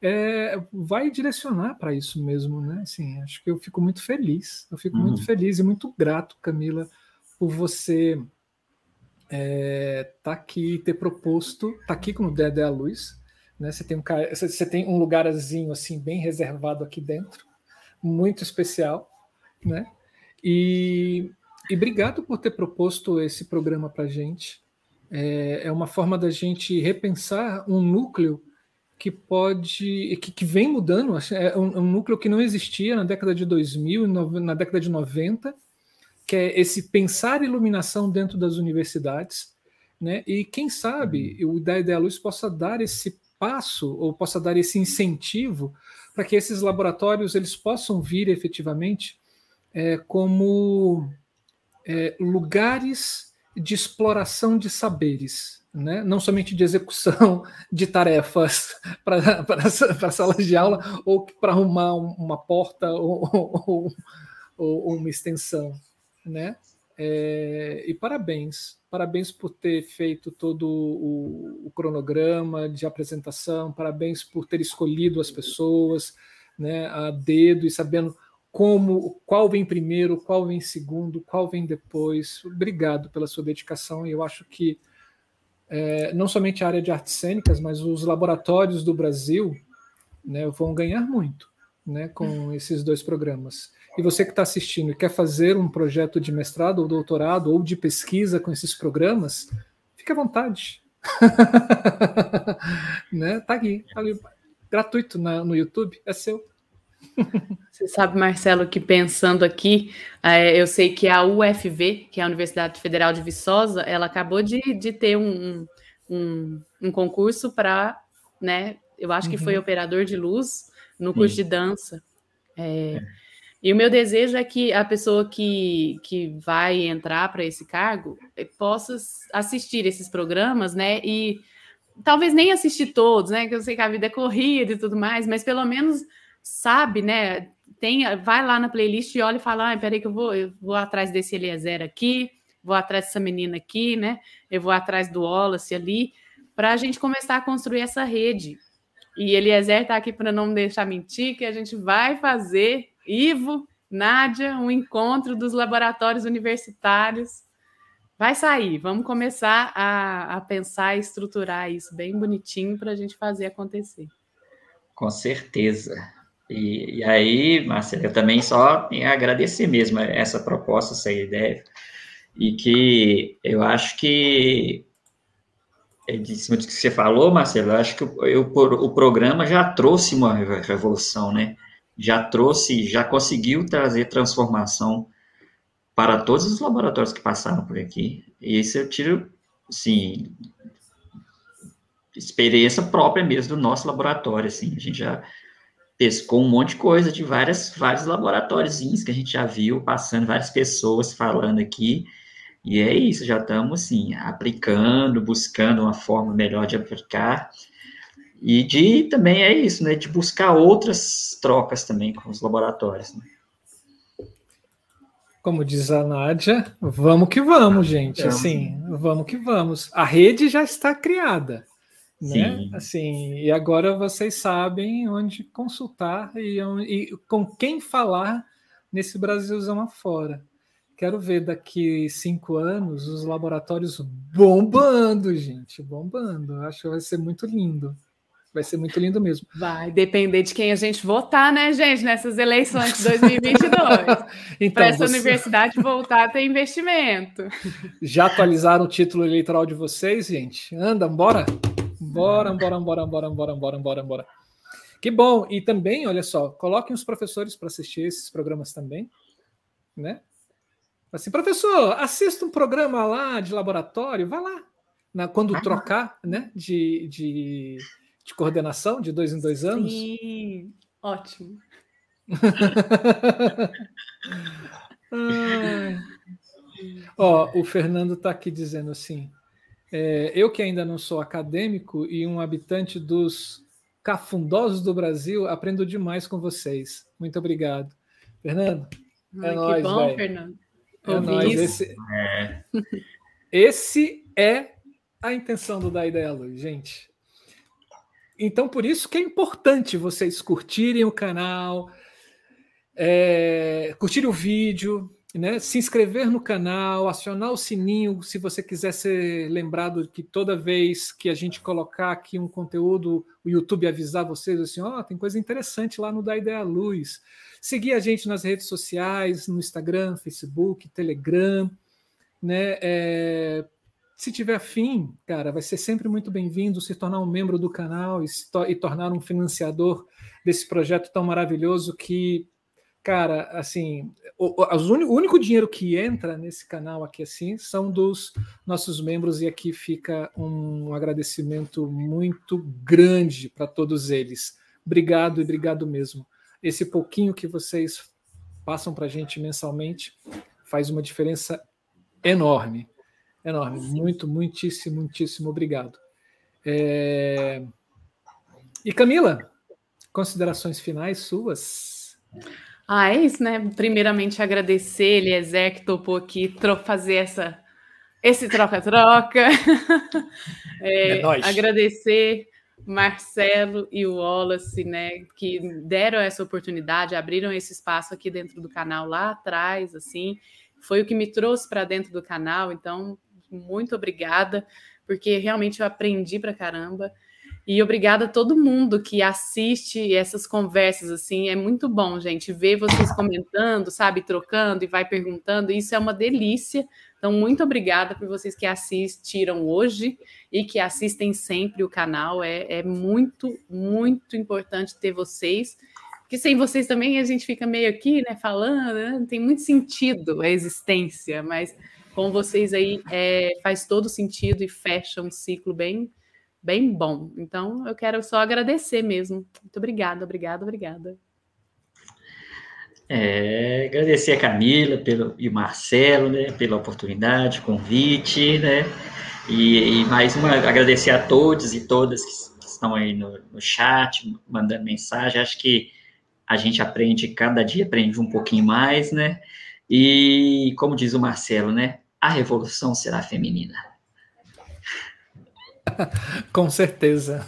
é, vai direcionar para isso mesmo, né? Assim, acho que eu fico muito feliz, eu fico uhum. muito feliz e muito grato, Camila, por você estar é, tá aqui ter proposto, tá aqui com o Dedé à Luz, né? Você, tem um, você tem um lugarzinho assim bem reservado aqui dentro, muito especial. Né? E, e obrigado por ter proposto esse programa para a gente. É, é uma forma da gente repensar um núcleo que pode que, que vem mudando é um, um, núcleo que não existia na década de 2000 na década de 90 que é esse pensar iluminação dentro das universidades né e quem sabe o da Ideia Luz possa dar esse passo ou possa dar esse incentivo para que esses laboratórios eles possam vir efetivamente é, como é, lugares de exploração de saberes, né? não somente de execução de tarefas para a sala de aula ou para arrumar uma porta ou, ou, ou, uma extensão. Né? É, e parabéns, parabéns por ter feito todo o, o, cronograma de apresentação, parabéns por ter escolhido as pessoas né, a dedo e sabendo como, qual vem primeiro, qual vem segundo, qual vem depois. Obrigado pela sua dedicação e eu acho que é, não somente a área de artes cênicas, mas os laboratórios do Brasil né, vão ganhar muito né, com esses dois programas. E você que está assistindo e quer fazer um projeto de mestrado ou doutorado ou de pesquisa com esses programas, fique à vontade. né? Tá aqui, tá ali, gratuito na, no YouTube, é seu.
Você sabe, Marcelo, que pensando aqui, é, eu sei que a UFV, que é a Universidade Federal de Viçosa, ela acabou de, de ter um, um, um concurso para, né? Eu acho que foi uhum. operador de luz no curso Sim. de dança. É, é. E o meu desejo é que a pessoa que, que vai entrar para esse cargo eh, possa assistir esses programas, né? E talvez nem assistir todos, né? Que eu sei que a vida é corrida e tudo mais, mas pelo menos sabe, né? Tem, vai lá na playlist e olha e fala: ah, peraí, que eu vou, eu vou atrás desse Eliezer aqui, vou atrás dessa menina aqui, né? Eu vou atrás do Wallace ali, para a gente começar a construir essa rede. E Eliezer está aqui para não me deixar mentir, que a gente vai fazer, Ivo, Nádia, um encontro dos laboratórios universitários. Vai sair, vamos começar a, a pensar e estruturar isso bem bonitinho para a gente fazer acontecer.
Com certeza. E, e, aí, Marcelo, eu também só tenho a agradecer mesmo essa proposta, essa ideia, e que eu acho que, de cima do que você falou, Marcelo, eu acho que o, eu, o programa já trouxe uma revolução, né? Já trouxe, já conseguiu trazer transformação para todos os laboratórios que passaram por aqui. E isso eu tiro, assim, experiência própria mesmo do nosso laboratório, assim, a gente já pescou um monte de coisa de várias, vários laboratórios que a gente já viu passando, várias pessoas falando aqui, e é isso, já estamos, assim, aplicando, buscando uma forma melhor de aplicar, e de, também é isso, né, de buscar outras trocas também com os laboratórios, né?
Como diz a Nádia, vamos que vamos, gente. Assim, vamos que vamos. A rede já está criada. Né? Sim. Assim, e agora vocês sabem onde consultar e, e, com quem falar nesse Brasilzão afora. Quero ver daqui cinco anos os laboratórios bombando, gente, bombando. Acho que vai ser muito lindo. Vai ser muito lindo mesmo.
Vai depender de quem a gente votar, né, gente, nessas eleições de 2022. então, Para essa você... universidade voltar a ter investimento.
Já atualizaram o título eleitoral de vocês, gente? Anda, bora? Bora, bora, bora, bora, bora, bora, bora, bora. Que bom. E também, olha só, coloquem os professores para assistir esses programas também, né? Assim, professor, assista um programa lá de laboratório, vá lá. Na, quando ah, trocar, né? De, de, de, coordenação de dois em dois anos.
Sim, ótimo.
Ó, o Fernando está aqui dizendo assim: é, eu que ainda não sou acadêmico e um habitante dos cafundosos do Brasil, aprendo demais com vocês. Muito obrigado. Fernando,
é Ai, nóis, que bom, véio. Fernando.
É nóis. Esse, é. esse é a intenção do Da Ideia Luz, gente. Então, por isso que é importante vocês curtirem o canal, é, curtirem o vídeo, né, se inscrever no canal, acionar o sininho se você quiser ser lembrado que toda vez que a gente colocar aqui um conteúdo, o YouTube avisar vocês assim, ó, oh, tem coisa interessante lá no Da Ideia Luz. Seguir a gente nas redes sociais, no Instagram, Facebook, Telegram, né? É, se tiver afim, cara, vai ser sempre muito bem-vindo se tornar um membro do canal e, to e tornar um financiador desse projeto tão maravilhoso que cara, assim, o, o, único dinheiro que entra nesse canal aqui assim são dos nossos membros e aqui fica um agradecimento muito grande para todos eles. Obrigado e obrigado mesmo. Esse pouquinho que vocês passam para a gente mensalmente faz uma diferença enorme, enorme. Muito, muitíssimo, muitíssimo obrigado. É... E Camila, considerações finais suas?
Ah, é isso, né? Primeiramente agradecer Eliezer que topou aqui fazer essa, esse troca-troca. é, é agradecer Marcelo e o Wallace, né, que deram essa oportunidade, abriram esse espaço aqui dentro do canal lá atrás, assim, foi o que me trouxe para dentro do canal, então muito obrigada, porque realmente eu aprendi para caramba. E obrigada a todo mundo que assiste essas conversas, assim, é muito bom, gente, ver vocês comentando, sabe, trocando e vai perguntando, isso é uma delícia. Então, muito obrigada por vocês que assistiram hoje e que assistem sempre o canal. É, é muito, muito importante ter vocês, porque sem vocês também a gente fica meio aqui, né, falando, né? tem muito sentido a existência, mas com vocês aí é, faz todo sentido e fecha um ciclo bem bem bom. Então, eu quero só agradecer mesmo. Muito obrigada, obrigada, obrigada.
É, agradecer a Camila pelo, e o Marcelo, né, pela oportunidade, convite, né, e, e, mais uma, agradecer a todos e todas que, estão aí no, no, chat, mandando mensagem, acho que a gente aprende, cada dia aprende um pouquinho mais, né, e como diz o Marcelo, né, a revolução será feminina.
Com certeza.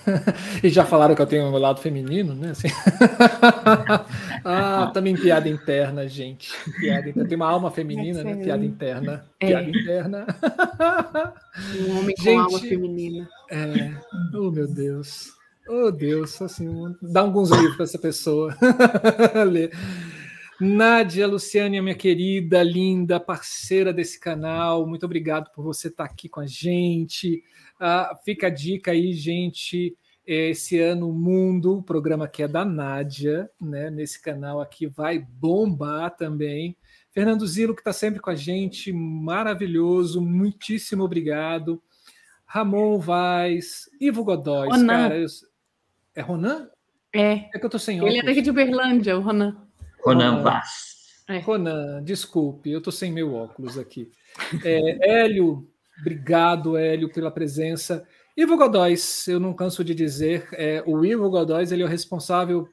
E já falaram que eu tenho um lado feminino, né? Assim. ah, também piada interna, gente. Piada interna. Tem uma alma feminina, né? Piada interna. É. Piada interna.
Um homem com gente, alma feminina.
É. Oh, meu Deus. Oh, Deus. Assim, dá alguns livros para essa pessoa ler. Nádia Luciane, minha querida, linda, parceira desse canal, muito obrigado por você estar aqui com a gente. Uh, fica a dica aí, gente. Esse ano o Mundo, o programa que é da Nádia, né? Nesse canal aqui vai bombar também. Fernando Zilo, que está sempre com a gente, maravilhoso, muitíssimo obrigado. Ramon Vaz, Ivo Godói, cara. Eu... É Ronan?
É.
É que eu tô sem óculos.
Ele é daqui de Uberlândia, o Ronan.
Ronan Vaz.
É. Ronan, desculpe, eu tô sem meu óculos aqui. É, Hélio, Obrigado, Hélio, pela presença. Ivo Godóis, eu não canso de dizer, é, o Ivo Godóis ele é o responsável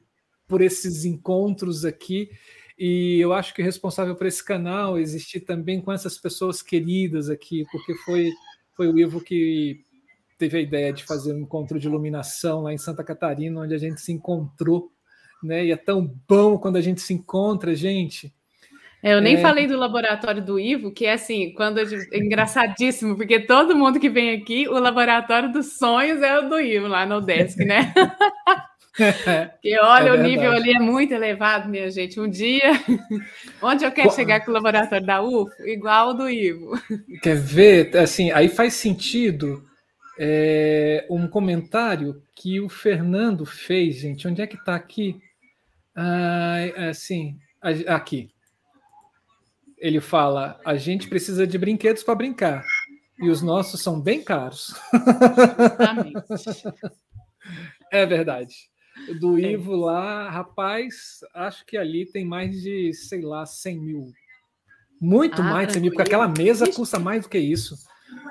por esses encontros aqui, e eu acho que o responsável por esse canal existir também com essas pessoas queridas aqui, porque foi, foi o Ivo que teve a ideia de fazer um encontro de iluminação lá em Santa Catarina, onde a gente se encontrou, né? E é tão bom quando a gente se encontra, gente.
É, eu nem é... falei do laboratório do Ivo, que é assim, quando é engraçadíssimo, porque todo mundo que vem aqui, o laboratório dos sonhos é o do Ivo lá no desk, né? Porque olha, é o nível ali é muito elevado, minha gente. Um dia, onde eu quero Qu chegar com o laboratório da UFO, igual o do Ivo.
Quer ver? Assim, aí faz sentido é, um comentário que o Fernando fez, gente. Onde é que está aqui? Ah, assim, aqui ele fala: a gente precisa de brinquedos para brincar. E os nossos são bem caros. é verdade. Do é. Ivo lá, rapaz, acho que ali tem mais de, sei lá, 100 mil. Muito ah, mais de 100 mil, porque aquela mesa custa mais do que isso.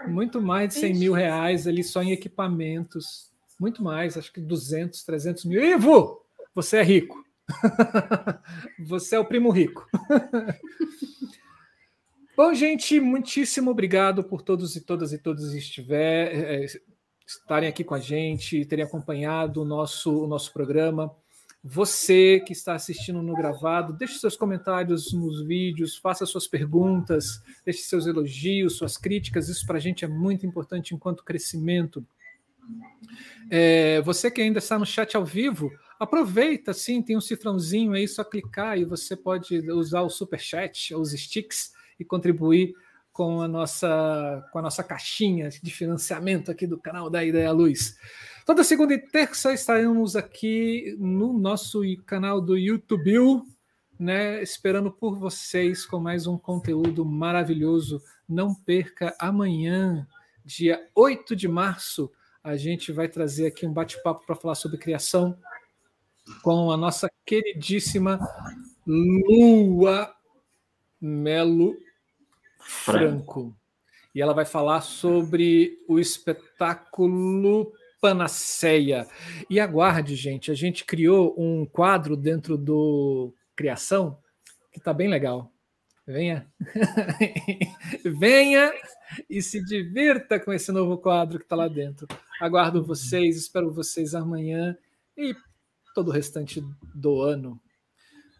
Muito mais de 100 mil reais ali só em equipamentos. Muito mais, acho que 200, 300 mil. Ivo, você é rico. você é o primo rico. Bom, gente, muitíssimo obrigado por todos e todas e todos estiver, é, estarem aqui com a gente, terem acompanhado o nosso, o nosso programa. Você que está assistindo no gravado, deixe seus comentários nos vídeos, faça suas perguntas, deixe seus elogios, suas críticas. Isso para a gente é muito importante enquanto crescimento. É, você que ainda está no chat ao vivo, aproveita, sim, tem um cifrãozinho aí, só clicar e você pode usar o super chat, os sticks e contribuir com a nossa com a nossa caixinha de financiamento aqui do canal da Ideia Luz. Toda segunda e terça estaremos aqui no nosso canal do YouTube, né, esperando por vocês com mais um conteúdo maravilhoso. Não perca amanhã, dia 8 de março, a gente vai trazer aqui um bate-papo para falar sobre criação com a nossa queridíssima Lua Melo Franco. E ela vai falar sobre o espetáculo Panaceia. E aguarde, gente, a gente criou um quadro dentro do Criação que está bem legal. Venha, venha e se divirta com esse novo quadro que está lá dentro. Aguardo vocês, espero vocês amanhã e todo o restante do ano.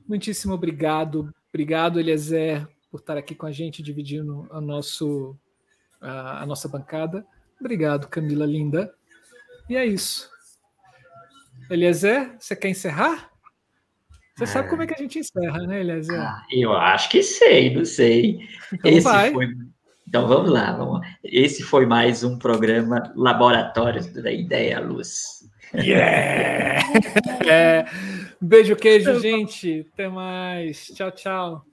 Muitíssimo obrigado. Obrigado, Eliezer, por estar aqui com a gente, dividindo a, nosso, a, a nossa bancada. Obrigado, Camila linda. E é isso. Eliezer, você quer encerrar? Você é... sabe como é que a gente encerra, né, Eliezer? Ah,
eu acho que sei, não sei. Então Esse vai. Foi... Então vamos lá, vamos Esse foi mais um programa Laboratórios da Ideia Luz.
Yeah! é. Beijo, queijo, gente. Até mais. Tchau, tchau.